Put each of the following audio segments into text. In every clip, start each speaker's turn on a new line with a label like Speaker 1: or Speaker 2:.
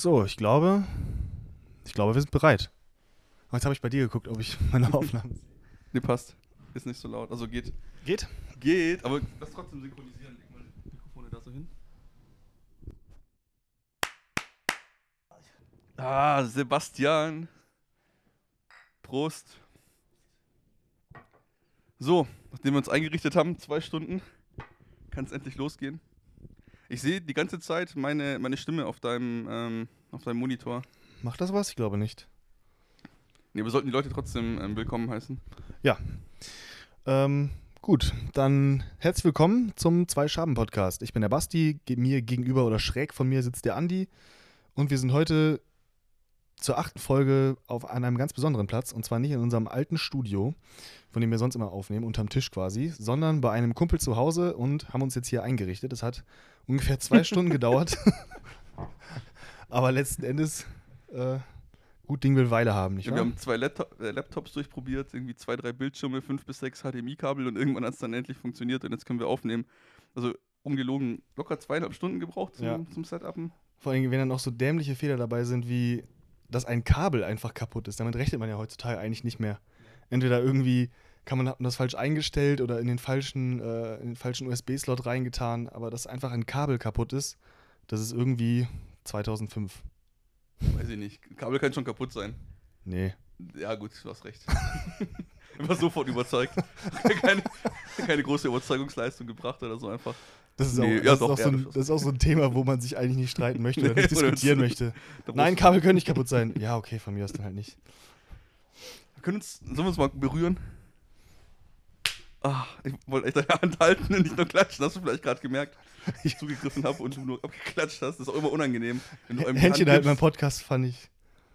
Speaker 1: So, ich glaube, ich glaube, wir sind bereit. Und jetzt habe ich bei dir geguckt, ob ich meine Aufnahmen.
Speaker 2: Nee, passt. Ist nicht so laut. Also geht.
Speaker 1: Geht?
Speaker 2: Geht, aber lass trotzdem synchronisieren. Leg mal die Mikrofone da so hin. Ah, Sebastian. Prost. So, nachdem wir uns eingerichtet haben, zwei Stunden, kann es endlich losgehen. Ich sehe die ganze Zeit meine, meine Stimme auf deinem, ähm, auf deinem Monitor.
Speaker 1: Macht das was? Ich glaube nicht.
Speaker 2: Nee, wir sollten die Leute trotzdem ähm, willkommen heißen.
Speaker 1: Ähm, gut, dann herzlich willkommen zum Zwei-Schaben-Podcast. Ich bin der Basti, mir gegenüber oder schräg von mir sitzt der Andi und wir sind heute zur achten Folge auf an einem ganz besonderen Platz und zwar nicht in unserem alten Studio, von dem wir sonst immer aufnehmen, unterm Tisch quasi, sondern bei einem Kumpel zu Hause und haben uns jetzt hier eingerichtet. Es hat ungefähr zwei Stunden gedauert, aber letzten Endes äh, gut Ding will Weile haben, nicht
Speaker 2: Ja,
Speaker 1: wahr?
Speaker 2: wir haben zwei Laptop, äh, Laptops durchprobiert, irgendwie zwei, drei Bildschirme, fünf bis sechs HDMI-Kabel und irgendwann hat es dann endlich funktioniert und jetzt können wir aufnehmen. Also ungelogen locker zweieinhalb Stunden gebraucht zum,
Speaker 1: Ja.
Speaker 2: zum Setupen.
Speaker 1: Vor allem, wenn dann auch so dämliche Fehler dabei sind, wie dass ein Kabel einfach kaputt ist. Damit rechnet man ja heutzutage eigentlich nicht mehr. Entweder irgendwie kann man hat man das falsch eingestellt oder in den falschen, äh, in den falschen USB-Slot reingetan, aber dass einfach ein Kabel kaputt ist, das ist irgendwie 2005.
Speaker 2: Weiß ich nicht. Kabel kann schon kaputt sein.
Speaker 1: Nee.
Speaker 2: Ja, gut, du hast recht. Ich war sofort überzeugt. keine, keine große Überzeugungsleistung gebracht oder so einfach.
Speaker 1: Das ist,
Speaker 2: Nee,
Speaker 1: auch,
Speaker 2: ja,
Speaker 1: das,
Speaker 2: doch,
Speaker 1: ist auch so ein,
Speaker 2: ehrlich.
Speaker 1: das ist auch so ein Thema, wo man sich eigentlich nicht streiten möchte oder nicht diskutieren möchte. Nein, Kabel können nicht kaputt sein. Ja, okay, von mir aus dann halt nicht.
Speaker 2: Wir können uns, sollen wir uns mal berühren? Ah, ich wollte echt deine Hand halten und nicht nur klatschen. Hast du vielleicht gerade gemerkt, dass ich zugegriffen habe und du nur abgeklatscht hast? Das ist auch immer unangenehm.
Speaker 1: Händchen halten beim. Podcast fand ich.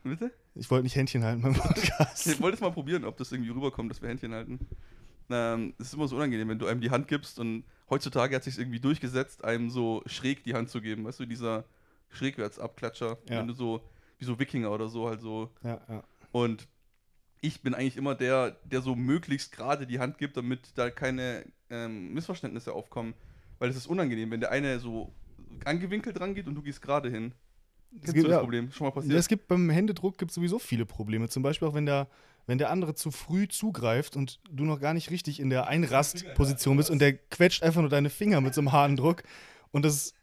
Speaker 2: Bitte?
Speaker 1: Ich wollte nicht Händchen halten beim Podcast.
Speaker 2: Ich wollte es mal probieren, ob das irgendwie rüberkommt, dass wir Händchen halten. Ähm, es ist immer so unangenehm, wenn du einem die Hand gibst und heutzutage hat sich irgendwie durchgesetzt, einem so schräg die Hand zu geben. Weißt du, dieser Schrägwärtsabklatscher,
Speaker 1: Ja.
Speaker 2: wenn du so, wie so Wikinger oder so halt so.
Speaker 1: Ja, ja.
Speaker 2: Und ich bin eigentlich immer der, der so möglichst gerade die Hand gibt, damit da keine ähm, Missverständnisse aufkommen. Weil es ist unangenehm, wenn der eine so angewinkelt dran geht und du gehst gerade hin. Kennst
Speaker 1: gibt-
Speaker 2: das. Problem? Schon mal
Speaker 1: Ja,
Speaker 2: passiert?
Speaker 1: es gibt beim Händedruck gibt sowieso viele Probleme. Zum Beispiel auch wenn der, wenn der andere zu früh zugreift und du noch gar nicht richtig in der Einrastposition bist und der quetscht einfach nur deine Finger mit so einem Handendruck und das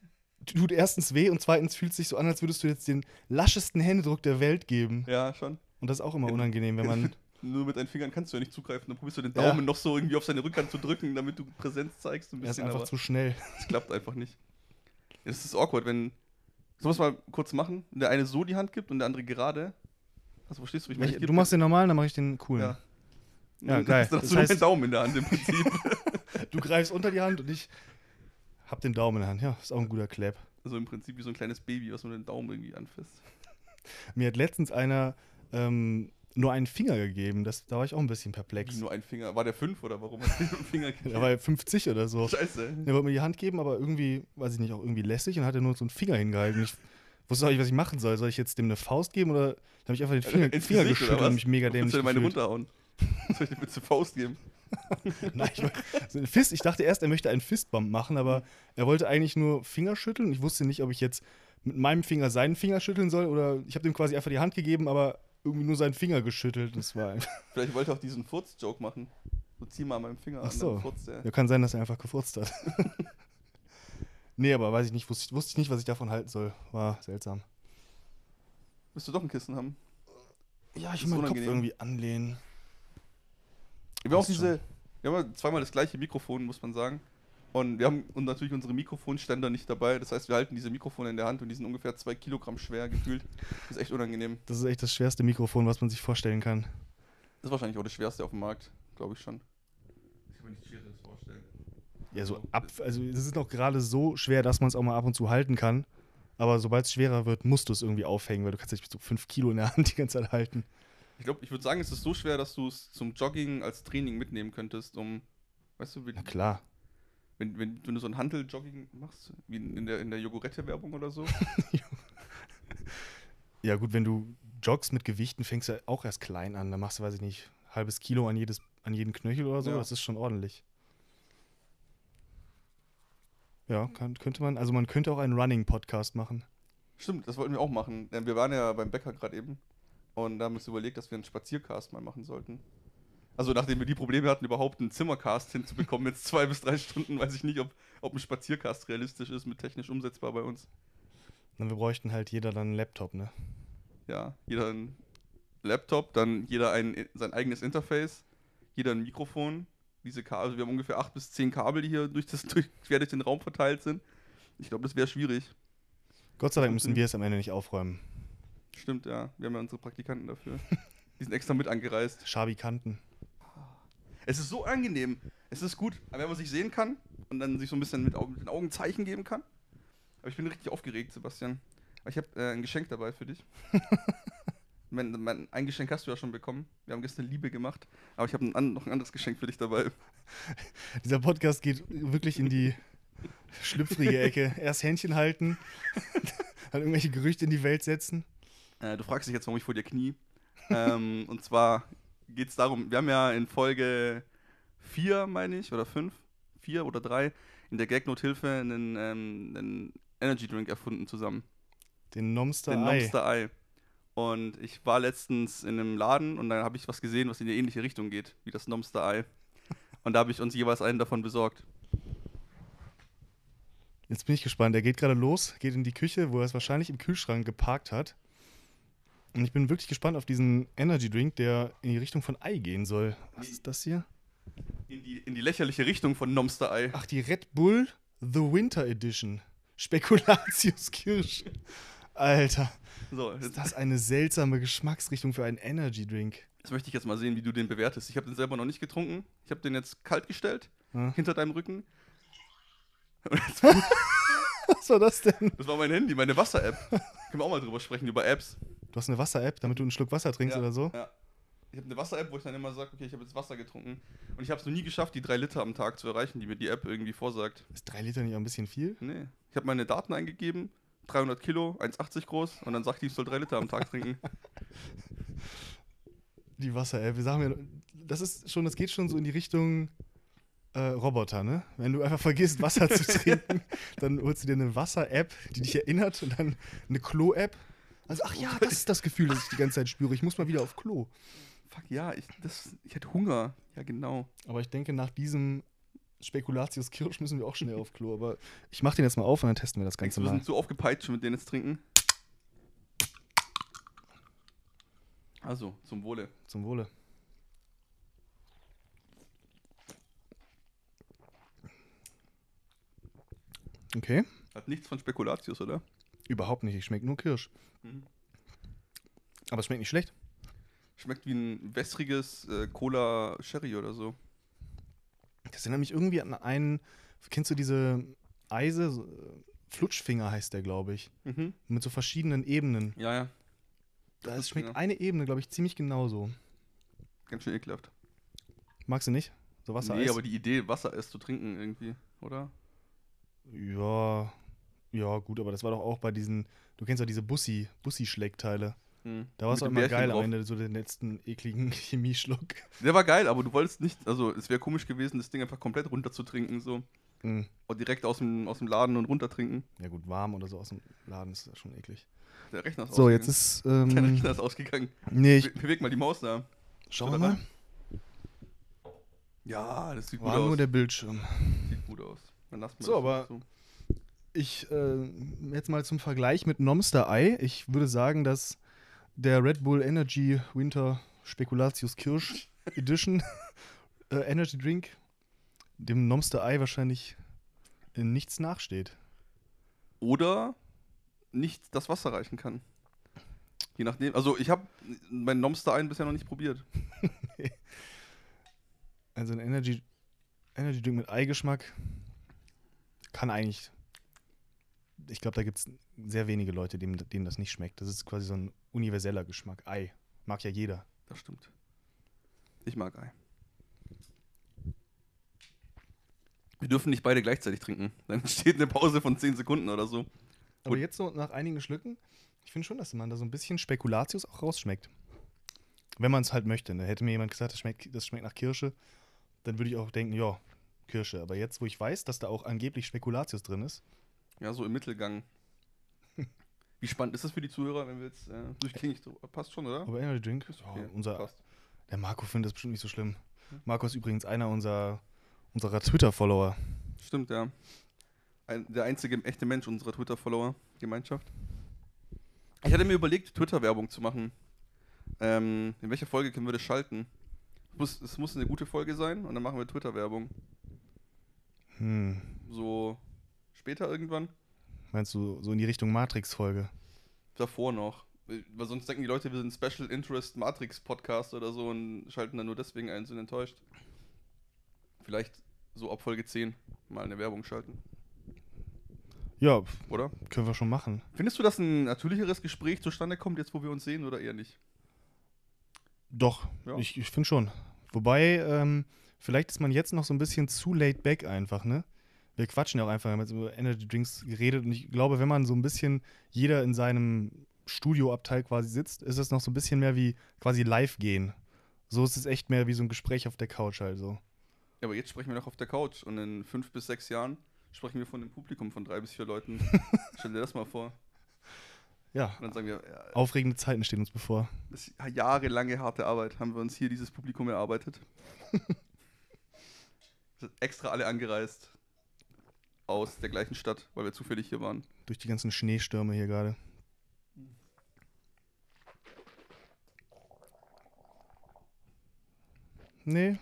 Speaker 1: tut erstens weh und zweitens fühlt es sich so an, als würdest du jetzt den laschesten Händedruck der Welt geben.
Speaker 2: ja, schon.
Speaker 1: Und das ist auch immer unangenehm, wenn man.
Speaker 2: Nur mit deinen Fingern kannst du ja nicht zugreifen. Dann probierst du den
Speaker 1: Ja.
Speaker 2: Daumen noch so irgendwie auf seine Rückhand zu drücken, damit du Präsenz zeigst. Ein
Speaker 1: Er ist
Speaker 2: bisschen,
Speaker 1: einfach zu schnell.
Speaker 2: es klappt einfach nicht. Ja, das ist awkward, wenn. Sollen wir es mal kurz machen? Wenn der eine so die Hand gibt und der andere gerade. Also verstehst du, wie ich meine?
Speaker 1: Du machst den normalen, dann mache ich den coolen.
Speaker 2: Ja.
Speaker 1: Ja,
Speaker 2: Und
Speaker 1: geil.
Speaker 2: Hast
Speaker 1: Das
Speaker 2: du nur
Speaker 1: heißt-
Speaker 2: den Daumen in der Hand im Prinzip.
Speaker 1: Du greifst unter die Hand und ich hab den Daumen in der Hand. Ja, ist auch ein guter Clap.
Speaker 2: also im Prinzip wie so ein kleines Baby, was man den Daumen irgendwie anfasst.
Speaker 1: Mir hat letztens einer ähm, nur einen Finger gegeben. Das, da war ich auch ein bisschen perplex.
Speaker 2: Wie nur ein Finger. War der fünf oder warum hat der nur einen Finger gegeben?
Speaker 1: Er war 50 oder so.
Speaker 2: Scheiße.
Speaker 1: Er wollte mir die Hand geben, aber irgendwie, weiß ich nicht, auch irgendwie lässig und hat er nur so einen Finger hingehalten. Ich wusste auch nicht, was ich machen soll. Soll ich jetzt dem eine Faust geben oder habe ich einfach den Finger,
Speaker 2: Ins
Speaker 1: Finger geschüttelt und mich mega dämlich
Speaker 2: dir meine
Speaker 1: gefühlt.
Speaker 2: runterhauen? Soll ich dir bitte Faust geben?
Speaker 1: Nein, ich, war- so ein Fist, ich dachte erst, er möchte einen Fistbump machen, aber er wollte eigentlich nur Finger schütteln. Ich wusste nicht, ob ich jetzt mit meinem Finger seinen Finger schütteln soll oder ich habe dem quasi einfach die Hand gegeben, aber irgendwie nur seinen Finger geschüttelt. Das war.
Speaker 2: Vielleicht wollte er auch diesen Furz-Joke machen. So zieh mal an meinem Finger
Speaker 1: Ach
Speaker 2: an,
Speaker 1: so.
Speaker 2: dann furzt der.
Speaker 1: Ja, kann sein, dass er einfach gefurzt hat. Nee, aber weiß ich nicht, wusste, wusste ich nicht, was ich davon halten soll. War seltsam.
Speaker 2: Willst du doch ein Kissen haben?
Speaker 1: Ja, ich will meinen Kopf irgendwie anlehnen.
Speaker 2: Wir haben auch diese, wir haben ja zweimal das gleiche Mikrofon, muss man sagen. Und wir haben und natürlich unsere Mikrofonständer nicht dabei. Das heißt, wir halten diese Mikrofone in der Hand und die sind ungefähr zwei Kilogramm schwer gefühlt. Das ist echt unangenehm.
Speaker 1: Das ist echt das schwerste Mikrofon, was man sich vorstellen kann.
Speaker 2: Das ist wahrscheinlich auch das schwerste auf dem Markt, glaube ich schon. Ich mir nichts Schweres vorstellen.
Speaker 1: Ja, so ab, also es ist noch gerade so schwer, dass man es auch mal ab und zu halten kann. Aber sobald es schwerer wird, musst du es irgendwie aufhängen, weil du kannst nicht so 5 Kilo in der Hand die ganze Zeit halten.
Speaker 2: Ich glaube, ich würde sagen, es ist so schwer, dass du es zum Jogging als Training mitnehmen könntest, um, weißt du, wie,
Speaker 1: Na klar.
Speaker 2: wenn, wenn, wenn du so ein Handel-Jogging machst, wie in der, in der Jogurette-Werbung oder so.
Speaker 1: Ja, gut, wenn du joggst mit Gewichten, fängst du auch erst klein an. Da machst du, weiß ich nicht, halbes Kilo an, jedes, an jeden Knöchel oder so.
Speaker 2: Ja.
Speaker 1: Das ist schon ordentlich. Ja, kann, könnte man. Also man könnte auch einen Running-Podcast machen.
Speaker 2: Stimmt, das wollten wir auch machen. Denn Wir waren ja beim Bäcker gerade eben und da haben uns überlegt, dass wir einen Spaziercast mal machen sollten. Also nachdem wir die Probleme hatten, überhaupt einen Zimmercast hinzubekommen, jetzt zwei bis drei Stunden, weiß ich nicht, ob, ob ein Spaziercast realistisch ist, mit technisch umsetzbar bei uns.
Speaker 1: Und wir bräuchten halt jeder dann einen Laptop, ne?
Speaker 2: Ja, jeder ein Laptop, dann jeder ein, sein eigenes Interface, jeder ein Mikrofon. Diese Kabel, also wir haben ungefähr acht bis zehn Kabel, die hier durch das, durch, quer durch den Raum verteilt sind. Ich glaube, das wäre schwierig.
Speaker 1: Gott sei Dank müssen wir es am Ende nicht aufräumen.
Speaker 2: Stimmt, ja. Wir haben ja unsere Praktikanten dafür. Die sind extra mit angereist.
Speaker 1: Schabikanten.
Speaker 2: Es ist so angenehm. Es ist gut, wenn man sich sehen kann und dann sich so ein bisschen mit, mit den Augen Zeichen geben kann. Aber ich bin richtig aufgeregt, Sebastian. Ich habe äh, ein Geschenk dabei für dich. mein, mein, ein Geschenk hast du ja schon bekommen. Wir haben gestern Liebe gemacht. Aber ich habe noch ein anderes Geschenk für dich dabei.
Speaker 1: Dieser Podcast geht wirklich in die schlüpfrige Ecke. Erst Händchen halten, dann irgendwelche Gerüchte in die Welt setzen.
Speaker 2: Äh, du fragst dich jetzt, warum ich vor dir knie. ähm, und zwar geht es darum, wir haben ja in Folge 4, meine ich, oder 5, 4 oder 3, in der Gagnot-Hilfe einen, ähm, einen Energy Drink erfunden zusammen.
Speaker 1: Den Nomster
Speaker 2: den
Speaker 1: Ei.
Speaker 2: Nomster Ei. Und ich war letztens in einem Laden und dann habe ich was gesehen, was in die ähnliche Richtung geht, wie das Nomster Ei. Und da habe ich uns jeweils einen davon besorgt.
Speaker 1: Jetzt bin ich gespannt. Er geht gerade los, geht in die Küche, wo er es wahrscheinlich im Kühlschrank geparkt hat. Und ich bin wirklich gespannt auf diesen Energy Drink, der in die Richtung von Ei gehen soll. Was ist das hier?
Speaker 2: In die, in die lächerliche Richtung von Nomster Ei.
Speaker 1: Ach, die Red Bull The Winter Edition. Spekulatius Kirsch. Alter,
Speaker 2: So,
Speaker 1: ist das eine seltsame Geschmacksrichtung für einen Energy Drink.
Speaker 2: jetzt möchte ich jetzt mal sehen, wie du den bewertest. Ich habe den selber noch nicht getrunken. Ich habe den jetzt kalt gestellt,
Speaker 1: Hm.
Speaker 2: hinter deinem Rücken.
Speaker 1: Was war das denn?
Speaker 2: das war mein Handy, meine Wasser-App. Können wir auch mal drüber sprechen, über Apps.
Speaker 1: Du hast eine Wasser-App, damit du einen Schluck Wasser trinkst
Speaker 2: Ja,
Speaker 1: oder so?
Speaker 2: Ja. Ich habe eine Wasser-App, wo ich dann immer sage, okay, ich habe jetzt Wasser getrunken. Und ich habe es noch nie geschafft, die drei Liter am Tag zu erreichen, die mir die App irgendwie vorsagt.
Speaker 1: Ist drei Liter nicht auch ein bisschen viel?
Speaker 2: Nee. Ich habe meine Daten eingegeben, 300 Kilo, 1,80 groß und dann sagt die, ich soll drei Liter am Tag trinken.
Speaker 1: Die Wasser-App, wir sagen ja, das ist schon, das geht schon so in die Richtung äh, Roboter, ne? Wenn du einfach vergisst, Wasser zu trinken, dann holst du dir eine Wasser-App, die dich erinnert und dann eine Klo-App. Also, ach ja, das ist das Gefühl, das ich die ganze Zeit spüre. Ich muss mal wieder auf Klo.
Speaker 2: Fuck ja, ich, das, ich hätte Hunger. Ja, genau.
Speaker 1: Aber ich denke, nach diesem Spekulatius Kirsch müssen wir auch schnell auf Klo. Aber ich mach den jetzt mal auf und dann testen wir das Ganze
Speaker 2: du, wir
Speaker 1: mal.
Speaker 2: sind so aufgepeitscht mit denen jetzt trinken? Also, zum Wohle.
Speaker 1: Zum Wohle. Okay.
Speaker 2: Hat nichts von Spekulatius, oder?
Speaker 1: Überhaupt nicht. Ich schmeckt nur Kirsch.
Speaker 2: Mhm.
Speaker 1: Aber es schmeckt nicht schlecht.
Speaker 2: Schmeckt wie ein wässriges äh, Cola Sherry oder so.
Speaker 1: Das erinnert mich irgendwie an einen. Kennst du diese Eise? Äh, Flutschfinger heißt der, glaube ich.
Speaker 2: Mhm.
Speaker 1: Mit so verschiedenen Ebenen.
Speaker 2: Ja, ja.
Speaker 1: Da es schmeckt
Speaker 2: Flutschfinger.
Speaker 1: eine Ebene, glaube ich, ziemlich genauso.
Speaker 2: Ganz schön ekelhaft.
Speaker 1: Magst du nicht? So Wasser
Speaker 2: nee, aber die Idee, Wasser erst zu trinken irgendwie, oder?
Speaker 1: Ja. Ja, gut, aber das war doch auch bei diesen. Du kennst ja diese Bussi, Bussi-Schleckteile.
Speaker 2: Hm.
Speaker 1: Da war es auch immer geil am Ende, so den letzten ekligen Chemieschluck.
Speaker 2: Der war geil, aber du wolltest nicht, also es wäre komisch gewesen, das Ding einfach komplett runterzutrinken, so.
Speaker 1: Mhm.
Speaker 2: Oder direkt aus dem, aus dem Laden und runtertrinken.
Speaker 1: Ja, gut, warm oder so aus dem Laden ist das schon eklig.
Speaker 2: Der Rechner ist
Speaker 1: So,
Speaker 2: ausgegangen.
Speaker 1: jetzt ist.
Speaker 2: Der
Speaker 1: Ähm,
Speaker 2: Rechner ist ausgegangen.
Speaker 1: nee, ich.
Speaker 2: Be beweg mal die Maus da.
Speaker 1: Schauen wir mal.
Speaker 2: Ja, das sieht gut
Speaker 1: War nur
Speaker 2: aus.
Speaker 1: der Bildschirm.
Speaker 2: Sieht gut aus.
Speaker 1: So, aber-
Speaker 2: so.
Speaker 1: Ich, äh, jetzt mal zum Vergleich mit Nomster Ei. Ich würde sagen, dass der Red Bull Energy Winter Spekulatius Kirsch Edition äh, Energy Drink dem Nomster Ei wahrscheinlich in nichts nachsteht.
Speaker 2: Oder nicht das Wasser reichen kann. Je nachdem. Also ich habe meinen Nomster ein bisher noch nicht probiert.
Speaker 1: Also ein Energy, Energy Drink mit Eigeschmack kann eigentlich. Ich glaube, da gibt es sehr wenige Leute, denen, denen das nicht schmeckt. Das ist quasi so ein universeller Geschmack. Ei. Mag ja jeder.
Speaker 2: Das stimmt. Ich mag Ei. Wir dürfen nicht beide gleichzeitig trinken. Dann entsteht eine Pause von 10 Sekunden oder so.
Speaker 1: Aber jetzt so nach einigen Schlücken, ich finde schon, dass man da so ein bisschen Spekulatius auch rausschmeckt. Wenn man es halt möchte. Ne? Hätte mir jemand gesagt, das schmeckt, das schmeckt nach Kirsche, dann würde ich auch denken, ja, Kirsche. Aber jetzt, wo ich weiß, dass da auch angeblich Spekulatius drin ist,
Speaker 2: Ja, so im Mittelgang. Wie spannend ist das für die Zuhörer, wenn wir jetzt äh, durchklingen? Passt schon, oder?
Speaker 1: Aber Energy Drink,
Speaker 2: Ist
Speaker 1: ja,
Speaker 2: okay,
Speaker 1: unser,
Speaker 2: passt.
Speaker 1: der Marco findet das bestimmt nicht so schlimm. Marco ist übrigens einer unserer, unserer Twitter-Follower.
Speaker 2: Stimmt, ja. Ein, der einzige echte Mensch unserer Twitter-Follower-Gemeinschaft. Ich hatte mir überlegt, Twitter-Werbung zu machen. Ähm, in welcher Folge können wir das schalten? Es muss, es muss eine gute Folge sein und dann machen wir Twitter-Werbung.
Speaker 1: Hm.
Speaker 2: So später irgendwann.
Speaker 1: Meinst du so in die Richtung Matrix-Folge?
Speaker 2: Davor noch. Weil sonst denken die Leute, wir sind Special Interest Matrix Podcast oder so und schalten dann nur deswegen ein, sind enttäuscht. Vielleicht so ab Folge 10 mal eine Werbung schalten,
Speaker 1: Ja,
Speaker 2: oder?
Speaker 1: können wir schon machen.
Speaker 2: Findest du, dass ein natürlicheres Gespräch zustande kommt, jetzt wo wir uns sehen, oder eher nicht?
Speaker 1: Doch,
Speaker 2: Ja.
Speaker 1: ich, ich finde schon. Wobei, ähm, vielleicht ist man jetzt noch so ein bisschen zu laid back einfach, ne? Wir quatschen ja auch einfach, wir haben jetzt über Energy Drinks geredet und ich glaube, wenn man so ein bisschen jeder in seinem Studioabteil quasi sitzt, ist es noch so ein bisschen mehr wie quasi live gehen. So ist es echt mehr wie so ein Gespräch auf der Couch also.
Speaker 2: Ja, aber jetzt sprechen wir noch auf der Couch und in fünf bis sechs Jahren sprechen wir von einem Publikum von drei bis vier Leuten. Stell dir das mal vor.
Speaker 1: Ja,
Speaker 2: Und dann sagen wir, ja,
Speaker 1: aufregende Zeiten stehen uns bevor.
Speaker 2: das jahrelange harte Arbeit haben wir uns hier dieses Publikum erarbeitet. Sind extra alle angereist aus der gleichen Stadt, weil wir zufällig hier waren.
Speaker 1: Durch die ganzen Schneestürme hier gerade. Nee.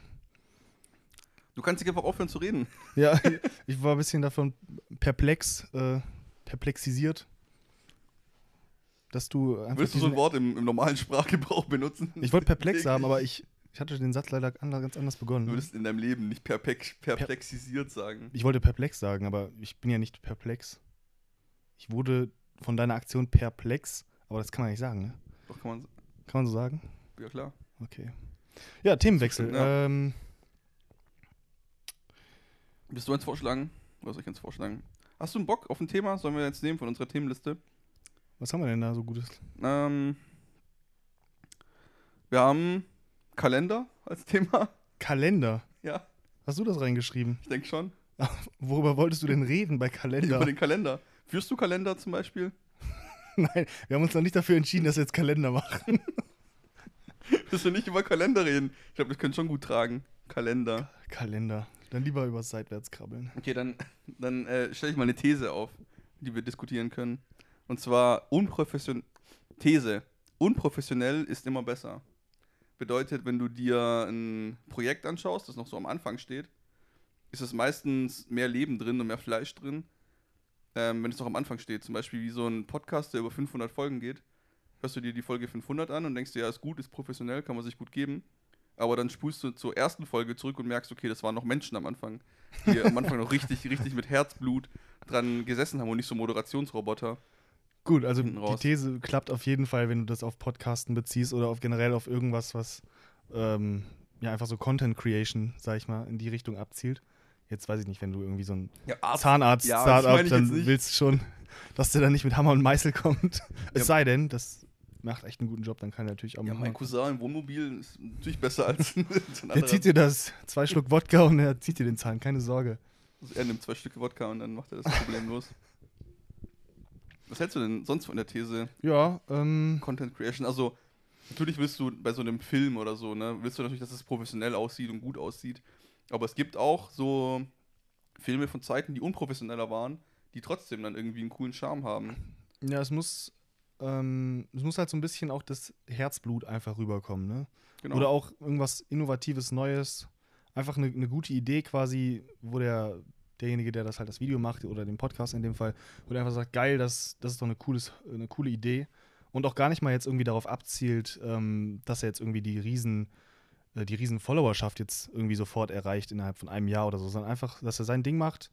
Speaker 2: Du kannst dich einfach aufhören zu reden.
Speaker 1: Ja, ich war ein bisschen davon perplex, äh, perplexisiert, dass du.
Speaker 2: Willst du so ein Wort im, im normalen Sprachgebrauch benutzen?
Speaker 1: Ich wollte perplex sagen, aber ich, ich hatte den Satz leider ganz anders
Speaker 2: Du
Speaker 1: begonnen.
Speaker 2: würdest in deinem Leben nicht perplex, perplexisiert sagen.
Speaker 1: Ich wollte perplex sagen, aber ich bin ja nicht perplex. Ich wurde von deiner Aktion perplex, aber das kann man nicht sagen, ne?
Speaker 2: Doch, kann man.
Speaker 1: Kann man so sagen?
Speaker 2: Ja, klar.
Speaker 1: Okay. Ja, Themenwechsel.
Speaker 2: Stimmt, ja.
Speaker 1: Ähm,
Speaker 2: Bist du eins vorschlagen? Was soll ich eins vorschlagen? Hast du einen Bock auf ein Thema? Sollen wir jetzt nehmen von unserer Themenliste?
Speaker 1: was haben wir denn da so Gutes?
Speaker 2: Ähm, wir haben Kalender als Thema.
Speaker 1: Kalender.
Speaker 2: Ja,
Speaker 1: Hast du das reingeschrieben?
Speaker 2: ich denke schon.
Speaker 1: Worüber wolltest du denn reden bei
Speaker 2: Über
Speaker 1: Kalender?
Speaker 2: den Kalender. Führst du Kalender zum Beispiel?
Speaker 1: Nein, wir haben uns noch nicht dafür entschieden, dass wir jetzt Kalender machen.
Speaker 2: Willst du nicht über Kalender reden? Ich glaube, das können schon gut tragen. Kalender.
Speaker 1: Kalender. Dann lieber über seitwärts krabbeln.
Speaker 2: Okay, dann, dann äh, stelle ich mal eine These auf, die wir diskutieren können. Und zwar unprofessionell. These. Unprofessionell ist immer besser. Bedeutet, wenn du dir ein Projekt anschaust, das noch so am Anfang steht, ist es meistens mehr Leben drin und mehr Fleisch drin, ähm, wenn es noch am Anfang steht. Zum Beispiel wie so ein Podcast, der über 500 Folgen geht. Hörst du dir die Folge 500 an und denkst dir, ja, ist gut, ist professionell, kann man sich gut geben. Aber dann spulst du zur ersten Folge zurück und merkst, okay, das waren noch Menschen am Anfang, die am Anfang noch richtig, richtig mit Herzblut dran gesessen haben und nicht so Moderationsroboter.
Speaker 1: Gut, also die. These klappt auf jeden Fall, wenn du das auf Podcasten beziehst oder auf generell auf irgendwas, was ähm, ja einfach so Content Creation, sag ich mal, in die Richtung abzielt. Jetzt weiß ich nicht, wenn du irgendwie so ein
Speaker 2: Ja,
Speaker 1: Zahnarzt
Speaker 2: Ja,
Speaker 1: Startup, dann willst du schon, dass der dann nicht mit Hammer und Meißel kommt. Es
Speaker 2: Ja.
Speaker 1: sei denn, das macht echt einen guten Job, dann kann er natürlich auch
Speaker 2: Ja, mein Cousin im Wohnmobil ist natürlich besser als ein
Speaker 1: Der zieht dir das, zwei Schluck Wodka und er zieht dir den Zahn, keine Sorge.
Speaker 2: Also er nimmt zwei Stücke Wodka und dann macht er das problemlos. Was hältst du denn sonst von der These
Speaker 1: Ja, ähm,
Speaker 2: Content Creation? Also, natürlich willst du bei so einem Film oder so, ne, willst du natürlich, dass es professionell aussieht und gut aussieht. Aber es gibt auch so Filme von Zeiten, die unprofessioneller waren, die trotzdem dann irgendwie einen coolen Charme haben.
Speaker 1: ja, es muss, ähm, es muss halt so ein bisschen auch das Herzblut einfach rüberkommen, ne?
Speaker 2: Genau.
Speaker 1: Oder auch irgendwas Innovatives, Neues. Einfach eine, eine gute Idee quasi, wo der, derjenige, der das halt das Video macht oder den Podcast in dem Fall, wo der einfach sagt, geil, das, das ist doch eine, cooles, eine coole Idee. Und auch gar nicht mal jetzt irgendwie darauf abzielt, ähm, dass er jetzt irgendwie die riesen, äh, die riesen Followerschaft jetzt irgendwie sofort erreicht innerhalb von einem Jahr oder so, sondern einfach, dass er sein Ding macht.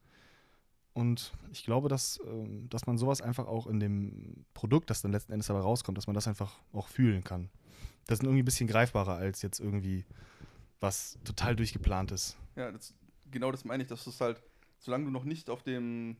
Speaker 1: Und ich glaube, dass, ähm, dass man sowas einfach auch in dem Produkt, das dann letzten Endes dabei rauskommt, dass man das einfach auch fühlen kann. Das ist irgendwie ein bisschen greifbarer als jetzt irgendwie was total durchgeplant ist.
Speaker 2: Ja, das, genau das meine ich, dass es halt, solange du noch nicht auf dem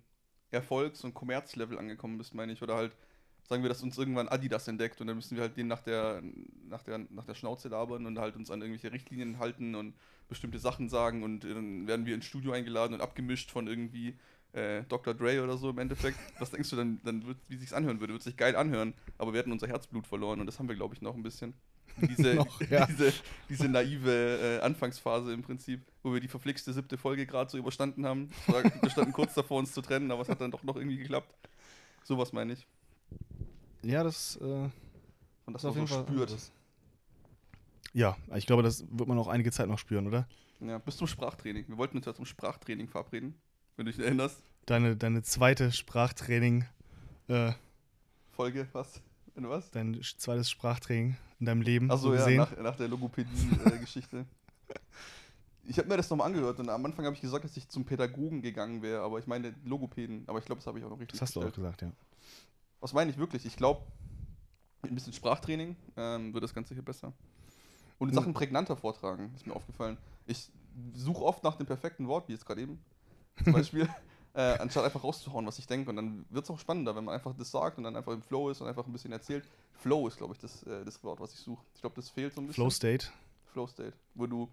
Speaker 2: Erfolgs- und Kommerzlevel angekommen bist, meine ich, oder halt, sagen wir, dass uns irgendwann Adidas entdeckt und dann müssen wir halt den nach der, nach der, nach der Schnauze labern und halt uns an irgendwelche Richtlinien halten und bestimmte Sachen sagen und dann werden wir ins Studio eingeladen und abgemischt von irgendwie äh, Dr. Dre oder so im Endeffekt. Was denkst du dann, dann wird, wie sich's anhören würde? Wird sich geil anhören, aber wir hätten unser Herzblut verloren und das haben wir, glaube ich, noch ein bisschen. Diese,
Speaker 1: Noch, ja.
Speaker 2: diese, diese naive äh, Anfangsphase im Prinzip, wo wir die verflixte siebte Folge gerade so überstanden haben. War, wir standen kurz davor, uns zu trennen, aber es hat dann doch noch irgendwie geklappt. Sowas meine ich.
Speaker 1: Ja, das äh,
Speaker 2: Und
Speaker 1: ist
Speaker 2: das man so spürt.
Speaker 1: anderes. Ja, ich glaube, das wird man auch einige Zeit noch spüren, oder?
Speaker 2: Ja, bis zum Sprachtraining. Wir wollten uns ja zum Sprachtraining verabreden, wenn du dich erinnerst.
Speaker 1: Deine, deine zweite Sprachtraining, äh,
Speaker 2: Folge, was? Wenn was?
Speaker 1: dein zweites Sprachtraining in deinem Leben.
Speaker 2: Achso,
Speaker 1: so
Speaker 2: ja, nach, nach der Logopädie-Geschichte. ich habe mir das nochmal angehört und am Anfang habe ich gesagt, dass ich zum Pädagogen gegangen wäre, aber ich meine Logopäden. Aber ich glaube, das habe ich auch noch richtig
Speaker 1: Das hast du auch
Speaker 2: gestellt.
Speaker 1: gesagt, ja.
Speaker 2: Was meine ich wirklich? Ich glaube, mit ein bisschen Sprachtraining ähm, wird das Ganze hier besser. Und. Sachen prägnanter vortragen, ist mir aufgefallen. Ich suche oft nach dem perfekten Wort, wie jetzt gerade eben. Zum Beispiel, äh, anstatt einfach rauszuhauen, was ich denke. Und dann wird es auch spannender, wenn man einfach das sagt und dann einfach im Flow ist und einfach ein bisschen erzählt. Flow ist, glaube ich, das, äh, das Wort, was ich suche. Ich glaube, das fehlt so ein bisschen.
Speaker 1: Flow State.
Speaker 2: Flow State, wo du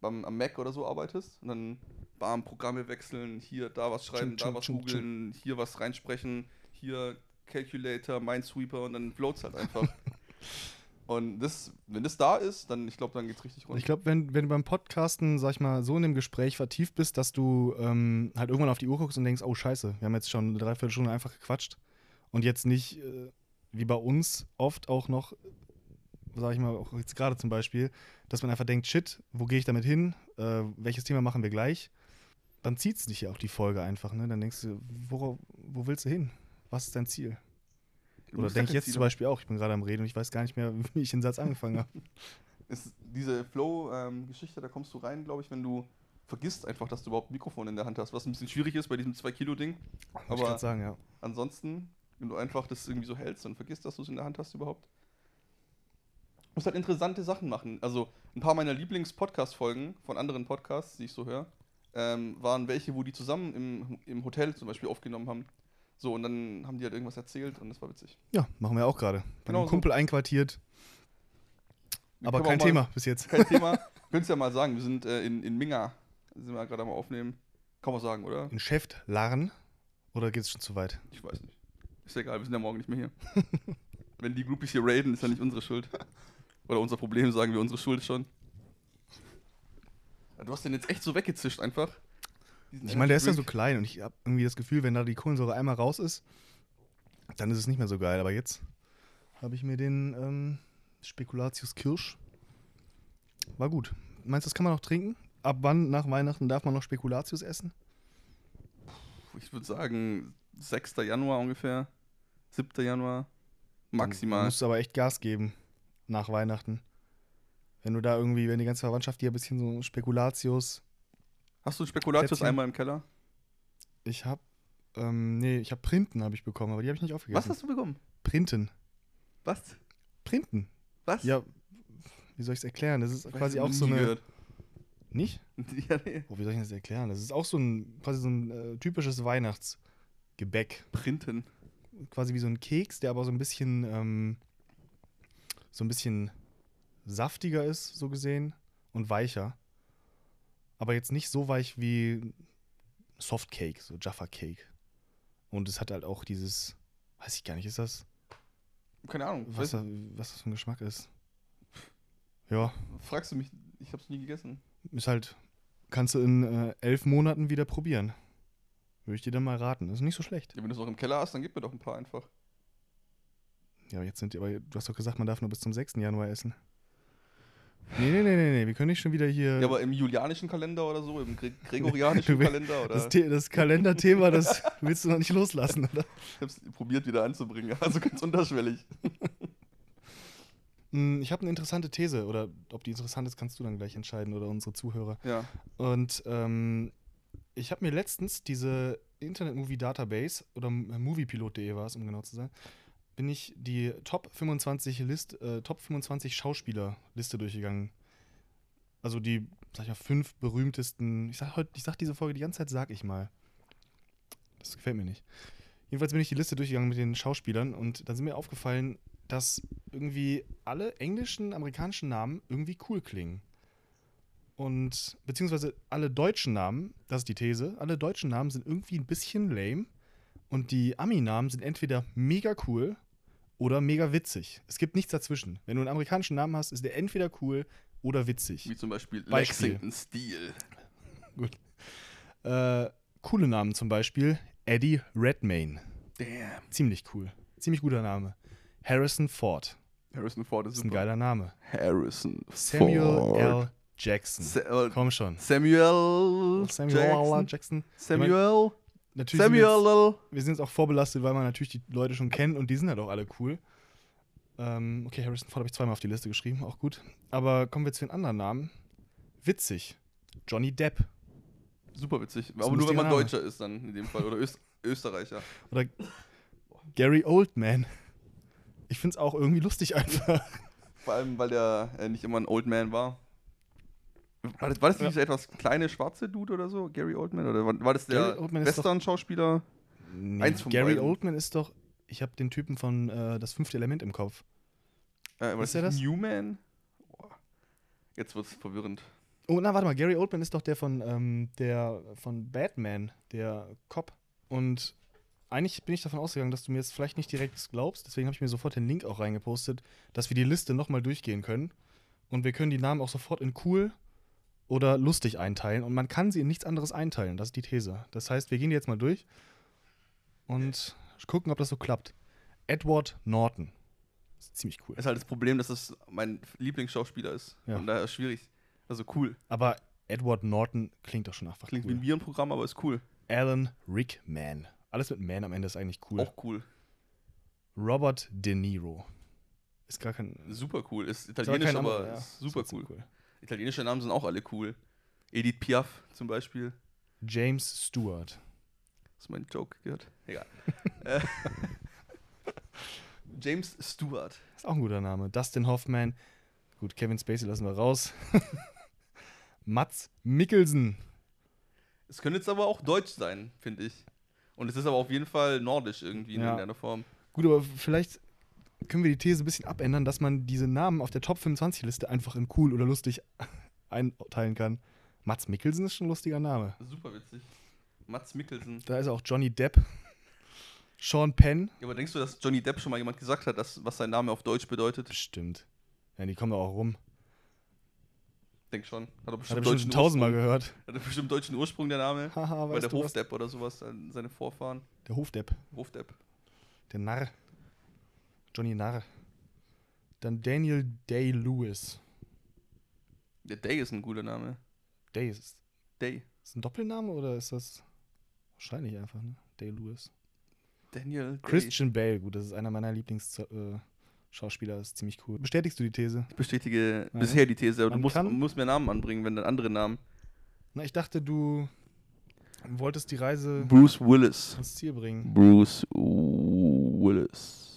Speaker 2: beim, am Mac oder so arbeitest und dann bam, Programme wechseln, hier da was schreiben,
Speaker 1: Tschum,
Speaker 2: da was googeln, hier was reinsprechen, hier Calculator, Minesweeper und dann floats halt einfach. und das, wenn das da ist, dann, ich glaube, dann geht's richtig
Speaker 1: Und
Speaker 2: rund.
Speaker 1: ich glaube, wenn, wenn du beim Podcasten, sag ich mal, so in dem Gespräch vertieft bist, dass du ähm, halt irgendwann auf die Uhr guckst und denkst, oh scheiße, wir haben jetzt schon eine Dreiviertelstunde einfach gequatscht und jetzt nicht, äh, wie bei uns, oft auch noch, sag ich mal, auch jetzt gerade zum Beispiel, dass man einfach denkt, shit, wo gehe ich damit hin? Äh, welches Thema machen wir gleich? Dann zieht es dich ja auch die Folge einfach, ne? Dann denkst du, wo, wo willst du hin? Was ist dein Ziel? Oder denke ich
Speaker 2: kein
Speaker 1: jetzt zum Beispiel auch, ich bin gerade am Reden und ich weiß gar nicht mehr, wie ich den Satz angefangen habe.
Speaker 2: ist diese Flow-Geschichte, da kommst du rein, glaube ich, wenn du vergisst einfach, dass du überhaupt ein Mikrofon in der Hand hast, was ein bisschen schwierig ist bei diesem 2-Kilo-Ding.
Speaker 1: Wollte ich
Speaker 2: Aber
Speaker 1: gerade sagen, ja.
Speaker 2: ansonsten, wenn du einfach das irgendwie so hältst und vergisst, dass du es in der Hand hast überhaupt. Du musst halt interessante Sachen machen. Also ein paar meiner Lieblings-Podcast-Folgen von anderen Podcasts, die ich so höre, ähm, waren welche, wo die zusammen im, im Hotel zum Beispiel aufgenommen haben. So, und dann haben die halt irgendwas erzählt und das war witzig.
Speaker 1: Ja, machen wir auch gerade.
Speaker 2: Genau so.
Speaker 1: Kumpel einquartiert. Aber kein
Speaker 2: mal-
Speaker 1: Thema bis jetzt.
Speaker 2: Kein Thema. Könntest ja mal sagen, wir sind äh, in, in Minga. Sind wir gerade am Aufnehmen. Kann man sagen, oder?
Speaker 1: In Schäft, Larn? Oder geht es schon zu weit?
Speaker 2: Ich weiß nicht. Ist ja egal, wir sind ja morgen nicht mehr hier. Wenn die Groupies hier raiden, ist ja nicht unsere Schuld. Oder unser Problem, sagen wir unsere Schuld schon. Du hast den jetzt echt so weggezischt einfach.
Speaker 1: Ich meine, der ist ja so klein und ich habe irgendwie das Gefühl, wenn da die Kohlensäure einmal raus ist, dann ist es nicht mehr so geil. Aber jetzt habe ich mir den ähm, Spekulatius Kirsch. War gut. Meinst du, das kann man noch trinken? Ab wann nach Weihnachten darf man noch Spekulatius essen?
Speaker 2: Ich würde sagen, 6. Januar ungefähr. 7. Januar. Maximal.
Speaker 1: musst du aber echt Gas geben nach Weihnachten. Wenn du da irgendwie, wenn die ganze Verwandtschaft dir ein bisschen so Spekulatius.
Speaker 2: Hast du Spekulatius
Speaker 1: Plätzchen.
Speaker 2: einmal im Keller?
Speaker 1: Ich hab, ähm, nee, ich hab Printen habe ich bekommen, aber die habe ich nicht aufgegessen.
Speaker 2: Was hast du bekommen?
Speaker 1: Printen.
Speaker 2: Was?
Speaker 1: Printen.
Speaker 2: Was?
Speaker 1: Ja, wie soll ich es erklären? Das ist
Speaker 2: Weiß
Speaker 1: quasi auch so eine.
Speaker 2: gehört.
Speaker 1: Nicht?
Speaker 2: Ja, nee.
Speaker 1: Oh, wie soll ich das erklären? Das ist auch so ein, quasi so ein äh, typisches Weihnachtsgebäck.
Speaker 2: Printen.
Speaker 1: Quasi wie so ein Keks, der aber so ein bisschen, ähm, so ein bisschen saftiger ist, so gesehen, und weicher. Aber jetzt nicht so weich wie Softcake, so Jaffa Cake. Und es hat halt auch dieses, weiß ich gar nicht, ist das,
Speaker 2: Keine Ahnung.
Speaker 1: was, da, was das für ein Geschmack ist? Ja,
Speaker 2: fragst du mich, ich hab's nie gegessen.
Speaker 1: ist halt, kannst du in äh, elf Monaten wieder probieren. Würde ich dir dann mal raten. Das ist nicht so schlecht.
Speaker 2: Ja, wenn du es auch im Keller hast, dann gib mir doch ein paar einfach.
Speaker 1: Ja, aber jetzt sind die, aber du hast doch gesagt, man darf nur bis zum 6. Januar essen. Nee, nee, nee, nee, nee. wir können nicht schon wieder hier.
Speaker 2: Ja, aber im julianischen Kalender oder so, im Gre gregorianischen Kalender oder.
Speaker 1: das, das Kalenderthema, das willst du noch nicht loslassen, oder?
Speaker 2: Ich hab's probiert wieder anzubringen, also ganz unterschwellig.
Speaker 1: Hm, Ich habe eine interessante These, oder ob die interessant ist, kannst du dann gleich entscheiden oder unsere Zuhörer.
Speaker 2: Ja.
Speaker 1: Und ähm, ich habe mir letztens diese Internet Movie Database oder moviepilot.de war es, um genau zu sein, bin ich die Top 25 List, äh, Top 25 Schauspieler-Liste durchgegangen. Also die, sag ich mal, fünf berühmtesten. Ich sag heute, ich sag diese Folge die ganze Zeit, sag ich mal. Das gefällt mir nicht. Jedenfalls bin ich die Liste durchgegangen mit den Schauspielern und da sind mir aufgefallen, dass irgendwie alle englischen, amerikanischen Namen irgendwie cool klingen. Und beziehungsweise alle deutschen Namen, das ist die These, alle deutschen Namen sind irgendwie ein bisschen lame. Und die Ami-Namen sind entweder mega cool oder mega witzig. Es gibt nichts dazwischen. Wenn du einen amerikanischen Namen hast, ist der entweder cool oder witzig.
Speaker 2: Wie zum Beispiel,
Speaker 1: Beispiel.
Speaker 2: Lexington Steel.
Speaker 1: Gut. Äh, coole Namen zum Beispiel Eddie Redmayne.
Speaker 2: Damn.
Speaker 1: Ziemlich cool. Ziemlich guter Name. Harrison Ford.
Speaker 2: Harrison Ford ist,
Speaker 1: ist ein geiler Name.
Speaker 2: Harrison
Speaker 1: Samuel
Speaker 2: Ford.
Speaker 1: L. Jackson.
Speaker 2: Sa
Speaker 1: Komm schon.
Speaker 2: Samuel,
Speaker 1: Samuel L.
Speaker 2: Jackson.
Speaker 1: Jackson.
Speaker 2: Samuel.
Speaker 1: Natürlich
Speaker 2: Samuel.
Speaker 1: wir sind jetzt auch vorbelastet, weil man natürlich die Leute schon kennt und die sind halt auch alle cool. Ähm, okay, Harrison Ford habe ich zweimal auf die Liste geschrieben, auch gut. Aber kommen wir zu den anderen Namen. Witzig. Johnny Depp.
Speaker 2: Super witzig.
Speaker 1: ein
Speaker 2: Aber nur wenn man
Speaker 1: Name.
Speaker 2: Deutscher ist dann in dem Fall. Oder Öst Österreicher.
Speaker 1: Oder Gary Oldman. Ich finde es auch irgendwie lustig einfach.
Speaker 2: Vor allem, weil der äh, nicht immer ein Old Man war. War das, war das nicht
Speaker 1: Ja.
Speaker 2: dieser etwas kleine schwarze Dude oder so? Gary Oldman? Oder war, war das der Western-Schauspieler?
Speaker 1: Nee,
Speaker 2: Eins von
Speaker 1: Gary
Speaker 2: beiden.
Speaker 1: Oldman ist doch. Ich habe den Typen von äh, Das fünfte Element im Kopf.
Speaker 2: Äh,
Speaker 1: Ist der das?
Speaker 2: Newman? Boah. Jetzt wird's verwirrend.
Speaker 1: Oh, na, warte mal. Gary Oldman ist doch der von, ähm, der von Batman, der Cop. Und eigentlich bin ich davon ausgegangen, dass du mir jetzt vielleicht nicht direkt glaubst. Deswegen habe ich mir sofort den Link auch reingepostet, dass wir die Liste nochmal durchgehen können. Und wir können die Namen auch sofort in cool oder lustig einteilen. Und man kann sie in nichts anderes einteilen. Das ist die These. Das heißt, wir gehen jetzt mal durch und gucken, ob das so klappt. Edward Norton. Ist ziemlich cool.
Speaker 2: Ist halt das Problem, dass das mein Lieblingsschauspieler ist.
Speaker 1: Ja.
Speaker 2: Und daher ist schwierig. Also cool.
Speaker 1: Aber Edward Norton klingt doch schon einfach
Speaker 2: Klingt wie
Speaker 1: cool.
Speaker 2: ein Virenprogramm, aber ist cool.
Speaker 1: Alan Rickman. Alles mit Man am Ende ist eigentlich cool.
Speaker 2: Auch cool.
Speaker 1: Robert De Niro. Ist gar kein.
Speaker 2: Super cool. Ist
Speaker 1: ist aber
Speaker 2: italienisch,
Speaker 1: kein
Speaker 2: aber,
Speaker 1: anderer, ja.
Speaker 2: ist super
Speaker 1: Ist
Speaker 2: cool. Italienische Namen sind auch alle cool. Edith Piaf zum Beispiel.
Speaker 1: James Stewart.
Speaker 2: Hast du meinen Joke gehört? Egal. Äh, James Stewart.
Speaker 1: Ist auch ein guter Name. Dustin Hoffman. Gut, Kevin Spacey lassen wir raus. Mats Mikkelsen.
Speaker 2: Es könnte jetzt aber auch deutsch sein, finde ich. Und es ist aber auf jeden Fall nordisch irgendwie in
Speaker 1: Ja.
Speaker 2: irgendeiner Form.
Speaker 1: Gut, aber vielleicht können wir die These ein bisschen abändern, dass man diese Namen auf der Top 25-Liste einfach in cool oder lustig einteilen kann. Mats Mikkelsen ist schon ein lustiger Name.
Speaker 2: Super witzig. Mats Mikkelsen.
Speaker 1: Da ist auch Johnny Depp. Sean Penn.
Speaker 2: Ja, aber denkst du, dass Johnny Depp schon mal jemand gesagt hat, dass, was sein Name auf Deutsch bedeutet?
Speaker 1: Bestimmt. Ja, die kommen doch auch rum.
Speaker 2: Denk schon. Hat er
Speaker 1: Hat er
Speaker 2: bestimmt,
Speaker 1: bestimmt tausendmal gehört.
Speaker 2: Hat er bestimmt deutschen Ursprung, der Name.
Speaker 1: Haha, weißt
Speaker 2: der
Speaker 1: du was?
Speaker 2: Hofdepp oder sowas, äh, seine Vorfahren.
Speaker 1: Der Hofdepp.
Speaker 2: Hofdepp.
Speaker 1: Der Narr. Johnny Narr. Dann Daniel Day-Lewis.
Speaker 2: Der Day ist ein guter Name.
Speaker 1: Day ist,
Speaker 2: Day.
Speaker 1: ist ein Doppelname oder ist das wahrscheinlich einfach, ne? Day-Lewis.
Speaker 2: Daniel Day.
Speaker 1: Christian Bale, gut, das ist einer meiner Lieblingsschauspieler, äh, ist ziemlich cool. Bestätigst du die These?
Speaker 2: Ich bestätige
Speaker 1: Ja.
Speaker 2: bisher die These, aber du
Speaker 1: Man
Speaker 2: musst,
Speaker 1: kann-
Speaker 2: musst mir Namen anbringen, wenn dann andere Namen.
Speaker 1: Na, ich dachte, du wolltest die Reise
Speaker 2: Bruce Willis.
Speaker 1: ans Ziel bringen.
Speaker 2: Bruce Willis.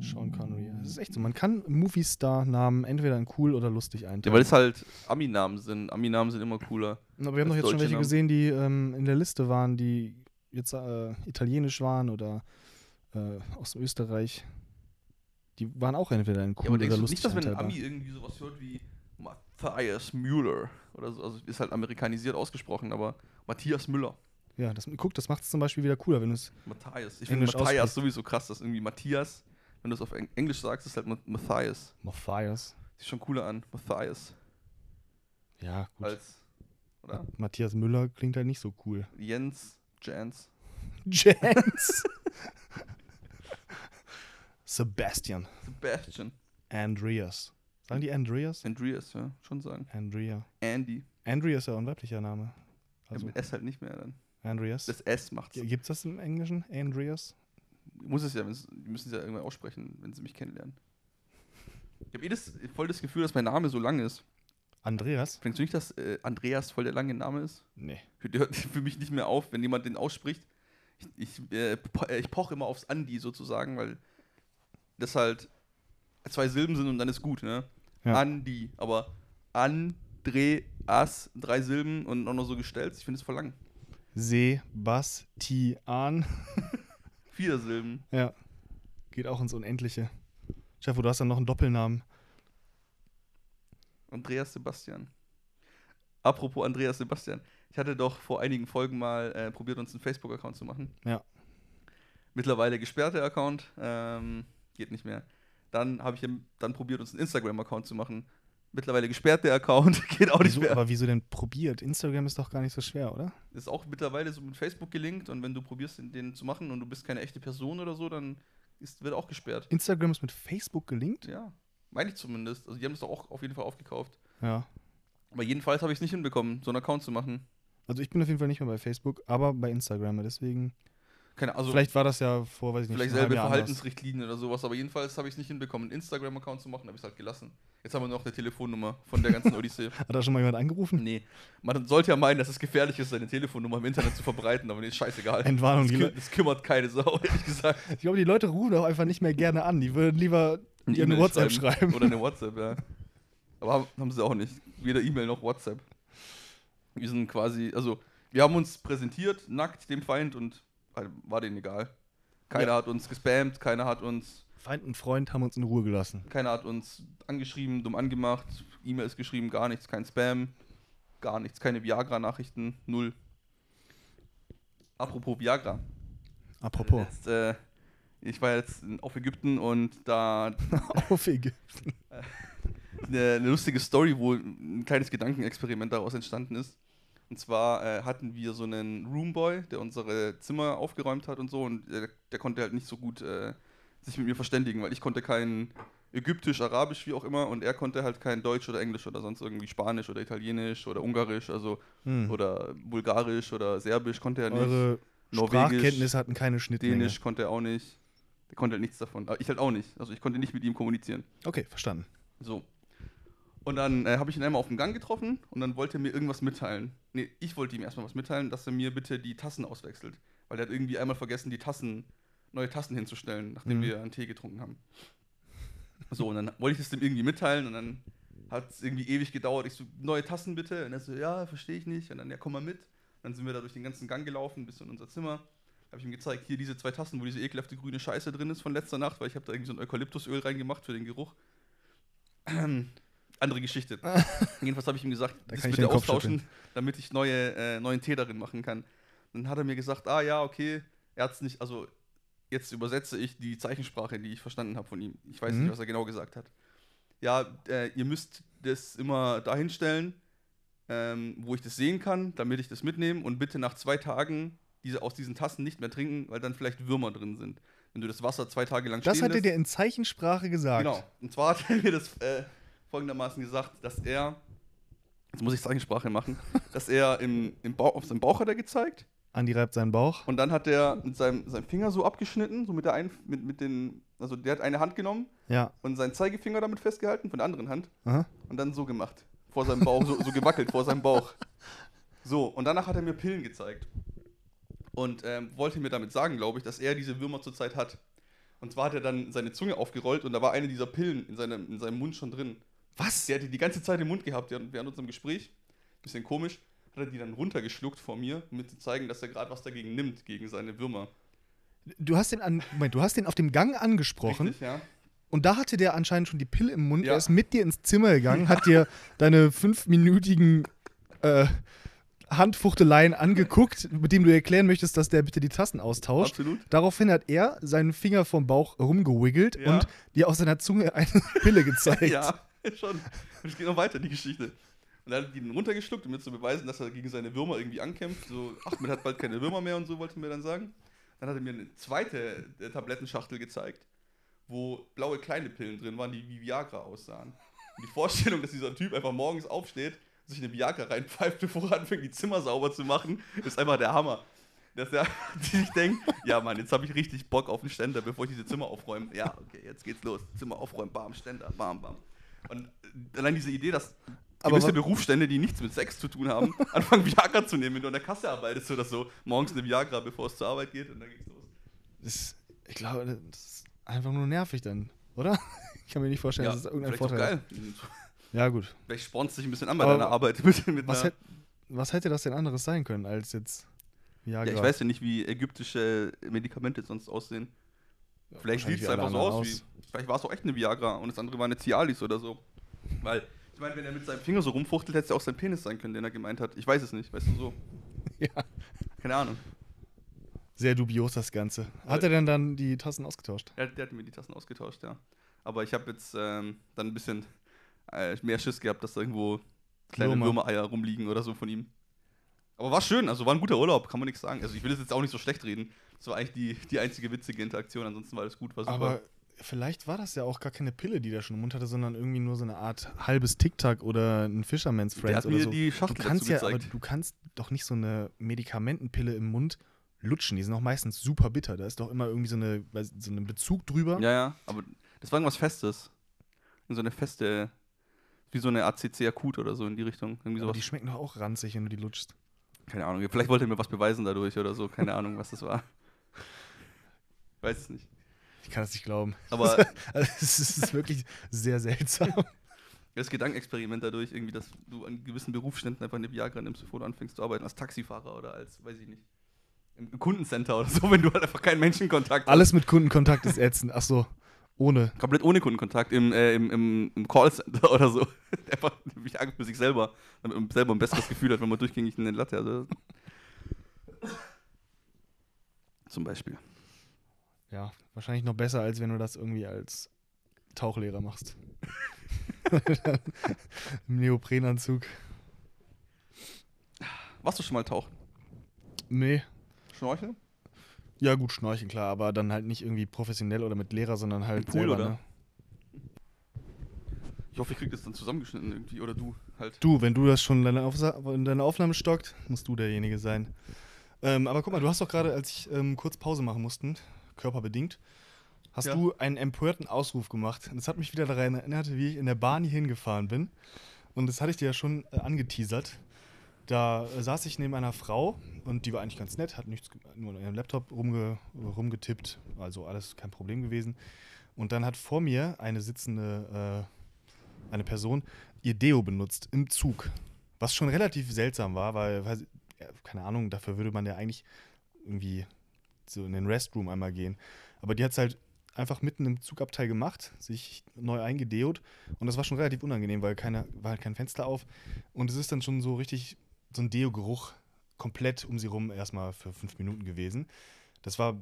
Speaker 1: Sean Connery. Das ist echt so. Man kann Movie-Star-Namen entweder in cool oder lustig
Speaker 2: Ja,
Speaker 1: einteilen.
Speaker 2: weil es halt Ami-Namen sind. Ami-Namen sind immer cooler.
Speaker 1: Aber wir haben doch jetzt schon welche
Speaker 2: Namen.
Speaker 1: gesehen, die ähm, in der Liste waren, die jetzt äh, italienisch waren oder äh, aus Österreich. Die waren auch entweder in cool
Speaker 2: Ja, aber
Speaker 1: oder lustig
Speaker 2: nicht, dass wenn ein. Ami irgendwie sowas hört wie Matthias Müller oder so, also ist halt amerikanisiert ausgesprochen, aber Matthias Müller.
Speaker 1: Ja, das, guck, das macht es zum Beispiel wieder cooler, wenn es.
Speaker 2: Matthias. Ich finde Matthias
Speaker 1: aussprichst.
Speaker 2: sowieso krass, dass irgendwie Matthias, wenn du es auf Eng Englisch sagst, ist halt Ma- Matthias.
Speaker 1: Matthias.
Speaker 2: Sieht schon cooler an. Matthias.
Speaker 1: Ja, gut.
Speaker 2: Als, oder?
Speaker 1: Matthias Müller klingt halt nicht so cool.
Speaker 2: Jens, Jans.
Speaker 1: Jens. Sebastian.
Speaker 2: Sebastian.
Speaker 1: Andreas. Sagen die Andreas?
Speaker 2: Andreas, ja, schon sagen.
Speaker 1: Andrea.
Speaker 2: Andy.
Speaker 1: Andrea ist ja ein weiblicher Name.
Speaker 2: Ja,
Speaker 1: Also
Speaker 2: mit S halt nicht mehr dann.
Speaker 1: Andreas.
Speaker 2: Das S macht's.
Speaker 1: Gibt es das im Englischen? Andreas?
Speaker 2: Muss es ja, die müssen es ja irgendwann aussprechen, wenn sie mich kennenlernen. Ich habe eh das, voll das Gefühl, dass mein Name so lang ist.
Speaker 1: Andreas?
Speaker 2: Findest du nicht, dass äh, Andreas voll der lange Name ist?
Speaker 1: Nee.
Speaker 2: Der hört für mich nicht mehr auf, wenn jemand den ausspricht. Ich, ich, äh, äh, ich poche immer aufs Andi sozusagen, weil das halt zwei Silben sind und dann ist gut, ne?
Speaker 1: Ja.
Speaker 2: Andi. Aber Andreas, drei Silben und auch noch so gestellt. Ich finde es voll lang.
Speaker 1: Sebastian.
Speaker 2: Vier Silben.
Speaker 1: Ja. Geht auch ins Unendliche. Chef, du hast dann noch einen Doppelnamen.
Speaker 2: Andreas Sebastian. Apropos Andreas Sebastian. Ich hatte doch vor einigen Folgen mal äh, probiert, uns einen Facebook-Account zu machen.
Speaker 1: Ja.
Speaker 2: Mittlerweile gesperrter Account. Ähm, geht nicht mehr. Dann habe ich dann probiert, uns einen Instagram-Account zu machen. Mittlerweile gesperrter Account. geht auch nicht
Speaker 1: Wieso,
Speaker 2: mehr.
Speaker 1: aber wieso denn probiert? Instagram ist doch gar nicht so schwer, oder?
Speaker 2: ist auch mittlerweile so mit Facebook gelinkt und wenn du probierst, den, den zu machen und du bist keine echte Person oder so, dann ist, wird auch gesperrt.
Speaker 1: Instagram ist mit Facebook gelinkt?
Speaker 2: Ja, meine ich zumindest. Also die haben es doch auch auf jeden Fall aufgekauft.
Speaker 1: Ja.
Speaker 2: Aber jedenfalls habe ich es nicht hinbekommen, so einen Account zu machen.
Speaker 1: Also ich bin auf jeden Fall nicht mehr bei Facebook, aber bei Instagram. Deswegen.
Speaker 2: Keine also
Speaker 1: vielleicht war das ja vor, weiß ich nicht,
Speaker 2: vielleicht selbe
Speaker 1: anders.
Speaker 2: Verhaltensrichtlinien oder sowas, aber jedenfalls habe ich es nicht hinbekommen, einen Instagram-Account zu machen, habe ich es halt gelassen. Jetzt haben wir noch eine Telefonnummer von der ganzen Odyssee.
Speaker 1: Hat da schon mal jemand angerufen?
Speaker 2: nee, man sollte ja meinen, dass es gefährlich ist, seine Telefonnummer im Internet zu verbreiten, aber nee, ist scheißegal.
Speaker 1: Entwarnung.
Speaker 2: Das, kü das kümmert keine Sau, ehrlich gesagt.
Speaker 1: ich glaube, die Leute rufen auch einfach nicht mehr gerne an. Die würden lieber
Speaker 2: Eine E-Mail
Speaker 1: WhatsApp schreiben.
Speaker 2: Oder eine WhatsApp, ja. Aber haben, haben sie auch nicht. Weder E-Mail noch WhatsApp. Wir sind quasi, also wir haben uns präsentiert, nackt dem Feind und war denen egal. Keiner
Speaker 1: Ja.
Speaker 2: hat uns gespammt, keiner hat uns,
Speaker 1: Feind und Freund haben uns in Ruhe gelassen.
Speaker 2: keiner hat uns angeschrieben, dumm angemacht, E-Mails geschrieben, gar nichts, kein Spam, gar nichts, keine Viagra-Nachrichten, null. Apropos Viagra.
Speaker 1: Apropos.
Speaker 2: Jetzt, äh, ich war jetzt auf Ägypten und da
Speaker 1: Auf Ägypten.
Speaker 2: eine, eine lustige Story, wo ein kleines Gedankenexperiment daraus entstanden ist. Und zwar äh, hatten wir so einen Roomboy, der unsere Zimmer aufgeräumt hat und so, und der, der konnte halt nicht so gut äh, sich mit mir verständigen, weil ich konnte kein Ägyptisch, Arabisch, wie auch immer, und er konnte halt kein Deutsch oder Englisch oder sonst irgendwie Spanisch oder Italienisch oder Ungarisch, also
Speaker 1: Hm.
Speaker 2: oder Bulgarisch oder Serbisch konnte er nicht.
Speaker 1: Eure
Speaker 2: Norwegisch,
Speaker 1: Sprachkenntnisse hatten keine Schnittmenge.
Speaker 2: Dänisch konnte er auch nicht. Der konnte halt nichts davon. Aber ich halt auch nicht. Also ich konnte nicht mit ihm kommunizieren.
Speaker 1: Okay, verstanden.
Speaker 2: So. Und dann äh, habe ich ihn einmal auf dem Gang getroffen und dann wollte er mir irgendwas mitteilen. Nee, ich wollte ihm erstmal was mitteilen, dass er mir bitte die Tassen auswechselt. Weil er hat irgendwie einmal vergessen, die Tassen, neue Tassen hinzustellen, nachdem
Speaker 1: Mhm.
Speaker 2: wir einen Tee getrunken haben. So, und dann wollte ich es dem irgendwie mitteilen und dann hat es irgendwie ewig gedauert. Ich so, neue Tassen bitte. Und er so, ja, verstehe ich nicht. Und dann, ja, komm mal mit. Dann sind wir da durch den ganzen Gang gelaufen, bis in unser Zimmer. Habe ich ihm gezeigt, hier diese zwei Tassen, wo diese ekelhafte grüne Scheiße drin ist von letzter Nacht, weil ich habe da irgendwie so ein Eukalyptusöl reingemacht für den Geruch. Andere Geschichte. Jedenfalls habe ich ihm gesagt,
Speaker 1: Da
Speaker 2: das
Speaker 1: kann ich
Speaker 2: bitte
Speaker 1: den
Speaker 2: austauschen, damit ich neue, äh, neuen Tee darin machen kann. Dann hat er mir gesagt, ah ja, okay, er hat es nicht, also jetzt übersetze ich die Zeichensprache, die ich verstanden habe von ihm. Ich weiß
Speaker 1: Mhm.
Speaker 2: nicht, was er genau gesagt hat. Ja, äh, ihr müsst das immer dahin stellen, ähm, wo ich das sehen kann, damit ich das mitnehme und bitte nach zwei Tagen diese, aus diesen Tassen nicht mehr trinken, weil dann vielleicht Würmer drin sind. Wenn du das Wasser zwei Tage lang
Speaker 1: Das hat er dir in Zeichensprache gesagt.
Speaker 2: Genau. Und zwar hat er mir das äh, folgendermaßen gesagt, dass er, jetzt muss ich Zeichensprache machen, dass er im, im Bauch, auf seinem Bauch hat er gezeigt
Speaker 1: Andi reibt seinen Bauch.
Speaker 2: und dann hat er mit seinem, seinem Finger so abgeschnitten, so mit der einen, mit, mit den, also der hat eine Hand genommen
Speaker 1: Ja.
Speaker 2: und seinen Zeigefinger damit festgehalten von der anderen Hand
Speaker 1: Aha.
Speaker 2: und dann so gemacht. Vor seinem Bauch, so, so gewackelt vor seinem Bauch. So, und danach hat er mir Pillen gezeigt. Und ähm, wollte mir damit sagen, glaube ich, dass er diese Würmer zurzeit hat. Und zwar hat er dann seine Zunge aufgerollt und da war eine dieser Pillen in seinem, in seinem Mund schon drin.
Speaker 1: Was?
Speaker 2: Der hat die die ganze Zeit im Mund gehabt während, während unserem Gespräch. Bisschen komisch. Hat er die dann runtergeschluckt vor mir, um mir zu zeigen, dass er gerade was dagegen nimmt, gegen seine Würmer.
Speaker 1: Du hast den an, Moment, du hast den auf dem Gang angesprochen
Speaker 2: Richtig, ja?
Speaker 1: und da hatte der anscheinend schon die Pille im Mund.
Speaker 2: Ja.
Speaker 1: Er ist mit dir ins Zimmer gegangen, hat dir deine fünfminütigen äh, Handfuchteleien angeguckt, mit dem du erklären möchtest, dass der bitte die Tassen austauscht.
Speaker 2: Absolut.
Speaker 1: Daraufhin hat er seinen Finger vom Bauch rumgewiggelt
Speaker 2: Ja.
Speaker 1: und dir aus seiner Zunge eine Pille gezeigt.
Speaker 2: Ja, schon. Und es geht noch weiter, die Geschichte. Und dann hat die dann runtergeschluckt, um mir zu beweisen, dass er gegen seine Würmer irgendwie ankämpft. So, Ahmed hat bald keine Würmer mehr und so, wollte er mir dann sagen. Dann hat er mir eine zweite äh, Tablettenschachtel gezeigt, wo blaue kleine Pillen drin waren, die wie Viagra aussahen. Und die Vorstellung, dass dieser Typ einfach morgens aufsteht, sich eine Viagra reinpfeift, bevor er anfängt, die Zimmer sauber zu machen, ist einfach der Hammer. Dass er sich denkt, ja Mann, jetzt habe ich richtig Bock auf einen Ständer, bevor ich diese Zimmer aufräume. Ja, okay, jetzt geht's los. Zimmer aufräumen, bam, Ständer, bam, bam. Und äh, allein diese Idee, dass gewisse Berufsstände, die nichts mit Sex zu tun haben, anfangen Viagra zu nehmen, wenn du an der Kasse arbeitest oder so. Morgens eine Viagra, bevor es zur Arbeit geht und dann geht's los.
Speaker 1: Das, ich glaube, das ist einfach nur nervig dann, oder? Ich kann mir nicht vorstellen, dass es
Speaker 2: vielleicht auch
Speaker 1: Vorteil
Speaker 2: geil.
Speaker 1: Ja, gut.
Speaker 2: Vielleicht spornst dich ein bisschen an bei
Speaker 1: Aber
Speaker 2: deiner Arbeit mit, mit
Speaker 1: Was, hätt, was hätte das denn anderes sein können als jetzt Viagra?
Speaker 2: Ja, ich weiß ja nicht, wie ägyptische Medikamente sonst aussehen. Vielleicht sieht es einfach so
Speaker 1: anderen
Speaker 2: aus, wie. Vielleicht war es auch echt eine Viagra und das andere war eine Cialis oder so. Weil Ich meine, wenn er mit seinem Finger so rumfuchtelt, hätte es ja auch sein Penis sein können, den er gemeint hat. Ich weiß es nicht, weißt du so.
Speaker 1: Ja.
Speaker 2: Keine Ahnung.
Speaker 1: Sehr dubios das Ganze. Hat er denn dann die Tassen ausgetauscht?
Speaker 2: Der, der hat mir die Tassen ausgetauscht, ja. Aber ich habe jetzt ähm, dann ein bisschen äh, mehr Schiss gehabt, dass da irgendwo kleine
Speaker 1: Würmer.
Speaker 2: Würmereier rumliegen oder so von ihm. Aber war schön, also war ein guter Urlaub, kann man nichts sagen. Also ich will es jetzt auch nicht so schlecht reden. Das war eigentlich die, die einzige witzige Interaktion, ansonsten war alles gut, war super.
Speaker 1: Aber vielleicht war das ja auch gar keine Pille, die der schon im Mund hatte, sondern irgendwie nur so eine Art halbes Tic-Tac oder ein Fisherman's
Speaker 2: hat
Speaker 1: oder
Speaker 2: mir
Speaker 1: so.
Speaker 2: die
Speaker 1: Du
Speaker 2: Schachtel
Speaker 1: kannst
Speaker 2: dazu
Speaker 1: ja, aber du kannst doch nicht so eine Medikamentenpille im Mund lutschen. Die sind auch meistens super bitter. Da ist doch immer irgendwie so, eine, so ein Bezug drüber.
Speaker 2: Ja, ja, aber das war irgendwas Festes. So eine feste, wie so eine ACC akut oder so in die Richtung. Irgendwie
Speaker 1: aber
Speaker 2: sowas.
Speaker 1: die schmecken doch auch ranzig, wenn du die lutschst.
Speaker 2: Keine Ahnung. Vielleicht wollte er mir was beweisen dadurch oder so. Keine Ahnung, was das war. Weiß es nicht.
Speaker 1: Ich kann das nicht glauben.
Speaker 2: Aber
Speaker 1: Also, es ist wirklich sehr seltsam.
Speaker 2: das Gedankenexperiment dadurch, irgendwie, dass du an gewissen Berufsständen einfach eine Viagra nimmst, bevor du anfängst zu arbeiten, als Taxifahrer oder als, weiß ich nicht, im Kundencenter oder so, wenn du halt einfach keinen Menschenkontakt hast.
Speaker 1: Alles mit Kundenkontakt ist ätzend. Ach so, ohne.
Speaker 2: Komplett ohne Kundenkontakt im, äh, im, im, im Callcenter oder so. Einfach Viagra für sich selber, damit man selber ein besseres Gefühl hat, wenn man durchgängig eine Latte hat. Also. Zum Beispiel.
Speaker 1: Ja, wahrscheinlich noch besser, als wenn du das irgendwie als Tauchlehrer machst. Im Neoprenanzug.
Speaker 2: Warst du schon mal tauchen?
Speaker 1: Nee.
Speaker 2: Schnorcheln?
Speaker 1: Ja, gut, schnorcheln, klar, aber dann halt nicht irgendwie professionell oder mit Lehrer, sondern halt
Speaker 2: Pool,
Speaker 1: selber,
Speaker 2: oder?
Speaker 1: ne?
Speaker 2: Ich hoffe, ich krieg das dann zusammengeschnitten irgendwie. Oder du halt.
Speaker 1: Du, wenn du das schon in deiner, Aufsa in deiner Aufnahme stockt, musst du derjenige sein. Ähm, aber guck mal, du hast doch gerade, als ich ähm, kurz Pause machen mussten, körperbedingt, hast
Speaker 2: Ja.
Speaker 1: du einen empörten Ausruf gemacht. Und das hat mich wieder daran erinnert, wie ich in der Bahn hier hingefahren bin. Und das hatte ich dir ja schon äh, angeteasert. Da äh, saß ich neben einer Frau und die war eigentlich ganz nett, hat nichts, nur in ihrem Laptop rumge, rumgetippt, also alles kein Problem gewesen. Und dann hat vor mir eine sitzende, äh, eine Person ihr Deo benutzt im Zug. Was schon relativ seltsam war, weil, weil keine Ahnung, dafür würde man ja eigentlich irgendwie so in den Restroom einmal gehen. Aber die hat es halt einfach mitten im Zugabteil gemacht, sich neu eingedeot. Und das war schon relativ unangenehm, weil keine, war halt kein Fenster auf. Und es ist dann schon so richtig so ein Deo-Geruch komplett um sie rum erstmal für fünf Minuten gewesen. Das war,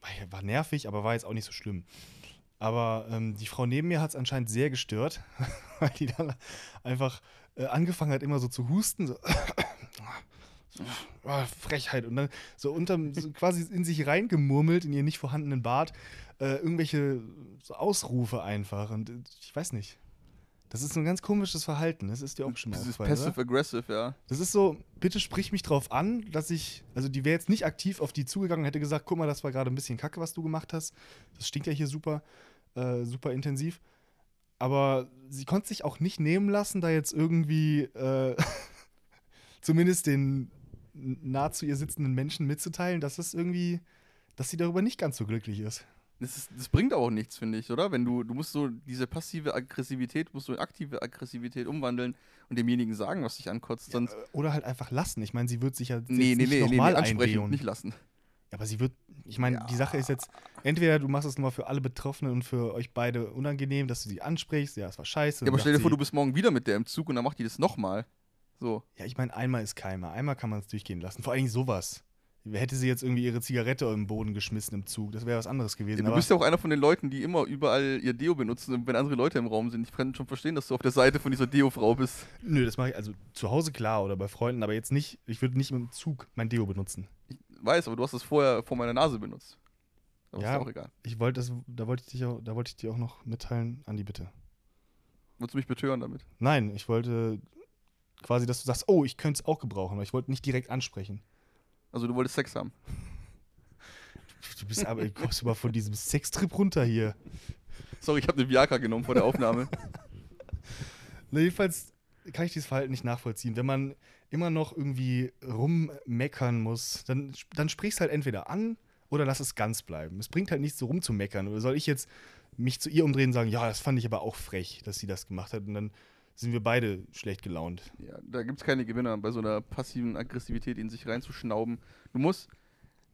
Speaker 1: war, war nervig, aber war jetzt auch nicht so schlimm. Aber ähm, die Frau neben mir hat es anscheinend sehr gestört, weil die dann einfach äh, angefangen hat, immer so zu husten. So, so ah, Frechheit. Und dann so unterm, so quasi in sich reingemurmelt, in ihren nicht vorhandenen Bart, äh, irgendwelche so Ausrufe einfach. Und äh, ich weiß nicht. Das ist so ein ganz komisches Verhalten. Das ist dir auch schon mal
Speaker 2: Das ist
Speaker 1: aufgefallen,
Speaker 2: passive-aggressive, ja.
Speaker 1: Das ist so, bitte sprich mich drauf an, dass ich, also die wäre jetzt nicht aktiv auf die zugegangen und hätte gesagt, guck mal, das war gerade ein bisschen kacke, was du gemacht hast. Das stinkt ja hier super, äh, super intensiv. Aber sie konnte sich auch nicht nehmen lassen, da jetzt irgendwie äh, zumindest den nah zu ihr sitzenden Menschen mitzuteilen, dass es irgendwie, dass sie darüber nicht ganz so glücklich ist.
Speaker 2: Das, ist, das bringt aber auch nichts, finde ich, oder? Wenn du, du musst so diese passive Aggressivität, musst du in aktive Aggressivität umwandeln und demjenigen sagen, was dich ankotzt. Sonst,
Speaker 1: Äh, Oder halt einfach lassen. Ich meine, sie wird sich ja
Speaker 2: nee, nee,
Speaker 1: nicht
Speaker 2: nee, nee, nee,
Speaker 1: nochmal
Speaker 2: ansprechen,
Speaker 1: eindeuen.
Speaker 2: nicht lassen.
Speaker 1: Ja, aber sie wird, ich meine,
Speaker 2: Ja.
Speaker 1: die Sache ist jetzt, entweder du machst es nochmal für alle Betroffenen und für euch beide unangenehm, dass du sie ansprichst, ja, es war scheiße.
Speaker 2: Ja, aber stell dir vor, du bist morgen wieder mit der im Zug und dann macht die das nochmal. So.
Speaker 1: Ja, ich meine, einmal ist keimer, einmal kann man es durchgehen lassen. Vor allem sowas. Hätte sie jetzt irgendwie ihre Zigarette im Boden geschmissen im Zug, das wäre was anderes gewesen.
Speaker 2: Ja, du bist ja auch einer von den Leuten, die immer überall ihr Deo benutzen, wenn andere Leute im Raum sind. Ich kann schon verstehen, dass du auf der Seite von dieser Deo-Frau bist.
Speaker 1: nö, das mache ich also zu Hause klar oder bei Freunden, aber jetzt nicht, ich würde nicht dem Zug mein Deo benutzen.
Speaker 2: Ich weiß, aber du hast es vorher vor meiner Nase benutzt. Aber
Speaker 1: Ja.
Speaker 2: ist auch egal.
Speaker 1: Ich wollte das, da wollte ich dich auch, da wollte ich dir auch noch mitteilen, Andi, bitte.
Speaker 2: Wolltest du mich betören damit?
Speaker 1: Nein, ich wollte quasi, dass du sagst, oh, ich könnte es auch gebrauchen, aber ich wollte nicht direkt ansprechen.
Speaker 2: Also du wolltest Sex haben.
Speaker 1: Du bist aber, du kommst aber von diesem Sextrip runter hier.
Speaker 2: Sorry, ich habe eine Viagra genommen vor der Aufnahme.
Speaker 1: Na, jedenfalls kann ich dieses Verhalten nicht nachvollziehen. Wenn man immer noch irgendwie rummeckern muss, dann, dann sprichst halt entweder an oder lass es ganz bleiben. Es bringt halt nichts, so rumzumeckern. Oder soll ich jetzt mich zu ihr umdrehen und sagen, ja, das fand ich aber auch frech, dass sie das gemacht hat. Und dann sind wir beide schlecht gelaunt.
Speaker 2: Ja, da gibt es keine Gewinner bei so einer passiven Aggressivität in sich reinzuschnauben. Du musst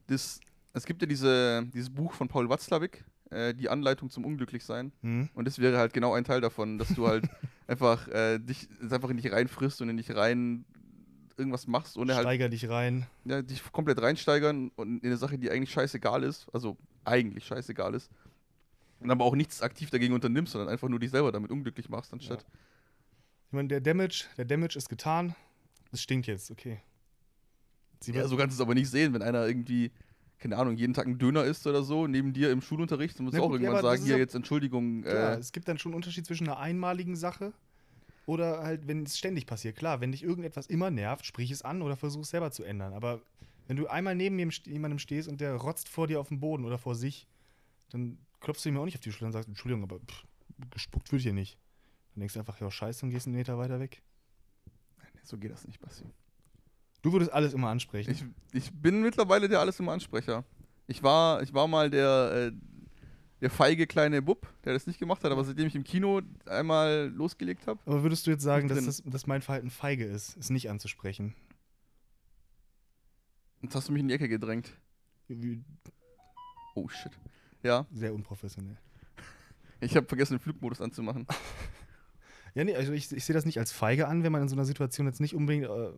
Speaker 2: das. Es gibt ja diese, dieses Buch von Paul Watzlawick, äh, die Anleitung zum Unglücklichsein.
Speaker 1: Hm?
Speaker 2: Und das wäre halt genau ein Teil davon, dass du halt einfach äh, dich einfach in dich reinfrisst und in dich rein irgendwas machst, ohne halt
Speaker 1: Steiger dich rein.
Speaker 2: ja, dich komplett reinsteigern und in eine Sache, die eigentlich scheißegal ist, also eigentlich scheißegal ist. Und aber auch nichts aktiv dagegen unternimmst, sondern einfach nur dich selber damit unglücklich machst, anstatt.
Speaker 1: Ich meine, der Damage, der Damage ist getan. Es stinkt jetzt, okay. Sie
Speaker 2: Ja, so kannst du es aber nicht sehen, wenn einer irgendwie, keine Ahnung, jeden Tag einen Döner isst oder so, neben dir im Schulunterricht, dann musst du auch
Speaker 1: ja,
Speaker 2: irgendwann sagen, hier
Speaker 1: ja-
Speaker 2: jetzt Entschuldigung,
Speaker 1: Ja,
Speaker 2: äh,
Speaker 1: es gibt dann schon einen Unterschied zwischen einer einmaligen Sache oder halt, wenn es ständig passiert. Klar, wenn dich irgendetwas immer nervt, sprich es an oder versuch es selber zu ändern. Aber wenn du einmal neben jem- jemandem stehst und der rotzt vor dir auf dem Boden oder vor sich, dann klopfst du ihm auch nicht auf die Schulter und sagst, Entschuldigung, aber pff, gespuckt wird hier nicht. Dann denkst du einfach, ja, scheiße, und gehst einen Meter weiter weg.
Speaker 2: so geht das nicht, Basti.
Speaker 1: Du würdest alles immer ansprechen.
Speaker 2: Ich, ich bin mittlerweile der alles immer Ansprecher. Ich war, ich war mal der, äh, der feige kleine Bub, der das nicht gemacht hat, aber seitdem ich im Kino einmal losgelegt habe,
Speaker 1: aber würdest du jetzt sagen, dass, das, dass mein Verhalten feige ist, es nicht anzusprechen?
Speaker 2: jetzt hast du mich in die Ecke gedrängt. Oh shit. Ja,
Speaker 1: Sehr unprofessionell.
Speaker 2: ich habe vergessen, den Flugmodus anzumachen.
Speaker 1: Ja, nee, also ich, ich sehe das nicht als feige an, wenn man in so einer Situation jetzt nicht unbedingt äh,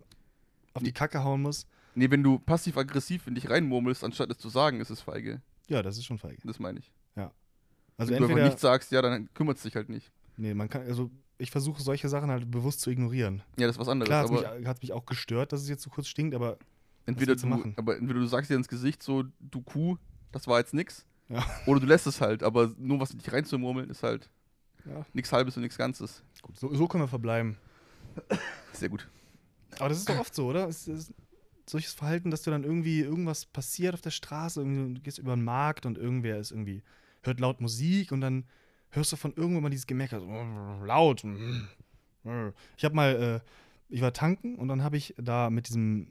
Speaker 1: auf die. Kacke hauen muss.
Speaker 2: Nee, wenn du passiv-aggressiv in dich reinmurmelst, anstatt es zu sagen, ist es feige.
Speaker 1: Ja, das ist schon feige.
Speaker 2: Das meine ich.
Speaker 1: Also
Speaker 2: wenn du einfach nichts sagst, ja, dann kümmert es dich halt nicht.
Speaker 1: nee, man kann, also ich versuche solche Sachen halt bewusst zu ignorieren.
Speaker 2: Ja, das ist was anderes.
Speaker 1: Klar hat mich, hat's mich auch gestört, dass es jetzt so kurz stinkt, aber
Speaker 2: entweder du
Speaker 1: machen?
Speaker 2: aber entweder du sagst dir ins Gesicht so, du Kuh, das war jetzt nix.
Speaker 1: Ja.
Speaker 2: Oder du lässt es halt, aber nur was in dich reinzumurmeln ist halt
Speaker 1: ja,
Speaker 2: nichts halbes und nichts Ganzes.
Speaker 1: gut, so, so können wir verbleiben.
Speaker 2: Sehr gut.
Speaker 1: Aber das ist doch oft so, oder? Es ist solches Verhalten, dass du dann irgendwie irgendwas passiert auf der Straße, irgendwie, du gehst über den Markt und irgendwer ist irgendwie, hört laut Musik und dann hörst du von irgendwo mal dieses Gemecker, so laut. Ich habe mal, äh, ich war tanken und dann habe ich da mit diesem,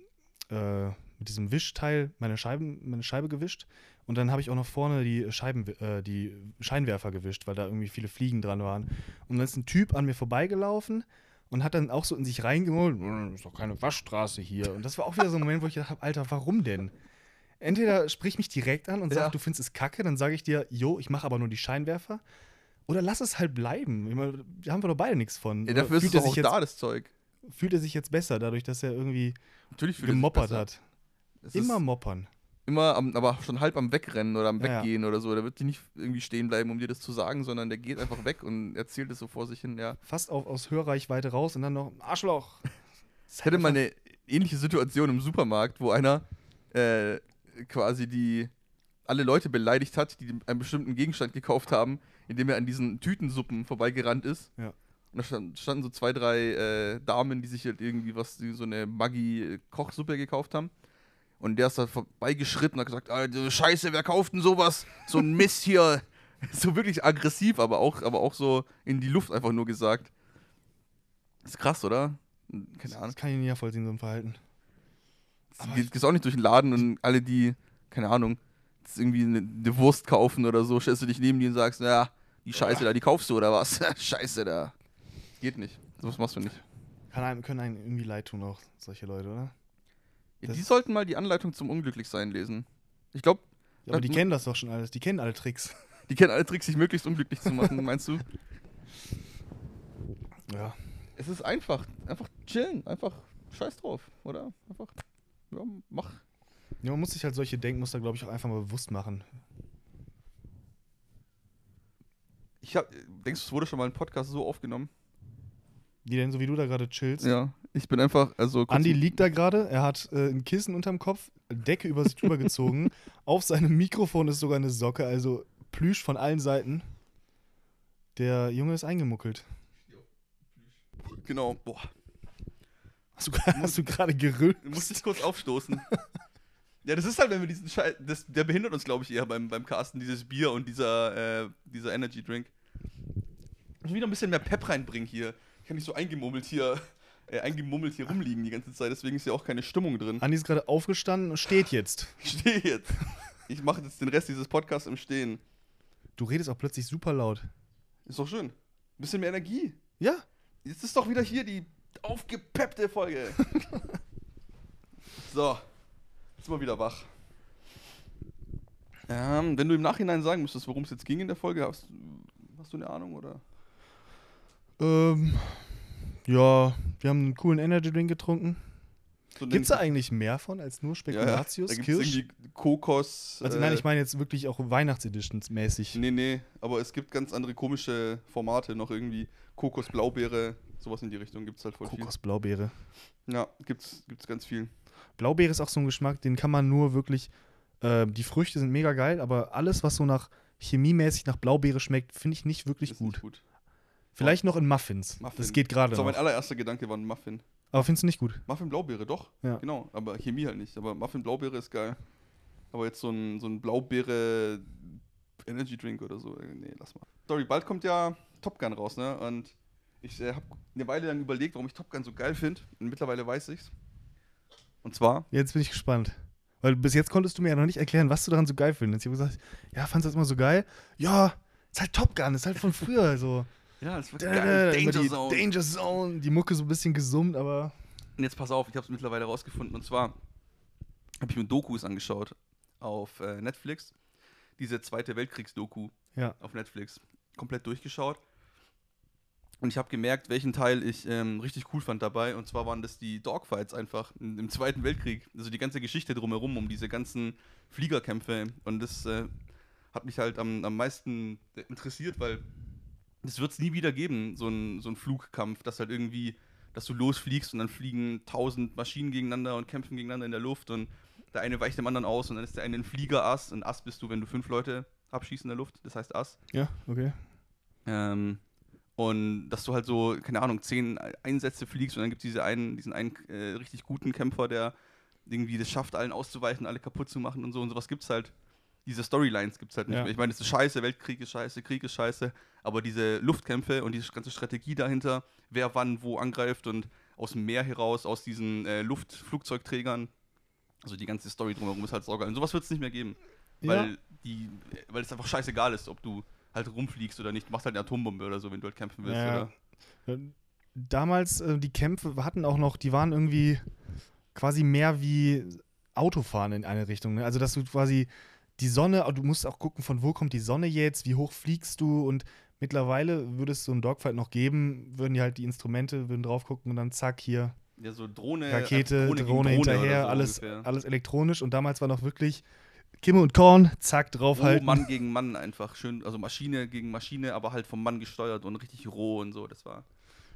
Speaker 1: äh, mit diesem Wischteil meine, Scheiben, meine Scheibe gewischt und dann habe ich auch noch vorne die, Scheiben, äh, die Scheinwerfer gewischt, weil da irgendwie viele Fliegen dran waren. Und dann ist ein Typ an mir vorbeigelaufen und hat dann auch so in sich reingemult, "Hm, ist doch keine Waschstraße hier. Und das war auch wieder so ein Moment, wo ich gedacht habe, Alter, warum denn? Entweder sprich mich direkt an und sag,
Speaker 2: Ja.
Speaker 1: du findest es kacke, dann sage ich dir, jo, ich mache aber nur die Scheinwerfer. Oder lass es halt bleiben. Meine, da haben wir doch beide nichts von.
Speaker 2: Ja, dafür ist es
Speaker 1: fühlt, er
Speaker 2: doch
Speaker 1: sich
Speaker 2: auch
Speaker 1: jetzt,
Speaker 2: da, das Zeug.
Speaker 1: fühlt er sich jetzt besser, dadurch, dass er irgendwie
Speaker 2: Natürlich
Speaker 1: gemoppert hat.
Speaker 2: Es
Speaker 1: Immer moppern.
Speaker 2: immer am, aber schon halb am Wegrennen oder am
Speaker 1: Ja, ja.
Speaker 2: Weggehen oder so. Der wird nicht irgendwie stehen bleiben, um dir das zu sagen, sondern der geht einfach weg und erzählt es so vor sich hin. Ja.
Speaker 1: Fast auf, aus Hörreichweite raus und dann noch Arschloch.
Speaker 2: Ich hatte mal eine ähnliche Situation im Supermarkt, wo einer äh, quasi die alle Leute beleidigt hat, die einen bestimmten Gegenstand gekauft haben, indem er an diesen Tütensuppen vorbeigerannt ist.
Speaker 1: Ja.
Speaker 2: Und da stand, standen so zwei, drei äh, Damen, die sich halt irgendwie was, die so eine Maggi-Kochsuppe gekauft haben. Und der ist da vorbeigeschritten und hat gesagt, Alter, Scheiße, wer kauft denn sowas? So ein Mist hier. so wirklich aggressiv, aber auch, aber auch so in die Luft einfach nur gesagt. ist krass, oder? Keine Ahnung.
Speaker 1: Das kann ich nicht nachvollziehen, so ein Verhalten.
Speaker 2: Geht, gehst auch nicht durch den Laden und alle, die, keine Ahnung, irgendwie eine, eine Wurst kaufen oder so, stellst du dich neben die und sagst, ja, die Scheiße da, die kaufst du oder was? Scheiße da. Geht nicht. Sowas machst du nicht.
Speaker 1: Kann einem, können einem irgendwie leid tun, auch solche Leute, oder?
Speaker 2: Ja, die sollten mal die Anleitung zum Unglücklichsein lesen. Ich glaube,
Speaker 1: Ja, aber die kennen das doch schon alles. Die kennen alle Tricks.
Speaker 2: die kennen alle Tricks, sich möglichst unglücklich zu machen, meinst du?
Speaker 1: Ja.
Speaker 2: Es ist einfach. Einfach chillen. Einfach scheiß drauf, oder? Einfach, ja, mach.
Speaker 1: ja. Man muss sich halt solche Denkmuster, glaube ich, auch einfach mal bewusst machen.
Speaker 2: Ich hab, denkst du, es wurde schon mal ein Podcast so aufgenommen?
Speaker 1: Die denn, so wie du da gerade chillst.
Speaker 2: Ja. Ich bin einfach, also.
Speaker 1: Andi liegt da gerade, er hat äh, ein Kissen unterm Kopf, Decke über sich drüber gezogen. Auf seinem Mikrofon ist sogar eine Socke, also Plüsch von allen Seiten. Der Junge ist eingemuckelt.
Speaker 2: Genau. Boah.
Speaker 1: Hast du, hast du gerade gerüllt?
Speaker 2: Du musst dich kurz aufstoßen. ja, das ist halt, wenn wir diesen Scheiß. Das, der behindert uns, glaube ich, eher beim, beim Casten, dieses Bier und dieser, äh, dieser Energy Drink. Ich muss wieder ein bisschen mehr Pep reinbringen hier. Ich kann nicht so eingemummelt hier, äh, eingemummelt hier rumliegen die ganze Zeit, deswegen ist ja auch keine Stimmung drin.
Speaker 1: Andi ist gerade aufgestanden und steht jetzt.
Speaker 2: Ich stehe jetzt. Ich mache jetzt den Rest dieses Podcasts im Stehen.
Speaker 1: Du redest auch plötzlich super laut.
Speaker 2: Ist doch schön. Bisschen mehr Energie.
Speaker 1: Ja,
Speaker 2: Jetzt ist doch wieder hier die aufgepeppte Folge. so, jetzt sind wir wieder wach. Ähm, wenn du im Nachhinein sagen müsstest, worum es jetzt ging in der Folge, hast, hast du eine Ahnung oder?
Speaker 1: Ähm, ja, wir haben einen coolen Energy Drink getrunken.
Speaker 2: So
Speaker 1: Gibt es da eigentlich mehr von als nur
Speaker 2: ja, ja,
Speaker 1: Spekulatius,
Speaker 2: da gibt's
Speaker 1: Kirsch?
Speaker 2: irgendwie Kokos.
Speaker 1: Also
Speaker 2: äh,
Speaker 1: nein, ich meine jetzt wirklich auch Weihnachtseditions mäßig.
Speaker 2: Nee, nee, aber es gibt ganz andere komische Formate noch irgendwie. Kokos, Blaubeere, sowas in die Richtung gibt es halt voll
Speaker 1: Kokos, Blaubeere.
Speaker 2: viel. Ja, gibt's, gibt's ganz viel.
Speaker 1: Blaubeere ist auch so ein Geschmack, den kann man nur wirklich. Äh, die Früchte sind mega geil, aber alles, was so nach chemiemäßig nach Blaubeere schmeckt, finde ich nicht wirklich gut.
Speaker 2: nicht gut.
Speaker 1: Vielleicht noch in Muffins.
Speaker 2: Muffin.
Speaker 1: Das geht gerade
Speaker 2: So, mein allererster Gedanke war ein Muffin.
Speaker 1: Aber findest du nicht gut?
Speaker 2: Muffin Blaubeere, doch.
Speaker 1: Ja.
Speaker 2: Genau, aber Chemie halt nicht. Aber Muffin Blaubeere ist geil. Aber jetzt so ein, so ein Blaubeere Energy Drink oder so, äh, nee, lass mal. Sorry, bald kommt ja Top Gun raus, ne? Und ich äh, habe eine Weile lang überlegt, warum ich Top Gun so geil finde. Und mittlerweile weiß ich's. Und zwar,
Speaker 1: Jetzt bin ich gespannt. Weil bis jetzt konntest du mir ja noch nicht erklären, was du daran so geil findest. Ich habe gesagt, ja, fandest du das immer so geil? Ja, ist halt Top Gun, ist halt von früher so.
Speaker 2: Ja, das war
Speaker 1: Da, da, da, immer die Danger Zone, die Mucke so ein bisschen gesummt, aber
Speaker 2: Und jetzt pass auf, ich habe es mittlerweile rausgefunden. Und zwar habe ich mir Dokus angeschaut auf äh, Netflix. Diese Zweite Weltkriegs-Doku
Speaker 1: ja.
Speaker 2: auf Netflix. Komplett durchgeschaut. Und ich habe gemerkt, welchen Teil ich ähm, richtig cool fand dabei. Und zwar waren das die Dogfights einfach im, im Zweiten Weltkrieg. Also die ganze Geschichte drumherum, um diese ganzen Fliegerkämpfe. Und das äh, hat mich halt am, am meisten interessiert, weil das wird es nie wieder geben, so ein, so ein Flugkampf, dass halt irgendwie, dass du losfliegst und dann fliegen tausend Maschinen gegeneinander und kämpfen gegeneinander in der Luft und der eine weicht dem anderen aus und dann ist der eine ein Fliegerass. Ein Ass bist du, wenn du fünf Leute abschießt in der Luft, das heißt Ass.
Speaker 1: Ja, okay.
Speaker 2: Ähm, und dass du halt so, keine Ahnung, zehn Einsätze fliegst und dann gibt es diese einen, diesen einen äh, richtig guten Kämpfer, der irgendwie das schafft, allen auszuweichen, alle kaputt zu machen und so und sowas gibt es halt. Diese Storylines gibt es halt nicht
Speaker 1: Ja.
Speaker 2: mehr. Ich meine, das ist scheiße, Weltkrieg ist scheiße, Krieg ist scheiße, aber diese Luftkämpfe und diese ganze Strategie dahinter, wer wann wo angreift und aus dem Meer heraus, aus diesen äh, Luftflugzeugträgern, also die ganze Story drumherum ist halt saugeil. Und sowas wird es nicht mehr geben. Weil, die, weil es einfach scheißegal ist, ob du halt rumfliegst oder nicht. Du machst halt eine Atombombe oder so, wenn du halt kämpfen willst.
Speaker 1: Ja.
Speaker 2: Oder?
Speaker 1: Damals, äh, die Kämpfe hatten auch noch, die waren irgendwie quasi mehr wie Autofahren in eine Richtung. Ne? Also, dass du quasi die Sonne, du musst auch gucken, von wo kommt die Sonne jetzt, wie hoch fliegst du und mittlerweile würde es so einen Dogfight noch geben, würden die halt die Instrumente, würden drauf gucken und dann zack, hier
Speaker 2: Ja, so Drohne,
Speaker 1: Rakete,
Speaker 2: einfach
Speaker 1: Drohne,
Speaker 2: oder
Speaker 1: hinterher,
Speaker 2: so
Speaker 1: alles,
Speaker 2: ungefähr.
Speaker 1: alles elektronisch und damals war noch wirklich Kimme und Korn, zack, draufhalten.
Speaker 2: Mann gegen Mann einfach schön, also Maschine gegen Maschine, aber halt vom Mann gesteuert und richtig roh und so. Das war,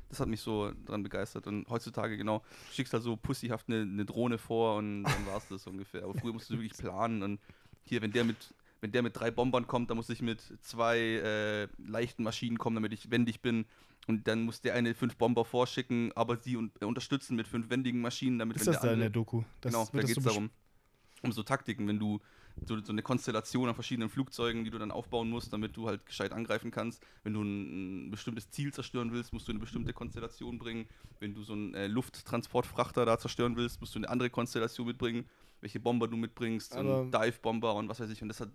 Speaker 2: das hat mich so dran begeistert. Und heutzutage genau, schickst halt so pussyhaft eine, eine Drohne vor und dann war es das ungefähr. Aber früher musst du wirklich planen und hier, wenn der mit, wenn der mit drei Bombern kommt, dann muss ich mit zwei äh, leichten Maschinen kommen, damit ich wendig bin. Und dann muss der eine fünf Bomber vorschicken, aber sie un äh, unterstützen mit fünf wendigen Maschinen, damit
Speaker 1: ist
Speaker 2: wenn
Speaker 1: das
Speaker 2: der
Speaker 1: da in
Speaker 2: andere
Speaker 1: der Doku? Das
Speaker 2: genau, da geht es darum. Um so Taktiken, wenn du so, so eine Konstellation an verschiedenen Flugzeugen, die du dann aufbauen musst, damit du halt gescheit angreifen kannst. Wenn du ein, ein bestimmtes Ziel zerstören willst, musst du eine bestimmte Konstellation bringen. Wenn du so einen äh, Lufttransportfrachter da zerstören willst, musst du eine andere Konstellation mitbringen. Welche Bomber du mitbringst,
Speaker 1: Aber-
Speaker 2: einen Dive-Bomber und was weiß ich. Und das hat,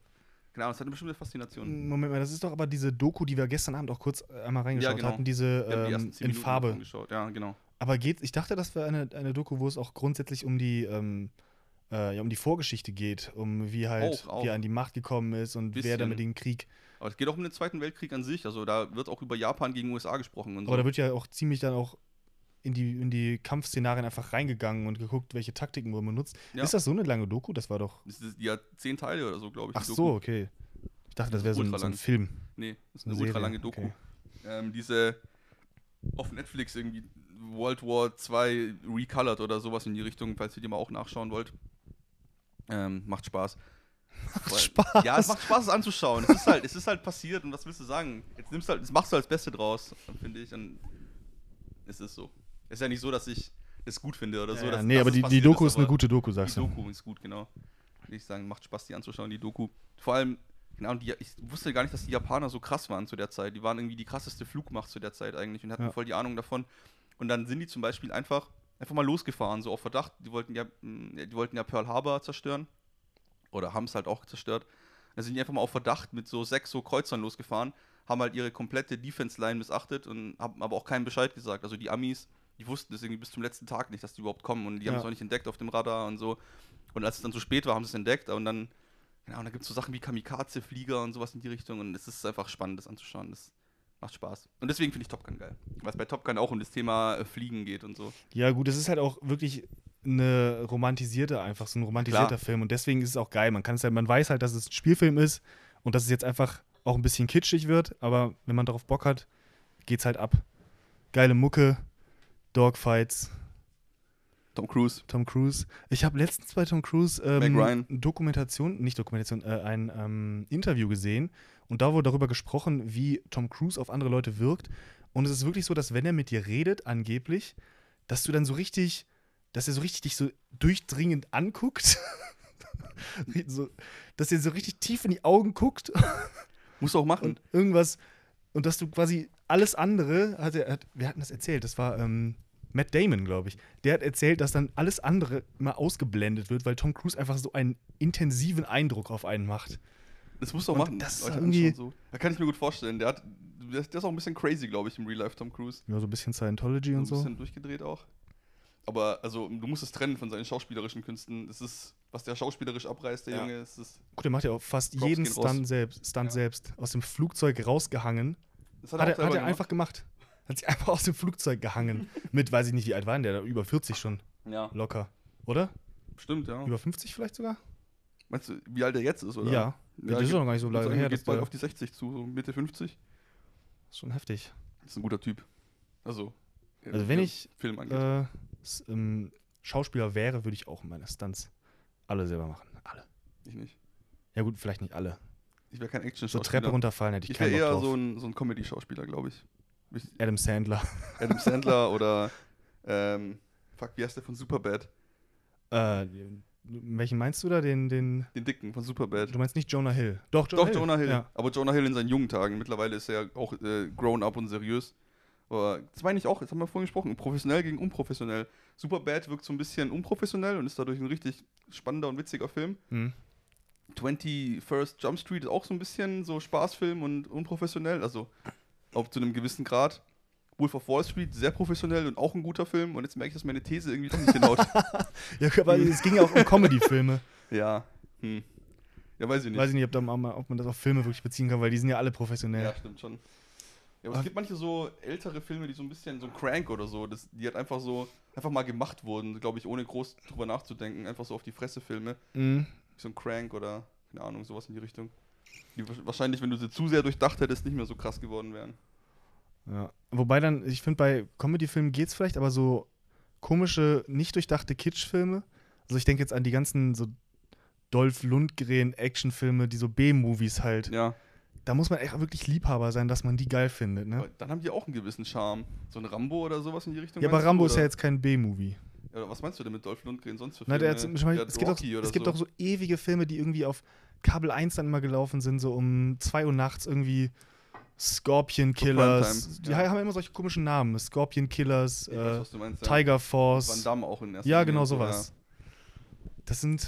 Speaker 2: genau, das hat eine bestimmte Faszination.
Speaker 1: Moment mal, das ist doch aber diese Doku, die wir gestern Abend auch kurz äh, einmal reingeschaut
Speaker 2: genau.
Speaker 1: hatten, diese
Speaker 2: die
Speaker 1: ähm,
Speaker 2: zehn
Speaker 1: in Farbe.
Speaker 2: Ja, genau.
Speaker 1: Aber geht, ich dachte, das wäre eine, eine Doku, wo es auch grundsätzlich um die, ähm, äh, ja, um die Vorgeschichte geht, um wie halt,
Speaker 2: Auch, auch.
Speaker 1: wie er an die Macht gekommen ist und wer
Speaker 2: Bisschen.
Speaker 1: damit den Krieg.
Speaker 2: Aber es geht auch um den Zweiten Weltkrieg an sich. Also da wird auch über Japan gegen USA gesprochen und so.
Speaker 1: Aber da wird ja auch ziemlich dann auch in die, in die Kampfszenarien einfach reingegangen und geguckt, welche Taktiken man benutzt.
Speaker 2: Ja.
Speaker 1: Ist das so eine lange Doku? Das war doch.
Speaker 2: das ist ja zehn Teile oder so, glaube ich.
Speaker 1: Ach so, okay. Ich dachte, das wäre so, ein- so ein. Film.
Speaker 2: Nee, das ist
Speaker 1: Eine
Speaker 2: eine, ultra lange Doku.
Speaker 1: okay.
Speaker 2: Ähm, diese auf Netflix irgendwie World War 2 Recolored oder sowas in die Richtung, falls ihr die mal auch nachschauen wollt. Ähm, macht Spaß. Weil-
Speaker 1: Spaß.
Speaker 2: Ja, es macht Spaß, es anzuschauen. Es ist halt, es ist halt passiert und was willst du sagen? Jetzt nimmst du halt, das machst du als Beste draus, finde ich. Und es ist so. Es ist ja nicht so, dass ich das gut finde oder so.
Speaker 1: ja,
Speaker 2: dass,
Speaker 1: nee,
Speaker 2: dass
Speaker 1: aber
Speaker 2: es
Speaker 1: die, die Doku ist eine
Speaker 2: aber-
Speaker 1: gute Doku,
Speaker 2: die
Speaker 1: sagst du.
Speaker 2: Doku ist gut, genau. Will ich sagen, macht Spaß, die anzuschauen, die Doku. Vor allem, genau, die, ich wusste gar nicht, dass die Japaner so krass waren zu der Zeit. Die waren irgendwie die krasseste Flugmacht zu der Zeit eigentlich und hatten
Speaker 1: Ja.
Speaker 2: voll die Ahnung davon. Und dann sind die zum Beispiel einfach, einfach mal losgefahren, so auf Verdacht. Die wollten ja, mh, die wollten ja Pearl Harbor zerstören. Oder haben es halt auch zerstört. Dann sind die einfach mal auf Verdacht mit so sechs so Kreuzern losgefahren, haben halt ihre komplette Defense-Line missachtet und haben aber auch keinen Bescheid gesagt. Also die Amis, die wussten das irgendwie bis zum letzten Tag nicht, dass die überhaupt kommen und die haben
Speaker 1: Ja.
Speaker 2: es auch nicht entdeckt auf dem Radar und so. Und als es dann zu spät war, haben sie es entdeckt und dann, genau, und dann gibt es so Sachen wie Kamikaze-Flieger und sowas in die Richtung und es ist einfach spannend, das anzuschauen. Das Macht Spaß. Und deswegen finde ich Top Gun geil. Weil es bei Top Gun auch um das Thema äh, Fliegen geht und so.
Speaker 1: Ja, gut, es ist halt auch wirklich eine romantisierte, einfach so ein romantisierter
Speaker 2: Klar.
Speaker 1: Film. Und deswegen ist es auch geil. Man kann es ja, man weiß halt, dass es ein Spielfilm ist und dass es jetzt einfach auch ein bisschen kitschig wird, aber wenn man darauf Bock hat, geht's halt ab. Geile Mucke, Dogfights,
Speaker 2: Tom Cruise.
Speaker 1: Tom Cruise. Ich habe letztens bei Tom Cruise ähm. Dokumentation, nicht Dokumentation, äh, ein ähm, Interview gesehen und da wurde darüber gesprochen, wie Tom Cruise auf andere Leute wirkt. Und es ist wirklich so, dass wenn er mit dir redet, angeblich, dass du dann so richtig, dass er so richtig dich so durchdringend anguckt. so, dass er so richtig tief in die Augen guckt
Speaker 2: Muss auch machen.
Speaker 1: und irgendwas und dass du quasi alles andere hat er, hat, wir hatten das erzählt, das war ähm, Matt Damon, glaube ich. Der hat erzählt, dass dann alles andere immer ausgeblendet wird, weil Tom Cruise einfach so einen intensiven Eindruck auf einen macht.
Speaker 2: Das musst du auch machen.
Speaker 1: das ist irgendwie-
Speaker 2: so. Da kann ich mir gut vorstellen. Der, hat, der, ist- auch ein bisschen crazy, glaube ich, im Real Life, Tom Cruise.
Speaker 1: Ja, so ein bisschen Scientology und
Speaker 2: so ein
Speaker 1: so.
Speaker 2: bisschen durchgedreht auch. Aber also, du musst es trennen von seinen schauspielerischen Künsten. Das ist, was der schauspielerisch abreißt, der
Speaker 1: Ja.
Speaker 2: Junge, ist das.
Speaker 1: Gut, der macht ja auch fast
Speaker 2: Props
Speaker 1: jeden. Stunt selbst, Stunt
Speaker 2: Ja.
Speaker 1: selbst. Aus dem Flugzeug rausgehangen.
Speaker 2: Das
Speaker 1: Hat, er, hat
Speaker 2: selber
Speaker 1: er einfach gemacht. Hat sich einfach aus dem Flugzeug gehangen. Mit, weiß ich nicht, wie alt war denn der? Über 40 schon.
Speaker 2: Ja,
Speaker 1: Locker. Oder?
Speaker 2: stimmt, ja.
Speaker 1: Über 50 vielleicht sogar?
Speaker 2: Meinst du, wie alt er jetzt ist, oder?
Speaker 1: Ja. das ist doch noch gar nicht so lange her.
Speaker 2: Geht bald auf die 60 zu, so Mitte 50.
Speaker 1: ist schon heftig.
Speaker 2: Das ist ein guter Typ. Also, äh,
Speaker 1: Also wenn ich,
Speaker 2: Film angeht.
Speaker 1: Äh, ähm, Schauspieler wäre, würde ich auch meine Stunts alle selber machen. Alle.
Speaker 2: ich nicht.
Speaker 1: Ja gut, vielleicht nicht alle.
Speaker 2: Ich wäre kein
Speaker 1: So
Speaker 2: Action-Schauspieler.
Speaker 1: Treppe runterfallen hätte ich,
Speaker 2: Ich wäre
Speaker 1: keinen Bock
Speaker 2: eher
Speaker 1: drauf.
Speaker 2: so ein, so ein Comedy-Schauspieler, glaube ich. ich.
Speaker 1: Adam Sandler.
Speaker 2: Adam Sandler oder, ähm, fuck, wie heißt der von Superbad?
Speaker 1: äh, welchen meinst du da? Den, den,
Speaker 2: Den Dicken von Superbad.
Speaker 1: du meinst nicht Jonah Hill. Doch, Jonah
Speaker 2: Doch,
Speaker 1: Hill.
Speaker 2: Jonah Hill.
Speaker 1: Ja.
Speaker 2: Aber Jonah Hill in seinen jungen Tagen. Mittlerweile ist er ja auch äh, grown up und seriös. Aber das meine ich auch, jetzt haben wir vorhin gesprochen, professionell gegen unprofessionell. Superbad wirkt so ein bisschen unprofessionell und ist dadurch ein richtig spannender und witziger Film.
Speaker 1: Hm.
Speaker 2: 21st Jump Street ist auch so ein bisschen so Spaßfilm und unprofessionell, also auch zu einem gewissen Grad. Wolf of Wall Street, sehr professionell und auch ein guter Film. Und jetzt merke ich, dass meine These irgendwie doch nicht hinhaut.
Speaker 1: Ja, aber es ging ja auch um Comedy-Filme.
Speaker 2: ja. Hm. Ja, weiß ich nicht.
Speaker 1: Weiß ich nicht, ob, da mal, ob man das auf Filme wirklich beziehen kann, weil die sind ja alle professionell.
Speaker 2: Ja, stimmt schon. Ja, aber es gibt manche so ältere Filme, die so ein bisschen, so ein Crank oder so, das, die halt einfach so, einfach mal gemacht wurden, glaube ich, ohne groß drüber nachzudenken, einfach so auf die Fresse Filme.
Speaker 1: Mhm.
Speaker 2: So ein Crank oder, keine Ahnung, sowas in die Richtung. Die wa- wahrscheinlich, wenn du sie zu sehr durchdacht hättest, nicht mehr so krass geworden wären.
Speaker 1: Ja. Wobei dann, ich finde, bei Comedy-Filmen geht es vielleicht, aber so komische, nicht durchdachte Kitsch-Filme. Also ich denke jetzt an die ganzen so Dolph Lundgren-Actionfilme, die so B-Movies halt.
Speaker 2: Ja.
Speaker 1: Da muss man echt wirklich Liebhaber sein, dass man die geil findet, ne?
Speaker 2: Aber dann haben die auch einen gewissen Charme. So ein Rambo oder sowas in die Richtung.
Speaker 1: Ja, aber
Speaker 2: meinst du,
Speaker 1: Rambo ist ja jetzt kein B-Movie.
Speaker 2: Ja, was meinst du denn mit Dolph Lundgren sonst für
Speaker 1: Na,
Speaker 2: Filme?
Speaker 1: der hat zum Beispiel, es gibt, auch,
Speaker 2: oder
Speaker 1: es gibt
Speaker 2: so.
Speaker 1: auch so ewige Filme, die irgendwie auf Kabel 1 dann immer gelaufen sind, so um 2 Uhr nachts irgendwie Scorpion Killers. Die
Speaker 2: ja.
Speaker 1: haben immer solche komischen Namen. Scorpion Killers,
Speaker 2: weiß,
Speaker 1: äh,
Speaker 2: du meinst, ja.
Speaker 1: Tiger
Speaker 2: Van
Speaker 1: Force.
Speaker 2: Damme auch in erster
Speaker 1: Ja, genau
Speaker 2: so,
Speaker 1: sowas. Das sind.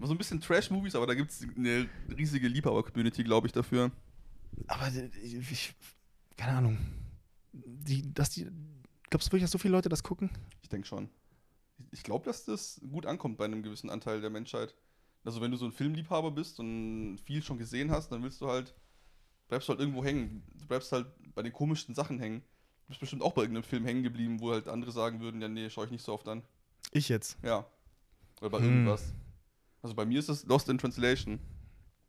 Speaker 2: ja. So ein bisschen Trash-Movies, aber da gibt es eine riesige Liebhaber-Community, glaube ich, dafür.
Speaker 1: Aber ich, ich keine Ahnung. Die, dass die, glaubst du wirklich, dass so viele Leute das gucken?
Speaker 2: Ich denke schon. Ich glaube, dass das gut ankommt bei einem gewissen Anteil der Menschheit. Also wenn du so ein Filmliebhaber bist und viel schon gesehen hast, dann willst du halt, bleibst du halt irgendwo hängen. Du bleibst halt bei den komischsten Sachen hängen. Du bist bestimmt auch bei irgendeinem Film hängen geblieben, wo halt andere sagen würden, ja nee, schau ich nicht so oft an.
Speaker 1: Ich jetzt.
Speaker 2: Ja. Oder bei
Speaker 1: Hm.
Speaker 2: irgendwas. Also bei mir ist es Lost in Translation.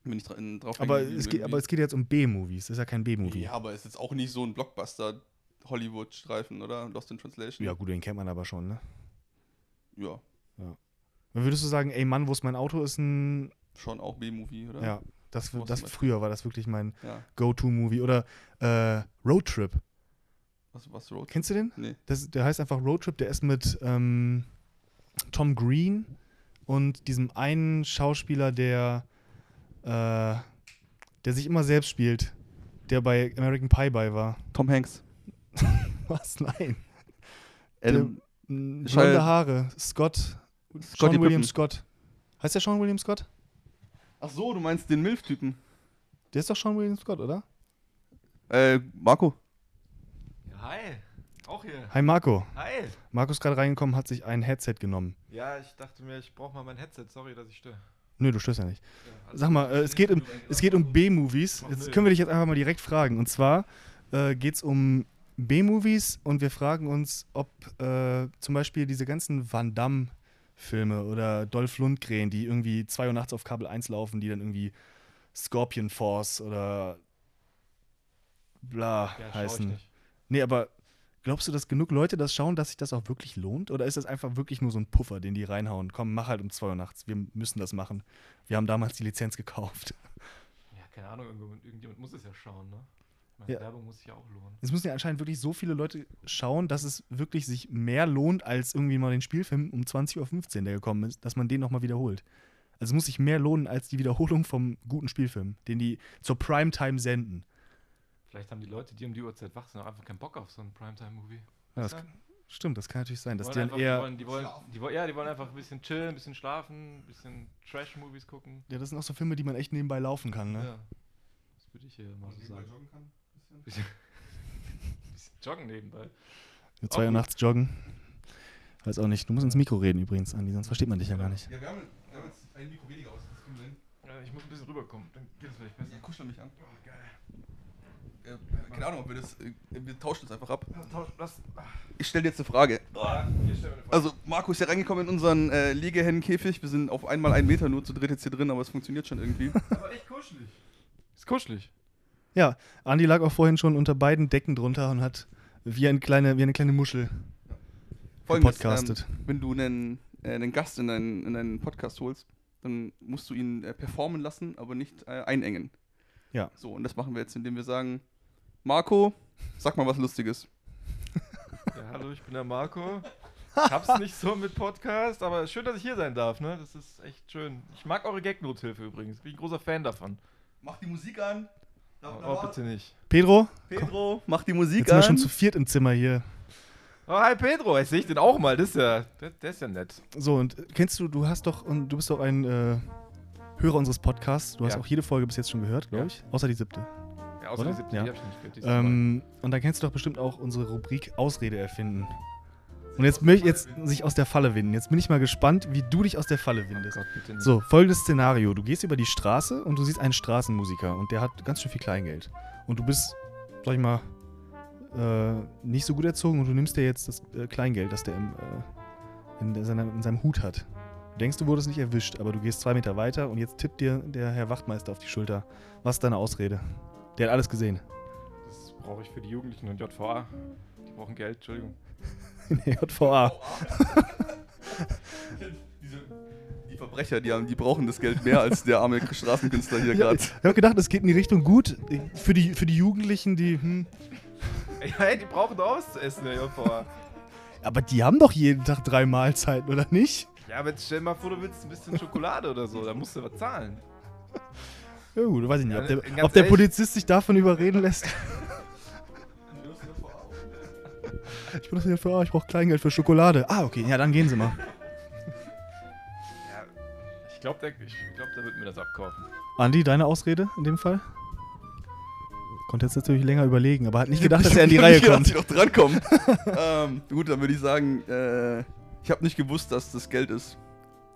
Speaker 2: Bin ich dra drauf
Speaker 1: Aber es, geht, aber es geht jetzt um B-Movies. Das ist ja kein B-Movie.
Speaker 2: Ja, aber es ist jetzt auch nicht so ein Blockbuster Hollywood-Streifen, oder? Lost in Translation.
Speaker 1: Ja, gut, den kennt man aber schon, ne?
Speaker 2: Ja,
Speaker 1: Würdest du sagen, ey Mann, wo ist mein Auto, ist ein.
Speaker 2: schon auch B-Movie, oder?
Speaker 1: Ja, das, das früher war das wirklich mein
Speaker 2: ja.
Speaker 1: Go-To-Movie. Oder äh, Road Trip.
Speaker 2: Was, was Road?
Speaker 1: Kennst du den?
Speaker 2: Nee.
Speaker 1: Das, der heißt einfach Road Trip. Der ist mit ähm, Tom Green und diesem einen Schauspieler, der, äh, der sich immer selbst spielt, der bei American Pie bei war.
Speaker 2: Tom Hanks.
Speaker 1: Was? Nein.
Speaker 2: Adam,
Speaker 1: blonde Haare. Scott.
Speaker 2: Scotty
Speaker 1: Sean William
Speaker 2: Pippen.
Speaker 1: Scott. Heißt der Sean William Scott?
Speaker 2: Ach so, du meinst den Milf-Typen.
Speaker 1: Der ist doch Sean William Scott, oder?
Speaker 2: Äh, Marco.
Speaker 3: Ja, hi. Auch hier.
Speaker 1: Hi Marco.
Speaker 3: Hi.
Speaker 1: Marco ist gerade reingekommen, hat sich ein Headset genommen.
Speaker 3: Ja, ich dachte mir, ich brauche mal mein Headset. Sorry, dass ich störe.
Speaker 1: Nö, du störst ja nicht.
Speaker 3: Ja,
Speaker 1: Sag mal, äh, es, geht um, es geht um B-Movies. Jetzt können wir dich jetzt einfach mal direkt fragen. Und zwar, äh, geht es um B-Movies und wir fragen uns, ob äh, zum Beispiel diese ganzen Van Damme-Filme oder Dolph Lundgren, die irgendwie 2 Uhr nachts auf Kabel 1 laufen, die dann irgendwie Scorpion Force oder bla
Speaker 3: Ja,
Speaker 1: heißen. Nee, aber glaubst du, dass genug Leute das schauen, dass sich das auch wirklich lohnt? Oder ist das einfach wirklich nur so ein Puffer, den die reinhauen? Komm, mach halt um 2 Uhr nachts. Wir müssen das machen. Wir haben damals die Lizenz gekauft.
Speaker 3: Ja, keine Ahnung, irgendjemand, irgendjemand muss es ja schauen, ne? Meine,
Speaker 1: Ja.
Speaker 3: Werbung muss sich ja auch lohnen.
Speaker 1: Es müssen ja anscheinend wirklich so viele Leute schauen, dass es wirklich sich mehr lohnt, als irgendwie mal den Spielfilm um 20.15 Uhr, der gekommen ist, dass man den nochmal wiederholt. Also es muss sich mehr lohnen als die Wiederholung vom guten Spielfilm, den die zur Primetime senden.
Speaker 3: Vielleicht haben die Leute, die um die Uhrzeit wach sind, auch einfach keinen Bock auf so einen Primetime-Movie.
Speaker 1: Ja, das? Stimmt, das kann natürlich sein, dass
Speaker 3: Die wollen
Speaker 1: dann
Speaker 3: einfach- die
Speaker 1: eher.
Speaker 3: wollen, die wollen, die wollen, ja, die wollen einfach ein bisschen chillen, ein bisschen schlafen, ein bisschen Trash-Movies gucken.
Speaker 1: Ja, das sind auch so Filme, die man echt nebenbei laufen kann, ne?
Speaker 3: Ja. Das würde ich hier mal so sagen. Bisschen, bisschen joggen nebenbei.
Speaker 1: Für zwei Uhr
Speaker 3: gut.
Speaker 1: nachts joggen. Weiß auch nicht. Du musst ins Mikro reden übrigens, Andi, sonst versteht man dich ja gar nicht.
Speaker 2: Ja, wir haben, wir haben jetzt ein Mikro weniger aus. Das kriegen wir hin.
Speaker 3: Ja, ich muss ein bisschen rüberkommen, dann geht es vielleicht besser.
Speaker 2: Ja, kuschel mich an. Äh, keine Ahnung, ob wir das. Äh, wir tauschen das einfach ab.
Speaker 3: Lass,
Speaker 2: Ich stelle dir jetzt eine Frage. Also, Marco ist ja reingekommen in unseren äh, Liegehennenkäfig. Wir sind auf einmal einen Meter nur zu dritt jetzt hier drin, aber es funktioniert schon irgendwie.
Speaker 3: aber echt kuschelig. Ist kuschelig.
Speaker 1: Ja, Andi lag auch vorhin schon unter beiden Decken drunter und hat wie, ein kleine, wie eine kleine Muschel
Speaker 2: Folgendes,
Speaker 1: gepodcastet.
Speaker 2: Ähm, wenn du einen, äh, einen Gast in deinen, in deinen Podcast holst, dann musst du ihn äh, performen lassen, aber nicht äh, einengen.
Speaker 1: Ja.
Speaker 2: So, und das machen wir jetzt, indem wir sagen: Marco, sag mal was Lustiges.
Speaker 3: Ja, hallo, ich bin der Marco. Ich hab's nicht so mit Podcast, aber schön, dass ich hier sein darf, ne? Das ist echt schön. Ich mag eure Gagnothilfe übrigens. Bin ein großer Fan davon.
Speaker 2: Mach die Musik an.
Speaker 3: Oh, oh bitte nicht.
Speaker 1: Pedro,
Speaker 2: Pedro, mach die Musik
Speaker 1: jetzt sind wir
Speaker 2: an.
Speaker 1: schon zu viert im Zimmer hier.
Speaker 3: Oh, hi Pedro, ich sehe ich den auch mal. Das ist ja, der, der ist ja nett.
Speaker 1: So, und kennst du, du hast doch, und du bist doch ein äh, Hörer unseres Podcasts. Du hast
Speaker 3: Ja.
Speaker 1: auch jede Folge bis jetzt schon gehört, glaube
Speaker 3: Ja.
Speaker 1: ich. Außer die siebte.
Speaker 3: Ja, außer
Speaker 1: Oder?
Speaker 3: die 70,
Speaker 1: Ja.
Speaker 3: die hab ich nicht gehört.
Speaker 1: Ähm, und dann kennst du doch bestimmt auch unsere Rubrik Ausrede erfinden. Und jetzt möchte ich jetzt sich aus der Falle winden. Jetzt bin ich mal gespannt, wie du dich aus der Falle
Speaker 3: oh
Speaker 1: windest.
Speaker 3: Gott, bitte nicht.
Speaker 1: So, folgendes Szenario. Du gehst über die Straße und du siehst einen Straßenmusiker und der hat ganz schön viel Kleingeld. Und du bist, sag ich mal, äh, nicht so gut erzogen und du nimmst dir jetzt das äh, Kleingeld, das der im, äh, in, seiner, in seinem Hut hat. Du denkst, du wurdest nicht erwischt, aber du gehst zwei Meter weiter und jetzt tippt dir der Herr Wachtmeister auf die Schulter. Was ist deine Ausrede? Der hat alles gesehen.
Speaker 3: Das brauche ich für die Jugendlichen und JVA. Die brauchen Geld, Entschuldigung.
Speaker 1: In der JVA.
Speaker 2: Die Verbrecher, die, haben, die brauchen das Geld mehr als der arme Straßenkünstler hier
Speaker 1: Ja,
Speaker 2: gerade.
Speaker 1: ich habe gedacht, es geht in die Richtung gut. Für die, für die Jugendlichen, die. Hm.
Speaker 3: Ja, hey, die brauchen doch was zu essen, der JVA.
Speaker 1: Aber die haben doch jeden Tag drei Mahlzeiten, oder nicht?
Speaker 3: ja, aber jetzt stell dir mal vor, du willst ein bisschen Schokolade oder so. Da musst du was zahlen.
Speaker 1: Ja, gut, weiß ich nicht. Ob
Speaker 3: Ja,
Speaker 1: der, ob der Polizist sich davon überreden lässt. Ich bin das für, ah, ich brauche Kleingeld für Schokolade. Ah, okay, ja, dann gehen Sie mal.
Speaker 3: Ja, ich glaube, der, ich glaub, der wird mir das abkaufen.
Speaker 1: Andi, deine Ausrede in dem Fall? Konnte jetzt natürlich länger überlegen, aber hat nicht gedacht, dass er in die Reihe kommt.
Speaker 2: ich noch drankomme. ähm, gut, dann würde ich sagen, äh, ich habe nicht gewusst, dass das Geld ist.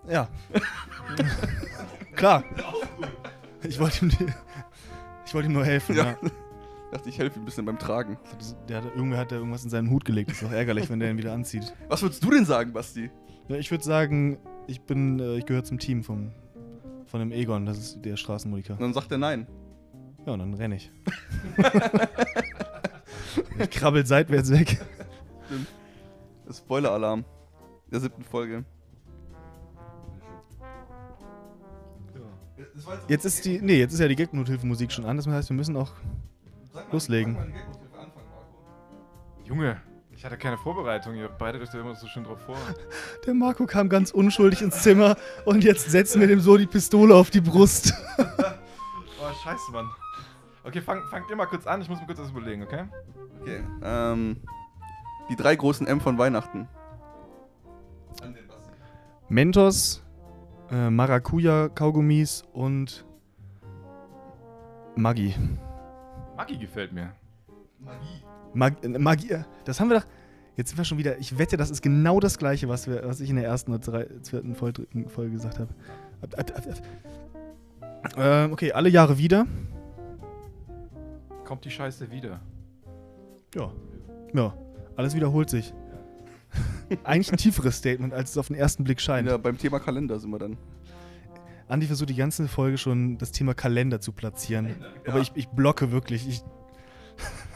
Speaker 1: Ja. Klar. Ich wollte ihm, die- ich wollte ihm nur helfen.
Speaker 2: Ja.
Speaker 1: Ja.
Speaker 2: Ich dachte, ich helfe ihm ein bisschen beim Tragen.
Speaker 1: Der hat, irgendwer hat da irgendwas in seinen Hut gelegt. Ist doch ärgerlich, wenn der ihn wieder anzieht.
Speaker 2: Was würdest du denn sagen, Basti?
Speaker 1: Ja, ich würde sagen, ich bin, äh, ich gehöre zum Team vom, von dem Egon, das ist der Straßenmusiker.
Speaker 2: Und dann sagt er nein.
Speaker 1: Ja, und dann renne ich. ich krabbel seitwärts weg.
Speaker 2: Das Spoiler-Alarm der siebten Folge.
Speaker 1: Jetzt ist die, nee, jetzt ist ja die Gagnothilfe-Musik schon an. Das heißt, wir müssen auch loslegen.
Speaker 3: Junge, ich hatte keine Vorbereitung. Ihr bereitet euch da immer so schön drauf vor.
Speaker 1: Der Marco kam ganz unschuldig ins Zimmer und jetzt setzen wir dem so die Pistole auf die Brust.
Speaker 3: Oh, scheiße, Mann. Okay, fang, fangt ihr mal kurz an. Ich muss mir kurz was überlegen, okay?
Speaker 2: Okay, ähm, die drei großen M von Weihnachten.
Speaker 1: Mentos, äh, Maracuja-Kaugummis und Maggi.
Speaker 3: Maggi gefällt mir.
Speaker 1: Mag äh, Magie, äh, das haben wir doch. Jetzt sind wir schon wieder. Ich wette, das ist genau das gleiche, was, wir, was ich in der ersten oder drei, zweiten Folge, Folge gesagt habe. Ab- ab- ab- ab. Ähm, okay, alle Jahre wieder.
Speaker 3: Kommt die Scheiße wieder.
Speaker 1: Ja. Ja. Alles wiederholt sich. Eigentlich ein tieferes Statement, als es auf den ersten Blick scheint.
Speaker 2: Ja, beim Thema Kalender sind wir dann.
Speaker 1: Andi versucht die ganze Folge schon das Thema Kalender zu platzieren.
Speaker 2: Ja.
Speaker 1: Aber ich, ich blocke wirklich. Ich,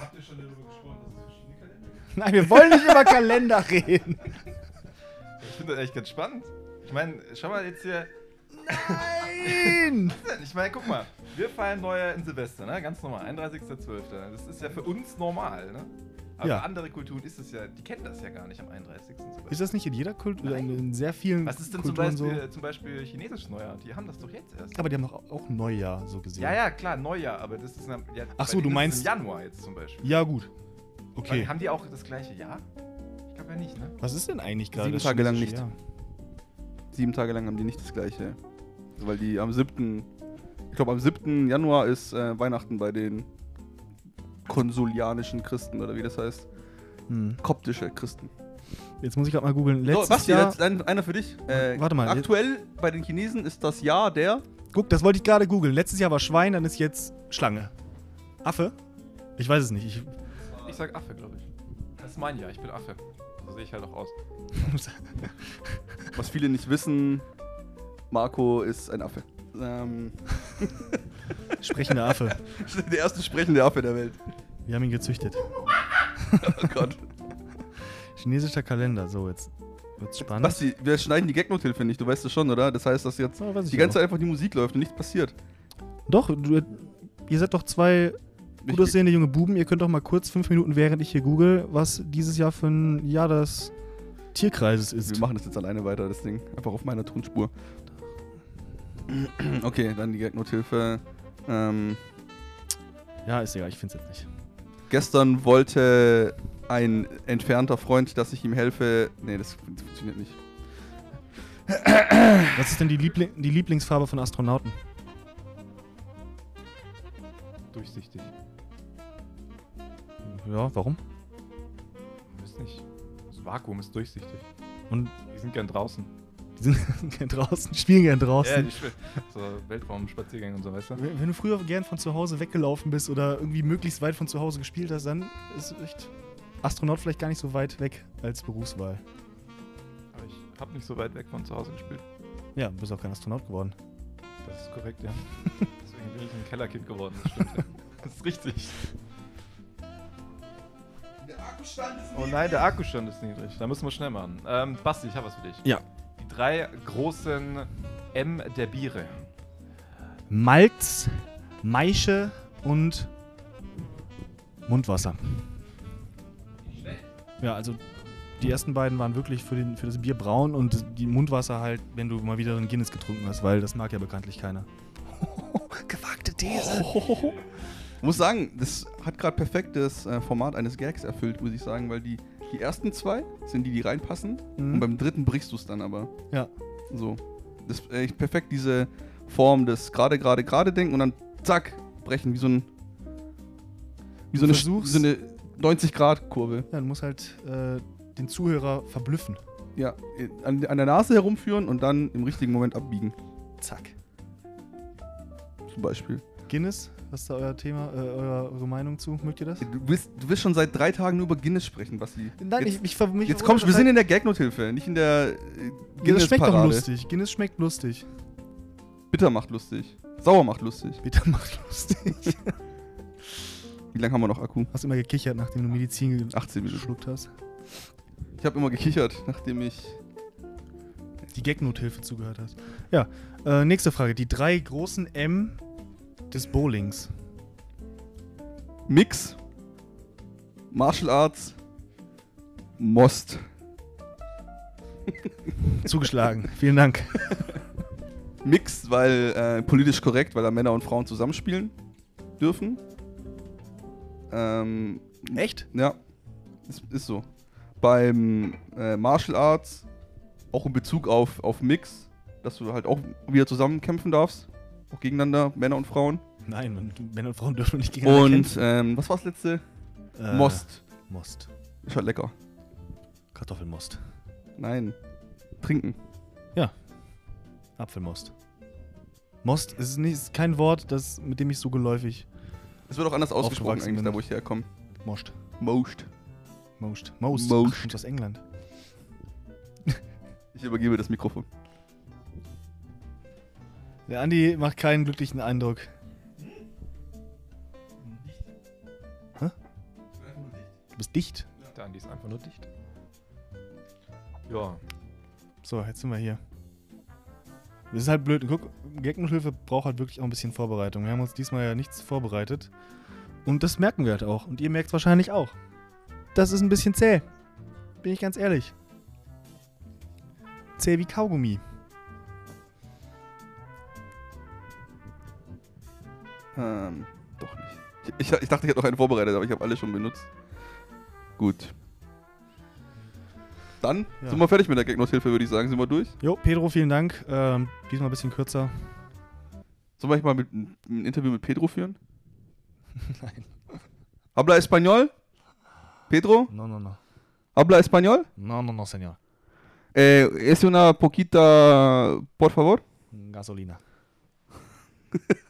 Speaker 3: Habt ihr schon darüber gesprochen, dass es verschiedene Kalender gibt?
Speaker 1: nein, wir wollen nicht über Kalender reden.
Speaker 3: Ich finde das echt ganz spannend. Ich meine, schau mal jetzt hier.
Speaker 1: Nein!
Speaker 3: Ich meine, guck mal, wir feiern Neujahr in Silvester, ne? Ganz normal, 31.12. Das ist ja für uns normal, ne? Aber
Speaker 1: Ja.
Speaker 3: für andere Kulturen ist es ja, die kennen das ja gar nicht am 31. Silvester.
Speaker 1: Ist das nicht in jeder Kultur,
Speaker 3: Nein.
Speaker 1: in, in sehr vielen
Speaker 3: Was ist denn zum
Speaker 1: Kulturen
Speaker 3: Beispiel,
Speaker 1: so?
Speaker 3: zum Beispiel chinesisches Neujahr? Die haben das doch jetzt erst.
Speaker 1: Aber die haben doch auch Neujahr so gesehen.
Speaker 3: Ja, ja, klar, Neujahr, aber das ist ja,
Speaker 1: Ach so, du
Speaker 3: denen ist
Speaker 1: meinst-
Speaker 3: Im Januar jetzt zum Beispiel.
Speaker 1: Ja, gut. Okay.
Speaker 3: Weil, haben die auch das gleiche Jahr? Ich glaube ja nicht, ne?
Speaker 1: Was ist denn eigentlich gerade?
Speaker 2: Sieben
Speaker 1: das
Speaker 2: Tage lang nicht.
Speaker 1: Jahr?
Speaker 2: Sieben Tage lang haben die nicht das gleiche. Weil die am 7. Ich glaube, am 7. Januar ist äh, Weihnachten bei den konsulianischen Christen oder wie das heißt.
Speaker 1: Hm.
Speaker 2: Koptische Christen.
Speaker 1: Jetzt muss ich gerade mal googeln.
Speaker 2: So,
Speaker 1: Letztes
Speaker 2: Basti,
Speaker 1: Jahr.
Speaker 2: jetzt ein, einer für dich. Äh,
Speaker 1: Warte mal, jetzt-
Speaker 2: Aktuell bei den Chinesen ist das Jahr der.
Speaker 1: Guck, das wollte ich gerade googeln. Letztes Jahr war Schwein, dann ist jetzt Schlange. Affe? Ich weiß es nicht. Ich,
Speaker 3: Ich sag Affe, glaube ich. Das ist mein Jahr, ich bin Affe. So sehe ich halt auch aus.
Speaker 2: Was viele nicht wissen, Marco ist ein Affe. Ähm,
Speaker 1: sprechender Affe.
Speaker 2: der erste sprechende Affe der Welt.
Speaker 1: Wir haben ihn gezüchtet.
Speaker 2: Oh Gott.
Speaker 1: Chinesischer Kalender. So, jetzt wird's spannend.
Speaker 2: Basti, wir schneiden die Gagnothilfe nicht, du weißt es schon, oder? Das heißt, dass jetzt
Speaker 1: ich
Speaker 2: die ganze. Zeit einfach die Musik läuft und nichts passiert.
Speaker 1: Doch, du, ihr seid doch zwei gut aussehende junge Buben. Ihr könnt doch mal kurz fünf Minuten, während ich hier google, was dieses Jahr für ein Jahr des Tierkreises ist.
Speaker 2: Wir machen das jetzt alleine weiter, das Ding. Einfach auf meiner Tonspur. Okay, dann die Gagnothilfe. Ähm,
Speaker 1: Ja, ist egal, ich finde es jetzt nicht.
Speaker 2: gestern wollte ein entfernter Freund, dass ich ihm helfe. Nee, das fun- funktioniert nicht.
Speaker 1: Was ist denn die, Liebling die Lieblingsfarbe von Astronauten?
Speaker 3: Durchsichtig.
Speaker 1: Ja, warum?
Speaker 3: Weiß nicht. Das Vakuum ist durchsichtig.
Speaker 1: Und
Speaker 3: Die sind gern draußen.
Speaker 1: Die sind gern draußen, spielen gern draußen.
Speaker 3: Ja, die spielen. So Weltraumspaziergänge und so, weißt du?
Speaker 1: Wenn wenn du früher gern von zu Hause weggelaufen bist oder irgendwie möglichst weit von zu Hause gespielt hast, dann ist echt Astronaut vielleicht gar nicht so weit weg als Berufswahl.
Speaker 3: Aber ich habe nicht so weit weg von zu Hause gespielt.
Speaker 1: Ja, du bist auch kein Astronaut geworden.
Speaker 3: Das ist korrekt, ja. Deswegen bin ich ein Kellerkind geworden, das stimmt. ja. das ist richtig.
Speaker 2: Der Akkustand ist
Speaker 3: Oh nein, der Akkustand ist niedrig. Da müssen wir schnell machen. Ähm, Basti, ich habe was für dich.
Speaker 1: Ja.
Speaker 3: Drei großen M der Biere.
Speaker 1: Malz, Maische und Mundwasser. Ja, also die ersten beiden waren wirklich für, den, für das Bier braun und die Mundwasser halt, wenn du mal wieder einen Guinness getrunken hast, weil das mag ja bekanntlich keiner. Gewagte These.
Speaker 2: Ich muss sagen, das hat gerade perfekt das äh, Format eines Gags erfüllt, muss ich sagen, weil die, die ersten zwei sind die, die reinpassen. Und
Speaker 1: Mhm.
Speaker 2: beim dritten brichst du es dann aber.
Speaker 1: Ja.
Speaker 2: So. Das ist echt perfekt, diese Form des gerade, gerade, gerade denken und dann zack, brechen, wie so ein. Wie so eine, so eine 90-Grad-Kurve.
Speaker 1: Ja, du musst halt äh, den Zuhörer verblüffen.
Speaker 2: Ja, an, an der Nase herumführen und dann im richtigen Moment abbiegen.
Speaker 1: Zack.
Speaker 2: Zum Beispiel.
Speaker 1: Guinness, was ist da euer Thema, äh, eure, eure Meinung zu? Mögt ihr das?
Speaker 2: Du willst, du willst schon seit drei Tagen nur über Guinness sprechen, Basti.
Speaker 1: Nein,
Speaker 2: jetzt,
Speaker 1: ich, ich, ver- mich
Speaker 2: jetzt kommst wir sind in der Gagnothilfe, nicht in der äh,
Speaker 1: das
Speaker 2: Guinness-Parade.
Speaker 1: schmeckt doch lustig. Guinness schmeckt lustig.
Speaker 2: Bitter macht lustig. Sauer macht lustig.
Speaker 1: Bitter macht lustig.
Speaker 2: Wie lange haben wir noch Akku?
Speaker 1: Hast immer gekichert, nachdem du Medizin ge
Speaker 2: 18 Minuten.
Speaker 1: geschluckt hast.
Speaker 2: Ich habe immer gekichert, nachdem ich.
Speaker 1: Die Gagnothilfe zugehört hast. Ja, äh, nächste Frage. Die drei großen M des Bowlings.
Speaker 2: Mix, Martial Arts, Most.
Speaker 1: Zugeschlagen. Vielen Dank.
Speaker 2: Mix, weil äh, politisch korrekt, weil da Männer und Frauen zusammenspielen dürfen. Ähm,
Speaker 1: Echt?
Speaker 2: ja, ist, ist so. Beim äh, Martial Arts, auch in Bezug auf, auf Mix, dass du halt auch wieder zusammen kämpfen darfst. Auch gegeneinander, Männer und Frauen.
Speaker 1: Nein, man, Männer und Frauen dürfen nicht gegeneinander
Speaker 2: Und ähm, was war das letzte?
Speaker 1: Äh,
Speaker 2: Most.
Speaker 1: Most.
Speaker 2: Ist halt lecker.
Speaker 1: Kartoffelmost.
Speaker 2: Nein. Trinken.
Speaker 1: Apfelmost. Most ist, nicht, ist kein Wort, das, mit dem ich so geläufig
Speaker 2: Es wird auch anders ausgesprochen eigentlich,
Speaker 1: bin.
Speaker 2: da wo ich herkomme.
Speaker 1: moscht.
Speaker 2: Most.
Speaker 1: Most. Most.
Speaker 2: Most.
Speaker 1: Ach, aus England.
Speaker 2: Ich übergebe das Mikrofon.
Speaker 1: Der Andi macht keinen glücklichen Eindruck. Hä? Du bist dicht.
Speaker 3: Der Andi ist einfach nur dicht. Ja.
Speaker 1: So, jetzt sind wir hier. Das ist halt blöd. Guck, Gagnothilfe braucht halt wirklich auch ein bisschen Vorbereitung. Wir haben uns diesmal ja nichts vorbereitet. Und das merken wir halt auch. Und ihr merkt es wahrscheinlich auch. Das ist ein bisschen zäh. Bin ich ganz ehrlich. Zäh wie Kaugummi.
Speaker 2: Ähm, doch nicht. Ich, ich, ich dachte, ich hätte noch einen vorbereitet, aber ich habe alle schon benutzt. Gut. Dann
Speaker 1: Ja.
Speaker 2: sind wir fertig mit der Gagnothilfe, würde ich sagen. Sind wir durch?
Speaker 1: Jo, Pedro, vielen Dank. Ähm, diesmal ein bisschen kürzer.
Speaker 2: Sollen wir mal mit, ein Interview mit Pedro führen?
Speaker 1: Nein.
Speaker 2: Habla Español? Pedro?
Speaker 1: No, no, no.
Speaker 2: Habla Español?
Speaker 1: No, no, no, señor.
Speaker 2: Eh, es una poquita, por favor.
Speaker 1: Gasolina.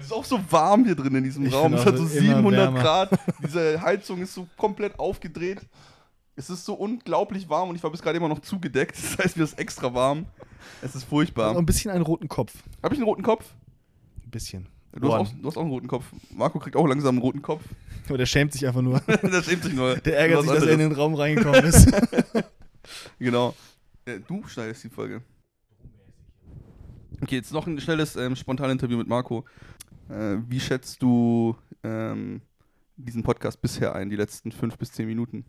Speaker 2: Es ist auch so warm hier drin in diesem
Speaker 1: Ich
Speaker 2: Raum. Es hat so
Speaker 1: es ist immer
Speaker 2: 700
Speaker 1: wärmer.
Speaker 2: Grad. Diese Heizung ist so komplett aufgedreht. Es ist so unglaublich warm und ich war bis gerade immer noch zugedeckt. Das heißt, mir ist extra warm. Es ist
Speaker 1: Und
Speaker 2: furchtbar.
Speaker 1: ein bisschen einen roten Kopf.
Speaker 2: Habe ich einen roten Kopf?
Speaker 1: Ein bisschen.
Speaker 2: Du hast, auch, du hast auch einen roten Kopf. Marco kriegt auch langsam einen roten Kopf.
Speaker 1: Aber der schämt sich einfach nur.
Speaker 2: der schämt sich nur.
Speaker 1: Der ärgert sich, dass er in den Raum reingekommen ist.
Speaker 2: Genau. Äh, du schneidest die Folge. Okay, jetzt noch ein schnelles ähm, Spontan-Interview mit Marco. Äh, wie schätzt du ähm, diesen Podcast bisher ein, die letzten fünf bis zehn Minuten?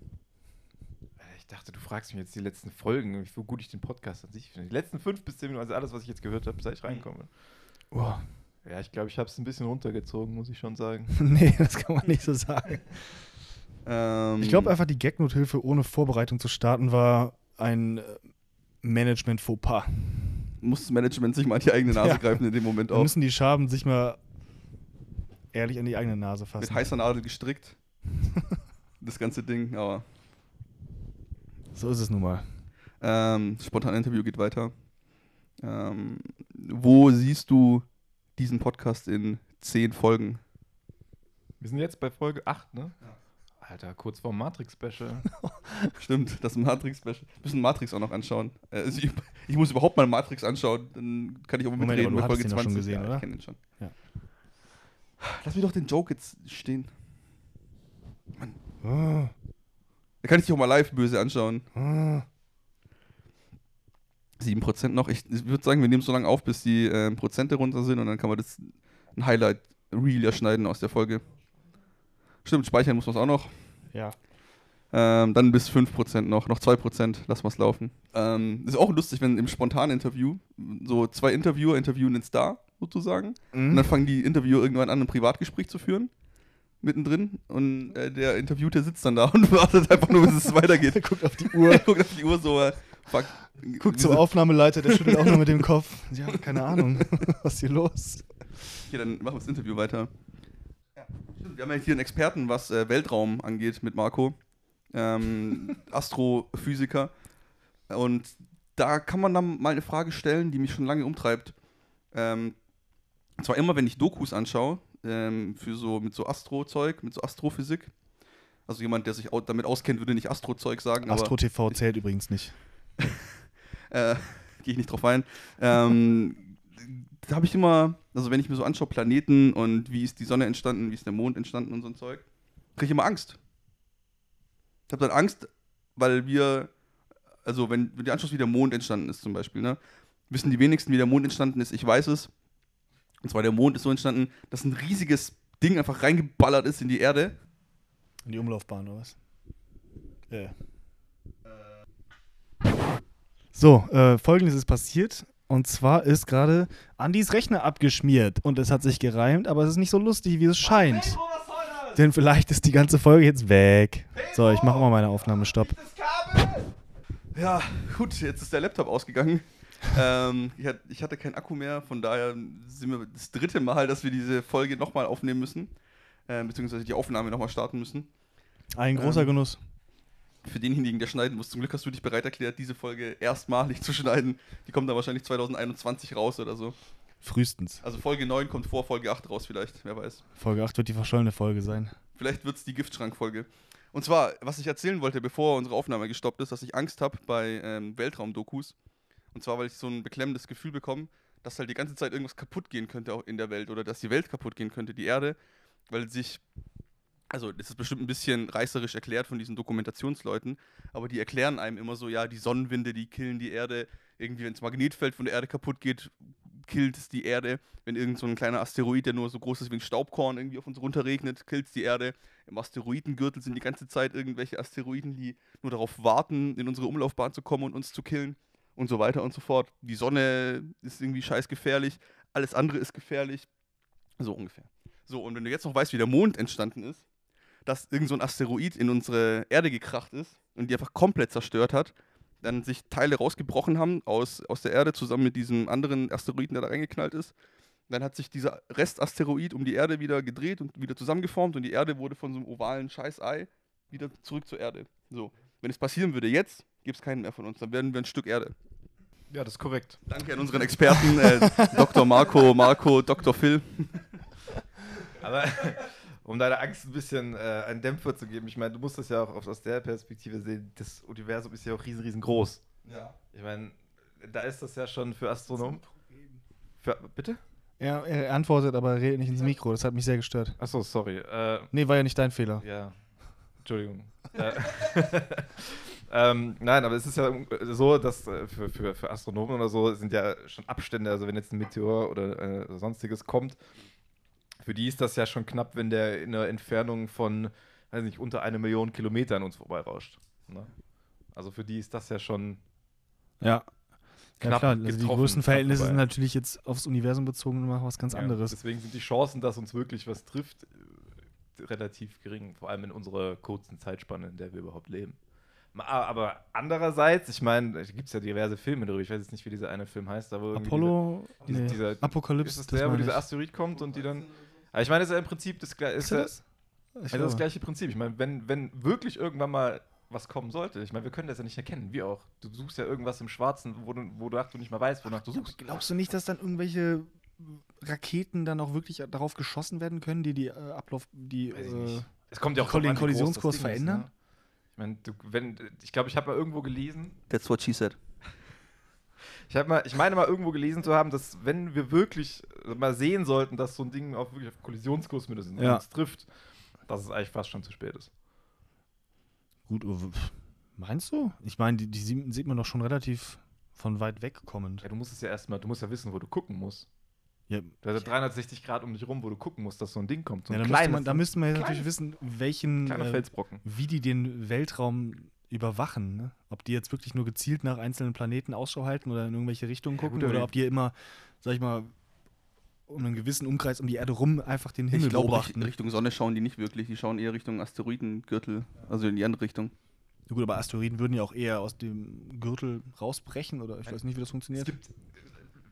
Speaker 3: Äh, Ich dachte, du fragst mich jetzt die letzten Folgen, wie gut ich den Podcast an sich finde. Die letzten fünf bis zehn Minuten, also alles, was ich jetzt gehört habe, seit ich reinkomme.
Speaker 1: Boah.
Speaker 3: Ja, ich glaube, ich habe es ein bisschen runtergezogen, muss ich schon sagen.
Speaker 1: Nee, das kann man nicht so sagen.
Speaker 2: Ähm,
Speaker 1: Ich glaube einfach, die Gagnothilfe ohne Vorbereitung zu starten war ein äh, Management-Fauxpas.
Speaker 2: muss das Management sich mal an die eigene Nase
Speaker 1: Ja.
Speaker 2: greifen in dem Moment
Speaker 1: Da
Speaker 2: auch.
Speaker 1: müssen die Schaben sich mal ehrlich an die eigene Nase
Speaker 2: Mit
Speaker 1: fassen.
Speaker 2: heißer Nadel gestrickt. das ganze Ding, aber
Speaker 1: So ist es nun mal.
Speaker 2: ähm, das spontane Interview geht weiter. Ähm, wo siehst du diesen Podcast in zehn Folgen?
Speaker 3: Wir sind jetzt bei Folge 8, ne? Alter, kurz vor Matrix-Special.
Speaker 2: Stimmt, das Matrix-Special. Wir müssen Matrix auch noch anschauen. Also ich, ich muss überhaupt mal Matrix anschauen, dann kann ich auch
Speaker 1: Moment,
Speaker 2: mitreden
Speaker 1: aber du hattest den doch
Speaker 2: 20.
Speaker 1: schon gesehen,
Speaker 2: ja,
Speaker 1: oder?
Speaker 2: Ich kenne den schon.
Speaker 1: Ja.
Speaker 2: Lass mir doch den Joke jetzt stehen.
Speaker 1: Ah,
Speaker 2: Da kann ich dich auch mal live böse anschauen.
Speaker 1: ah.
Speaker 2: 7% noch. Ich, ich würde sagen, wir nehmen so lange auf, bis die ähm, Prozente runter sind und dann kann man das ein Highlight Reel erschneiden aus der Folge. Stimmt, speichern muss man es auch noch.
Speaker 1: Ja.
Speaker 2: Ähm, dann bis 5% noch, noch 2%, lassen wir es laufen. Ähm, ist auch lustig, wenn im spontanen Interview so zwei Interviewer interviewen den Star sozusagen und
Speaker 1: Mhm.
Speaker 2: dann fangen die Interviewer irgendwann an, ein Privatgespräch zu führen, mittendrin und äh, der Interviewte sitzt dann da und wartet einfach nur, bis es weitergeht.
Speaker 1: Er guckt auf die
Speaker 2: Er
Speaker 1: Uhr,
Speaker 2: guckt auf die Uhr so, äh, fuck.
Speaker 1: guckt zum Aufnahmeleiter, der schüttelt auch nur mit dem Kopf. Ja, keine Ahnung. Was ist hier los?
Speaker 2: Okay, dann machen wir das Interview weiter. Stimmt, wir haben ja hier einen Experten, was äh, Weltraum angeht mit Marco. Ähm, Astrophysiker. Und da kann man dann mal eine Frage stellen, die mich schon lange umtreibt. Ähm, und zwar immer, wenn ich Dokus anschaue, ähm, für so, mit so Astro-Zeug, mit so Astrophysik. Also jemand, der sich damit auskennt, würde nicht Astro-Zeug sagen,
Speaker 1: Astro TV zählt übrigens nicht.
Speaker 2: äh, gehe ich nicht drauf ein. Ähm, da habe ich immer, also wenn ich mir so anschaue, Planeten und wie ist die Sonne entstanden, wie ist der Mond entstanden und so ein Zeug, kriege ich immer Angst. Ich habe dann Angst, weil wir, also wenn, wenn du anschaust, wie der Mond entstanden ist zum Beispiel, ne, wissen die wenigsten, wie der Mond entstanden ist. Ich weiß es. Und zwar der Mond ist so entstanden, dass ein riesiges Ding einfach reingeballert ist in die Erde.
Speaker 1: In die Umlaufbahn oder was? Ja. So, äh, folgendes ist passiert. Und zwar ist gerade Andys Rechner abgeschmiert. Und es hat sich gereimt, aber es ist nicht so lustig, wie es scheint. Denn vielleicht ist die ganze Folge jetzt weg. So, ich mache mal meine Aufnahme. Stopp.
Speaker 2: Ja, gut, jetzt ist der Laptop ausgegangen. Ähm, ich, hat, ich hatte keinen Akku mehr, von daher sind wir das dritte Mal, dass wir diese Folge nochmal aufnehmen müssen. Ähm, beziehungsweise die Aufnahme nochmal starten müssen.
Speaker 1: Ein großer
Speaker 2: Ähm,
Speaker 1: Genuss.
Speaker 2: Für denjenigen, der schneiden muss, zum Glück hast du dich bereit erklärt, diese Folge erstmalig zu schneiden. Die kommt dann wahrscheinlich 2021 raus oder so.
Speaker 1: Frühestens.
Speaker 2: Also Folge 9 kommt vor Folge 8 raus vielleicht, wer weiß.
Speaker 1: Folge 8 wird die verschollene Folge sein.
Speaker 2: Vielleicht wird es die Giftschrankfolge. Und zwar, was ich erzählen wollte, bevor unsere Aufnahme gestoppt ist, dass ich Angst habe bei ähm, Weltraumdokus. Und zwar, weil ich so ein beklemmendes Gefühl bekomme, dass halt die ganze Zeit irgendwas kaputt gehen könnte auch in der Welt oder dass die Welt kaputt gehen könnte, die Erde, weil sich, also das ist bestimmt ein bisschen reißerisch erklärt von diesen Dokumentationsleuten, aber die erklären einem immer so, ja, die Sonnenwinde, die killen die Erde, irgendwie, wenn das Magnetfeld von der Erde kaputt geht, killt es die Erde. Wenn irgend so ein kleiner Asteroid, der nur so groß ist wie ein Staubkorn, irgendwie auf uns runterregnet, killt es die Erde. Im Asteroidengürtel sind die ganze Zeit irgendwelche Asteroiden, die nur darauf warten, in unsere Umlaufbahn zu kommen und uns zu killen und so weiter und so fort. Die Sonne ist irgendwie scheiß gefährlich, alles andere ist gefährlich. So ungefähr. So, und wenn du jetzt noch weißt, wie der Mond entstanden ist, dass irgend so ein Asteroid in unsere Erde gekracht ist und die einfach komplett zerstört hat, dann sich Teile rausgebrochen haben aus, aus der Erde zusammen mit diesem anderen Asteroiden, der da reingeknallt ist. Dann hat sich dieser Restasteroid um die Erde wieder gedreht und wieder zusammengeformt und die Erde wurde von so einem ovalen Scheißei wieder zurück zur Erde. So, wenn es passieren würde jetzt, gibt es keinen mehr von uns, dann werden wir ein Stück Erde.
Speaker 3: Ja, das ist korrekt.
Speaker 2: Danke an unseren Experten, äh, Dr. Marco, Marco, Dr. Phil.
Speaker 3: Aber um deiner Angst ein bisschen äh, einen Dämpfer zu geben, ich meine, du musst das ja auch aus der Perspektive sehen, das Universum ist ja auch riesen, riesengroß.
Speaker 2: Ja.
Speaker 3: Ich meine, da ist das ja schon für Astronomen. Für, bitte?
Speaker 1: Ja, er antwortet, aber redet nicht ins Mikro. Das hat mich sehr gestört.
Speaker 3: Achso, sorry. Äh,
Speaker 1: Nee, war ja nicht dein Fehler.
Speaker 3: Ja, Entschuldigung. Äh, ähm, nein, aber es ist ja so, dass äh, für, für, für Astronomen oder so sind ja schon Abstände, also wenn jetzt ein Meteor oder äh, sonstiges kommt, für die ist das ja schon knapp, wenn der in einer Entfernung von, weiß nicht, unter eine Million Kilometer an uns vorbeirauscht. Ne? Also für die ist das ja schon
Speaker 1: Ja. Ja,
Speaker 3: Knapp
Speaker 1: klar. Also die
Speaker 3: getroffen,
Speaker 1: größten
Speaker 3: knapp
Speaker 1: Verhältnisse
Speaker 3: vorbei.
Speaker 1: sind natürlich jetzt aufs Universum bezogen immer was ganz
Speaker 3: Ja,
Speaker 1: anderes.
Speaker 3: Deswegen sind die Chancen, dass uns wirklich was trifft, relativ gering, vor allem in unserer kurzen Zeitspanne, in der wir überhaupt leben. Aber andererseits, ich meine, da gibt es ja diverse Filme darüber, ich weiß jetzt nicht, wie dieser eine Film heißt, aber
Speaker 1: Apollo,
Speaker 3: diese-
Speaker 1: nee.
Speaker 3: dieser-
Speaker 1: Apokalypse,
Speaker 3: Ist das
Speaker 1: das
Speaker 3: der, wo dieser. Asteroid kommt und die dann. Aber ich meine, das ist ja im Prinzip das, ist
Speaker 1: das?
Speaker 3: Also das gleiche Prinzip. Ich meine, wenn, wenn wirklich irgendwann mal was kommen sollte, ich meine, wir können das ja nicht erkennen, wie auch. Du suchst ja irgendwas im Schwarzen, wo du, wo du, du nicht mehr weißt, wonach du suchst.
Speaker 1: Glaubst du nicht, dass dann irgendwelche Raketen dann auch wirklich darauf geschossen werden können, die die äh, Ablauf, die äh.
Speaker 3: Es kommt ja auch
Speaker 1: den Kollisionskurs
Speaker 3: Ding ist,
Speaker 1: verändern?
Speaker 3: ne? Ich meine, du, wenn, ich glaube, ich habe mal irgendwo gelesen,
Speaker 2: That's what she said.
Speaker 3: ich, mal, ich meine mal irgendwo gelesen zu haben, dass wenn wir wirklich mal sehen sollten, dass so ein Ding auch wirklich auf Kollisionskurs mit uns,
Speaker 1: Ja.
Speaker 3: uns trifft, dass es eigentlich fast schon zu spät ist.
Speaker 1: gut, pf, meinst du? Ich meine, die, die sieht sieht man doch schon relativ von weit weg kommend.
Speaker 3: Ja, du musst es ja erstmal, du musst ja wissen, wo du gucken musst.
Speaker 1: Ja,
Speaker 3: hast ja 360 Grad um dich rum, wo du gucken musst, dass so ein Ding kommt. So
Speaker 1: ja da, müsste
Speaker 3: kleines,
Speaker 1: man, da müsste man jetzt natürlich
Speaker 3: kleines-
Speaker 1: wissen, welchen, äh,
Speaker 3: Felsbrocken.
Speaker 1: wie die den Weltraum überwachen. Ne? Ob die jetzt wirklich nur gezielt nach einzelnen Planeten Ausschau halten oder in irgendwelche Richtungen
Speaker 3: Ja,
Speaker 1: gucken
Speaker 3: gut,
Speaker 1: oder ob die immer, sag ich mal, um einen gewissen Umkreis um die Erde rum einfach den Himmel
Speaker 2: Ich glaube,
Speaker 1: beobachten.
Speaker 2: Richtung Sonne schauen die nicht wirklich. Die schauen eher Richtung Asteroidengürtel, also in die andere Richtung.
Speaker 1: Ja, gut, aber Asteroiden würden ja auch eher aus dem Gürtel rausbrechen oder ich weiß nicht, wie das
Speaker 3: Es
Speaker 1: funktioniert.
Speaker 3: gibt,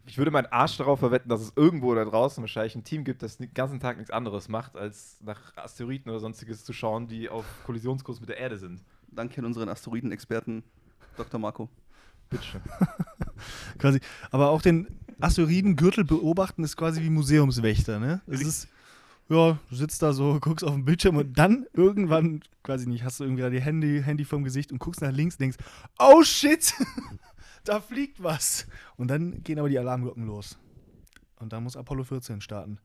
Speaker 3: ich würde meinen Arsch darauf verwetten, dass es irgendwo da draußen wahrscheinlich ein Team gibt, das den ganzen Tag nichts anderes macht, als nach Asteroiden oder sonstiges zu schauen, die auf Kollisionskurs mit der Erde sind.
Speaker 2: Danke an unseren Asteroidenexperten Dr. Marco.
Speaker 3: Bitteschön.
Speaker 1: Quasi. Aber auch den Asteroidengürtel beobachten ist quasi wie Museumswächter, ne? Es ist, ja, du sitzt da so, guckst auf den Bildschirm und dann irgendwann, quasi nicht, hast du irgendwie da die Handy, Handy vorm Gesicht und guckst nach links und denkst, oh shit, da fliegt was. Und dann gehen aber die Alarmglocken los. Und dann muss Apollo 14 starten.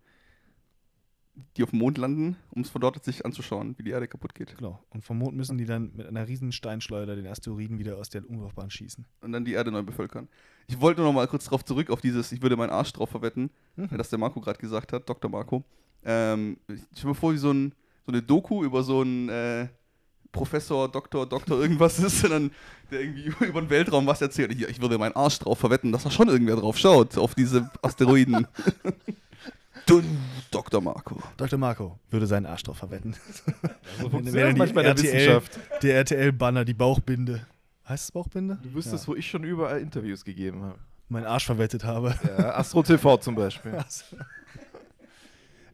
Speaker 2: Die auf dem Mond landen, um es von dort sich anzuschauen, wie die Erde kaputt geht.
Speaker 1: Genau. Und vom Mond müssen die dann mit einer riesen Steinschleuder den Asteroiden wieder aus der Umlaufbahn schießen.
Speaker 2: Und dann die Erde neu bevölkern. Ich wollte nur noch mal kurz darauf zurück, auf dieses, ich würde meinen Arsch drauf verwetten,
Speaker 1: Mhm.
Speaker 2: das der Marco gerade gesagt hat, Dr. Marco. Ähm, ich stell mir vor, wie so, ein, so eine Doku über so einen äh, Professor, Doktor, Doktor, irgendwas ist, dann der irgendwie über den Weltraum was erzählt. Hier, ich würde meinen Arsch drauf verwetten, dass da schon irgendwer drauf schaut, auf diese Asteroiden. Dun, Dr. Marco.
Speaker 1: Dr. Marco würde seinen Arsch drauf verwetten.
Speaker 3: So
Speaker 1: Wenn-
Speaker 3: funktioniert
Speaker 1: er
Speaker 3: manchmal in der
Speaker 1: RTL
Speaker 3: Wissenschaft.
Speaker 1: Der RTL-Banner, die Bauchbinde. Heißt es Bauchbinde?
Speaker 3: Du wüsstest,
Speaker 1: Ja.
Speaker 3: wo ich schon überall Interviews gegeben habe.
Speaker 1: Meinen Arsch verwettet habe.
Speaker 3: Ja, Astro TV zum Beispiel.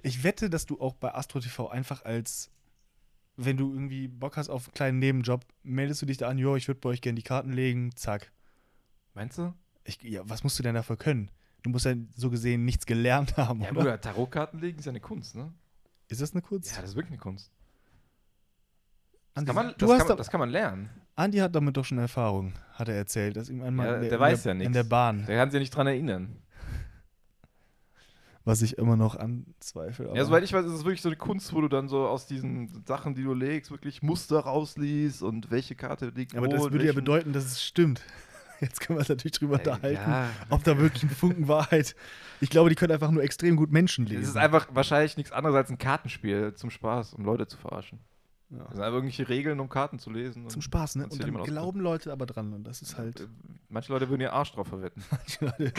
Speaker 1: Ich wette, dass du auch bei Astro TV einfach als, wenn du irgendwie Bock hast auf einen kleinen Nebenjob, meldest du dich da an, jo, ich würde bei euch gerne die Karten legen, zack.
Speaker 3: Meinst du?
Speaker 1: Ich, ja, was musst du denn dafür können? Du musst ja so gesehen nichts gelernt haben,
Speaker 3: Ja,
Speaker 1: oder?
Speaker 3: Bruder, Tarotkarten legen ist ja eine Kunst, ne?
Speaker 1: Ist das eine Kunst?
Speaker 3: Ja, das ist wirklich eine Kunst. Das
Speaker 1: Andi,
Speaker 3: kann man, das kann,
Speaker 1: da,
Speaker 3: das kann man lernen.
Speaker 1: Andi hat damit doch schon Erfahrung, hat er erzählt. Dass ihm einmal
Speaker 3: Ja,
Speaker 1: in
Speaker 3: der
Speaker 1: in
Speaker 3: weiß
Speaker 1: der,
Speaker 3: ja nichts.
Speaker 1: In der Bahn,
Speaker 3: Der kann sich ja nicht dran erinnern.
Speaker 1: Was ich immer noch anzweifle.
Speaker 3: Ja,
Speaker 1: aber-
Speaker 3: soweit ich weiß, ist es wirklich so eine Kunst, wo du dann so aus diesen Sachen, die du legst, wirklich Muster rausliest und welche Karte liegt
Speaker 1: aber
Speaker 3: wo
Speaker 1: das
Speaker 3: und
Speaker 1: würde ja bedeuten, dass es stimmt. Jetzt können wir uns natürlich drüber
Speaker 3: Äh,
Speaker 1: unterhalten,
Speaker 3: Ja.
Speaker 1: ob da wirklich ein Funken Wahrheit. Ich glaube, die können einfach nur extrem gut Menschen lesen.
Speaker 3: Es ist einfach wahrscheinlich nichts anderes als ein Kartenspiel zum Spaß, um Leute zu verarschen.
Speaker 1: Ja.
Speaker 3: Das sind einfach irgendwelche Regeln, um Karten zu lesen.
Speaker 1: Zum Spaß, ne?
Speaker 3: und
Speaker 1: dann glauben Leute aber dran und das ist halt.
Speaker 3: Äh, Manche Leute würden ihr Arsch drauf verwetten.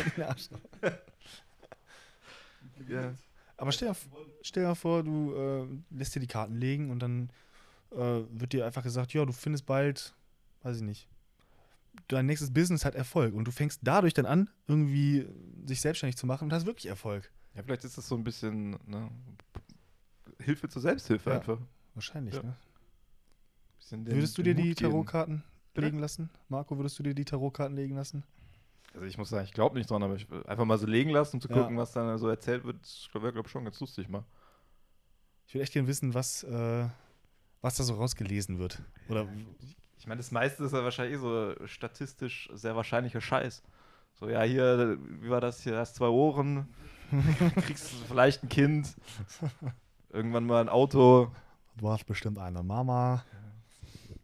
Speaker 1: Ja, Aber stell dir, stell dir vor, du äh, lässt dir die Karten legen und dann äh, wird dir einfach gesagt, ja, du findest bald, weiß ich nicht, dein nächstes Business hat Erfolg und du fängst dadurch dann an, irgendwie sich selbstständig zu machen und hast wirklich Erfolg.
Speaker 3: Ja, vielleicht ist das so ein bisschen ne, Hilfe zur Selbsthilfe
Speaker 1: Ja.
Speaker 3: einfach.
Speaker 1: Wahrscheinlich,
Speaker 3: Ja.
Speaker 1: ne? Würdest du dir die. Tarotkarten legen lassen? Marco, würdest du dir die Tarotkarten legen lassen?
Speaker 3: Also ich muss sagen, ich glaube nicht dran, aber ich will einfach mal so legen lassen, um zu
Speaker 1: Ja.
Speaker 3: gucken, was dann so erzählt wird. Das wäre, glaube ich, schon ganz lustig mal.
Speaker 1: Ich würde echt gerne wissen, was, äh, was da so rausgelesen wird. Oder
Speaker 3: Ich meine, das meiste ist ja wahrscheinlich eh so statistisch sehr wahrscheinlicher Scheiß. So, ja, hier, wie war das hier? Hast zwei Ohren, kriegst vielleicht ein Kind, irgendwann mal ein Auto.
Speaker 1: du hast bestimmt eine Mama.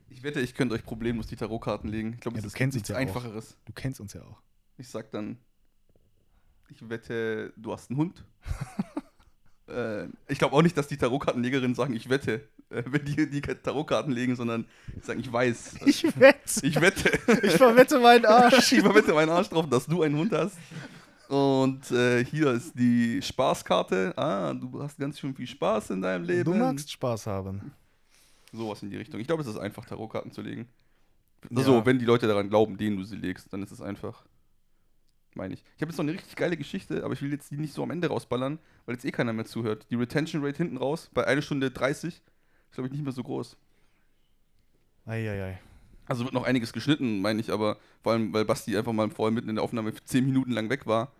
Speaker 2: Ich wette, ich könnte euch problemlos die Tarotkarten legen. Ich glaube,
Speaker 1: Ja, du
Speaker 2: ist
Speaker 1: kennst
Speaker 2: nichts
Speaker 1: uns ja auch.
Speaker 2: Einfacheres.
Speaker 1: Du kennst uns ja auch.
Speaker 2: Ich sag dann, ich wette, du hast einen Hund. äh, ich glaube auch nicht, dass die Tarotkartenlegerinnen sagen, ich wette, äh, wenn die die Tarotkarten legen, sondern die sagen, ich weiß.
Speaker 1: Ich wette.
Speaker 2: Ich wette.
Speaker 1: Ich verwette meinen Arsch.
Speaker 2: ich verwette meinen Arsch drauf, dass du einen Hund hast. Und äh, hier ist die Spaßkarte. Ah, du hast ganz schön viel Spaß in deinem Leben.
Speaker 1: Du magst Spaß haben.
Speaker 2: Sowas in die Richtung. Ich glaube, es ist einfach, Tarotkarten zu legen.
Speaker 1: Ja.
Speaker 2: Also, wenn die Leute daran glauben, denen du sie legst, dann ist es einfach. Meine ich. Ich habe jetzt noch eine richtig geile Geschichte, aber ich will jetzt die nicht so am Ende rausballern, weil jetzt eh keiner mehr zuhört. Die Retention Rate hinten raus bei 1 Stunde 30 ist, glaube ich, nicht mehr so groß.
Speaker 1: Eieiei.
Speaker 2: Also wird noch einiges geschnitten, meine ich, aber vor allem, weil Basti einfach mal vorher mitten in der Aufnahme 10 Minuten lang weg war.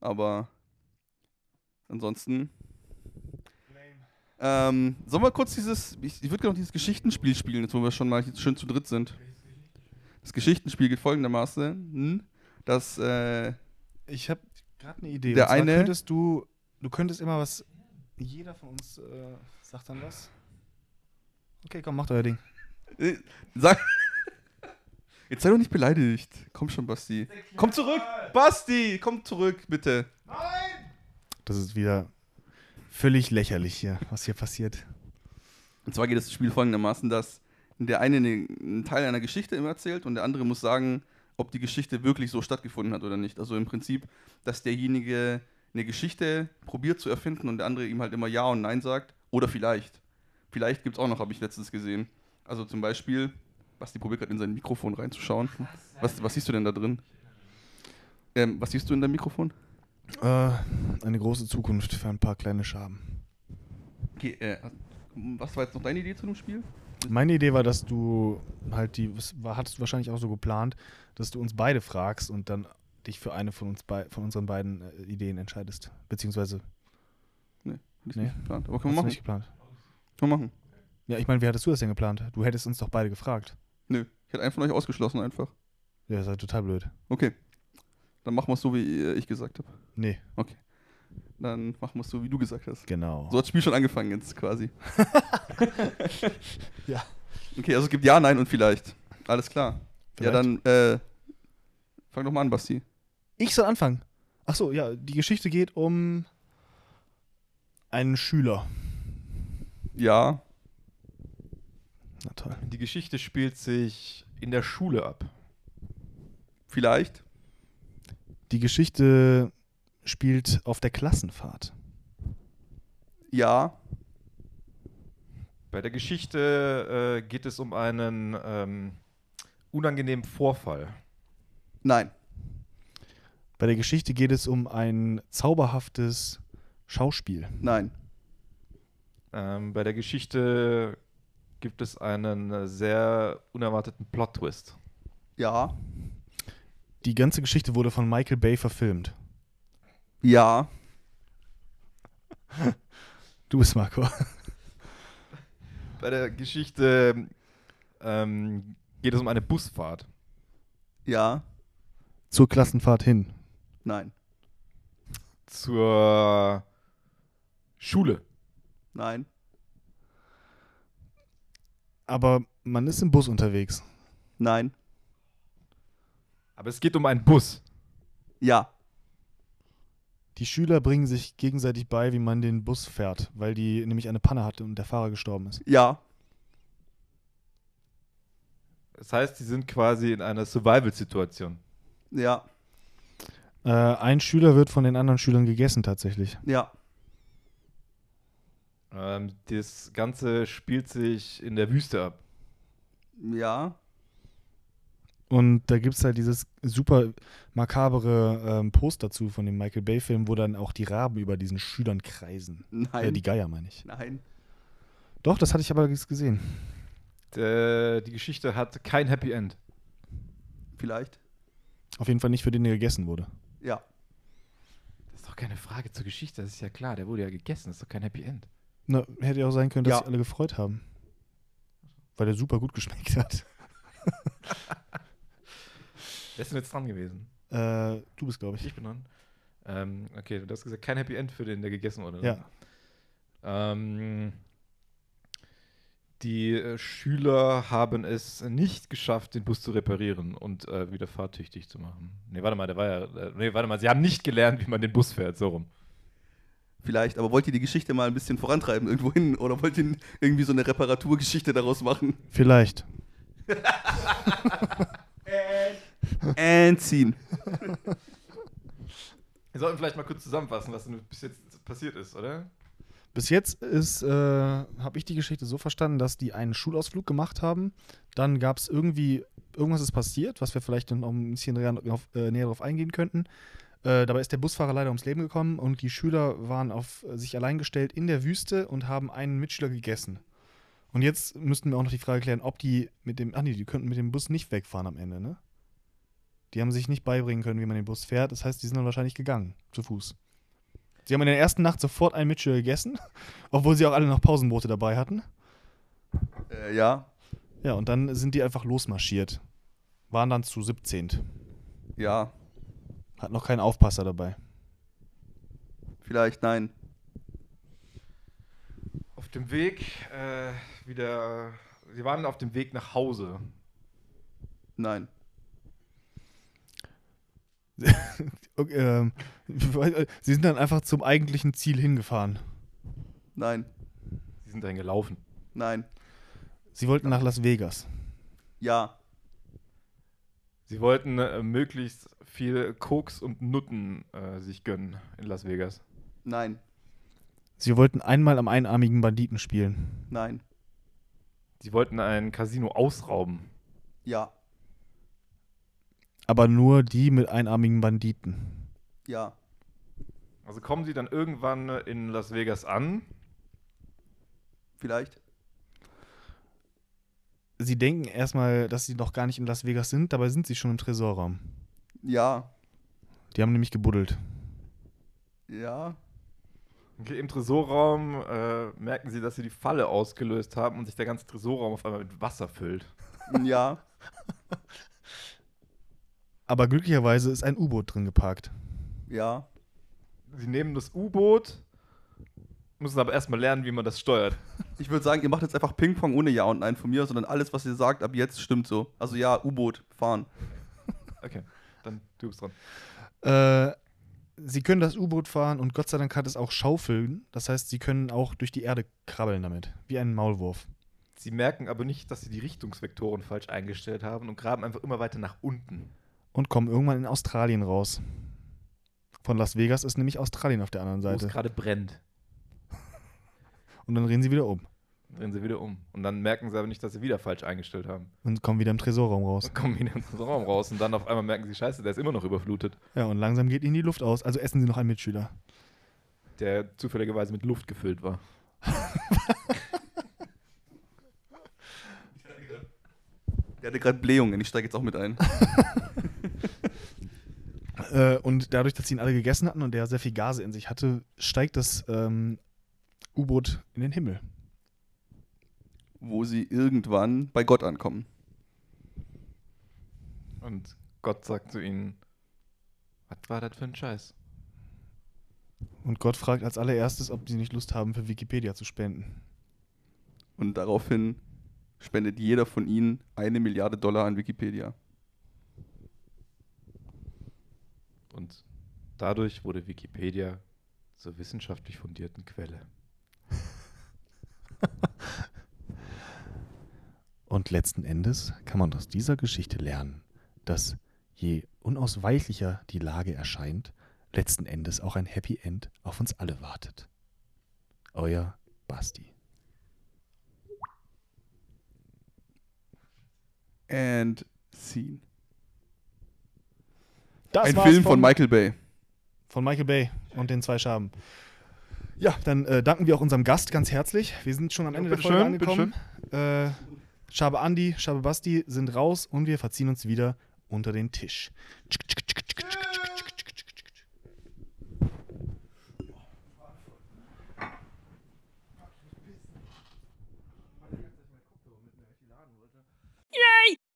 Speaker 2: Aber ansonsten. Ähm, sollen wir kurz dieses. Ich, ich würde gerne noch dieses Geschichtenspiel spielen, jetzt wo wir schon mal schön zu dritt sind. Das Geschichtenspiel geht folgendermaßen, hm, dass äh,
Speaker 1: Ich habe gerade eine Idee.
Speaker 2: Der eine-
Speaker 1: Könntest du, du könntest immer was. Jeder von uns äh, sagt dann was. Okay, komm, macht euer Ding.
Speaker 2: äh, sag. Jetzt sei doch nicht beleidigt. Komm schon, Basti. Komm zurück! Basti, komm zurück, bitte.
Speaker 1: Das ist wieder völlig lächerlich hier, was hier passiert.
Speaker 2: Und zwar geht das Spiel folgendermaßen, dass der eine eine- einen Teil einer Geschichte immer erzählt und der andere muss sagen, ob die Geschichte wirklich so stattgefunden hat oder nicht. Also im Prinzip, dass derjenige eine Geschichte probiert zu erfinden und der andere ihm halt immer Ja und Nein sagt. Oder vielleicht. Vielleicht gibt es auch noch, habe ich letztens gesehen. Also zum Beispiel, Basti probiert gerade in sein Mikrofon reinzuschauen. Was, was siehst du denn da drin? Ähm, was siehst du in deinem Mikrofon?
Speaker 1: Äh, eine große Zukunft für ein paar kleine Schaben.
Speaker 2: Okay, äh, was war jetzt noch deine Idee zu dem Spiel?
Speaker 1: Meine Idee war, dass du halt die, das war, hattest du wahrscheinlich auch so geplant, dass du uns beide fragst und dann dich für eine von uns bei, von unseren beiden äh, Ideen entscheidest. Beziehungsweise,
Speaker 2: Hab ich
Speaker 1: Nee.
Speaker 2: nicht geplant. Aber können wir machen.
Speaker 1: nicht geplant.
Speaker 2: Können wir machen.
Speaker 1: Ja, ich meine, wie hattest du das denn geplant? Du hättest uns doch beide gefragt.
Speaker 2: Nö, ich hätte einen von euch ausgeschlossen einfach.
Speaker 1: Ja, das ist halt total blöd.
Speaker 2: Okay. Dann machen wir es so, wie äh, ich gesagt habe.
Speaker 1: Nee,
Speaker 2: Dann machen wir es so, wie du gesagt hast.
Speaker 1: genau.
Speaker 2: So hat das Spiel schon angefangen jetzt quasi.
Speaker 1: Ja.
Speaker 2: Okay, also es gibt Ja, Nein und vielleicht. Alles klar.
Speaker 1: Vielleicht.
Speaker 2: Ja, dann äh, fang doch mal an, Basti.
Speaker 1: Ich soll anfangen. Ach so, ja, die Geschichte geht um einen Schüler.
Speaker 2: Ja,
Speaker 1: Na toll.
Speaker 3: Die Geschichte spielt sich in der Schule ab.
Speaker 2: vielleicht.
Speaker 1: Die Geschichte spielt auf der Klassenfahrt.
Speaker 2: Ja,
Speaker 3: Bei der Geschichte äh, geht es um einen ähm, unangenehmen Vorfall.
Speaker 2: nein.
Speaker 1: Bei der Geschichte geht es um ein zauberhaftes Schauspiel.
Speaker 2: Nein.
Speaker 3: Ähm, bei der Geschichte gibt es einen äh, sehr unerwarteten Plot-Twist.
Speaker 2: Ja,
Speaker 1: Die ganze Geschichte wurde von Michael Bay verfilmt.
Speaker 2: Ja.
Speaker 1: Du bist Marco.
Speaker 3: Bei der Geschichte ähm, geht es um eine Busfahrt.
Speaker 2: Ja.
Speaker 1: Zur Klassenfahrt hin.
Speaker 2: Nein.
Speaker 3: Zur Schule.
Speaker 2: Nein.
Speaker 1: Aber man ist im Bus unterwegs.
Speaker 2: Nein.
Speaker 3: Aber es geht um einen Bus.
Speaker 2: Ja.
Speaker 1: Die Schüler bringen sich gegenseitig bei, wie man den Bus fährt, weil die nämlich eine Panne hatte und der Fahrer gestorben ist.
Speaker 2: Ja.
Speaker 3: Das heißt, sie sind quasi in einer Survival-Situation.
Speaker 2: Ja.
Speaker 1: Äh, ein Schüler wird von den anderen Schülern gegessen tatsächlich.
Speaker 2: Ja.
Speaker 3: Ähm, das Ganze spielt sich in der Wüste ab.
Speaker 2: Ja.
Speaker 1: Und da gibt es halt dieses super makabere ähm, Post dazu von dem Michael Bay-Film, wo dann auch die Raben über diesen Schülern kreisen.
Speaker 2: Nein.
Speaker 1: Äh, die Geier, meine ich.
Speaker 2: Nein.
Speaker 1: Doch, das hatte ich aber gesehen.
Speaker 3: Der, die Geschichte hat kein Happy End.
Speaker 2: Vielleicht.
Speaker 1: Auf jeden Fall nicht für den, der gegessen wurde.
Speaker 2: Ja.
Speaker 3: Das ist doch keine Frage zur Geschichte, das ist ja klar. Der wurde ja gegessen, das ist doch kein Happy End.
Speaker 1: Na, hätte ja auch sein können, dass
Speaker 2: Ja.
Speaker 1: sich alle gefreut haben. Weil der super gut geschmeckt hat.
Speaker 3: Wer ist denn jetzt dran gewesen?
Speaker 1: Äh, du bist, glaube ich.
Speaker 3: Ich bin dran. Ähm, okay, du hast gesagt, kein Happy End für den, der gegessen wurde. ne?
Speaker 1: Ja.
Speaker 3: Ähm, die äh, Schüler haben es nicht geschafft, den Bus zu reparieren und äh, wieder fahrtüchtig zu machen. Nee, warte mal, der war ja. Äh, nee, warte mal, sie haben nicht gelernt, wie man den Bus fährt, so rum.
Speaker 2: Vielleicht. Aber wollt ihr die Geschichte mal ein bisschen vorantreiben irgendwo hin? Oder wollt ihr irgendwie so eine Reparaturgeschichte daraus machen?
Speaker 1: Vielleicht.
Speaker 2: And ziehen.
Speaker 3: Wir sollten vielleicht mal kurz zusammenfassen, was denn bis jetzt passiert ist, oder?
Speaker 1: Bis jetzt ist, äh, habe ich die Geschichte so verstanden, dass die einen Schulausflug gemacht haben. Dann gab es irgendwie, irgendwas ist passiert, was wir vielleicht noch ein bisschen näher, auf, äh, näher darauf eingehen könnten. Äh, dabei ist der Busfahrer leider ums Leben gekommen und die Schüler waren auf äh, sich allein gestellt in der Wüste und haben einen Mitschüler gegessen. Und jetzt müssten wir auch noch die Frage klären, ob die mit dem, ach nee, die könnten mit dem Bus nicht wegfahren am Ende, ne? Die haben sich nicht beibringen können, wie man den Bus fährt. Das heißt, die sind dann wahrscheinlich gegangen, zu Fuß. Sie haben in der ersten Nacht sofort einen Mitschüler gegessen, obwohl sie auch alle noch Pausenbrote dabei hatten.
Speaker 2: Äh, ja.
Speaker 1: Ja, und dann sind die einfach losmarschiert. Waren dann zu 17.
Speaker 2: Ja.
Speaker 1: Hat noch keinen Aufpasser dabei.
Speaker 2: Vielleicht. Nein.
Speaker 3: Auf dem Weg äh, wieder. Sie waren auf dem Weg nach Hause.
Speaker 2: Nein.
Speaker 1: Okay, ähm, sie sind dann einfach zum eigentlichen Ziel hingefahren.
Speaker 2: Nein.
Speaker 3: Sie sind dann gelaufen.
Speaker 2: Nein.
Speaker 1: Sie wollten nach Las Vegas.
Speaker 2: Ja.
Speaker 3: Sie wollten äh, möglichst viel Koks und Nutten äh, sich gönnen in Las Vegas.
Speaker 2: Nein.
Speaker 1: Sie wollten einmal am einarmigen Banditen spielen.
Speaker 2: Nein.
Speaker 3: Sie wollten ein Casino ausrauben.
Speaker 2: Ja.
Speaker 1: Aber nur die mit einarmigen Banditen.
Speaker 2: Ja.
Speaker 3: Also kommen sie dann irgendwann äh, in Las Vegas an.
Speaker 2: Vielleicht.
Speaker 1: Sie denken erstmal, dass sie noch gar nicht in Las Vegas sind, dabei sind sie schon im Tresorraum.
Speaker 2: Ja.
Speaker 1: Die haben nämlich gebuddelt.
Speaker 2: Ja.
Speaker 3: Okay, Im Tresorraum äh, merken sie, dass sie die Falle ausgelöst haben und sich der ganze Tresorraum auf einmal mit Wasser füllt.
Speaker 2: Ja.
Speaker 1: Aber glücklicherweise ist ein U-Boot drin geparkt.
Speaker 2: Ja.
Speaker 3: Sie nehmen das U-Boot, müssen aber erstmal lernen, wie man das steuert.
Speaker 2: Ich würde sagen, ihr macht jetzt einfach Ping-Pong ohne Ja und Nein von mir, sondern alles, was ihr sagt, ab jetzt stimmt so. Also ja, U-Boot, fahren.
Speaker 3: Okay, dann du bist dran.
Speaker 1: Äh, sie können das U-Boot fahren und Gott sei Dank hat es auch Schaufeln. Das heißt, sie können auch durch die Erde krabbeln damit. Wie ein Maulwurf.
Speaker 3: Sie merken aber nicht, dass sie die Richtungsvektoren falsch eingestellt haben und graben einfach immer weiter nach unten.
Speaker 1: Und kommen irgendwann in Australien raus. Von Las Vegas ist nämlich Australien auf der anderen
Speaker 3: Wo es
Speaker 1: Seite.
Speaker 3: gerade brennt.
Speaker 1: Und dann drehen sie wieder um.
Speaker 3: Drehen sie wieder um. Und dann merken sie aber nicht, dass sie wieder falsch eingestellt haben.
Speaker 1: Und kommen wieder im Tresorraum raus.
Speaker 3: Und kommen wieder in den Raum raus und dann auf einmal merken sie, scheiße, der ist immer noch überflutet.
Speaker 1: Ja, und langsam geht ihnen die Luft aus. Also essen sie noch einen Mitschüler.
Speaker 3: Der zufälligerweise mit Luft gefüllt war.
Speaker 2: Der hatte gerade Blähungen, ich steige jetzt auch mit ein.
Speaker 1: Äh, und dadurch, dass sie ihn alle gegessen hatten und der sehr viel Gase in sich hatte, steigt das ähm, U-Boot in den Himmel.
Speaker 2: Wo sie irgendwann bei Gott ankommen.
Speaker 3: Und Gott sagt zu ihnen, was war das für ein Scheiß?
Speaker 1: Und Gott fragt als allererstes, ob sie nicht Lust haben, für Wikipedia zu spenden.
Speaker 2: Und daraufhin spendet jeder von ihnen eine Milliarde Dollar an Wikipedia.
Speaker 3: Und dadurch wurde Wikipedia zur wissenschaftlich fundierten Quelle.
Speaker 1: Und letzten Endes kann man aus dieser Geschichte lernen, dass je unausweichlicher die Lage erscheint, letzten Endes auch ein Happy End auf uns alle wartet. Euer Basti.
Speaker 2: And Scene.
Speaker 1: Das
Speaker 2: Ein Film von Michael Bay.
Speaker 1: von Michael Bay und den zwei Schaben. Ja, dann äh, danken wir auch unserem Gast ganz herzlich. Wir sind schon am Ende der
Speaker 3: bitteschön,
Speaker 1: Folge angekommen. Äh, Schabe Andi, Schabe Basti sind raus und wir verziehen uns wieder unter den Tisch. Tschk, tschk, tschk,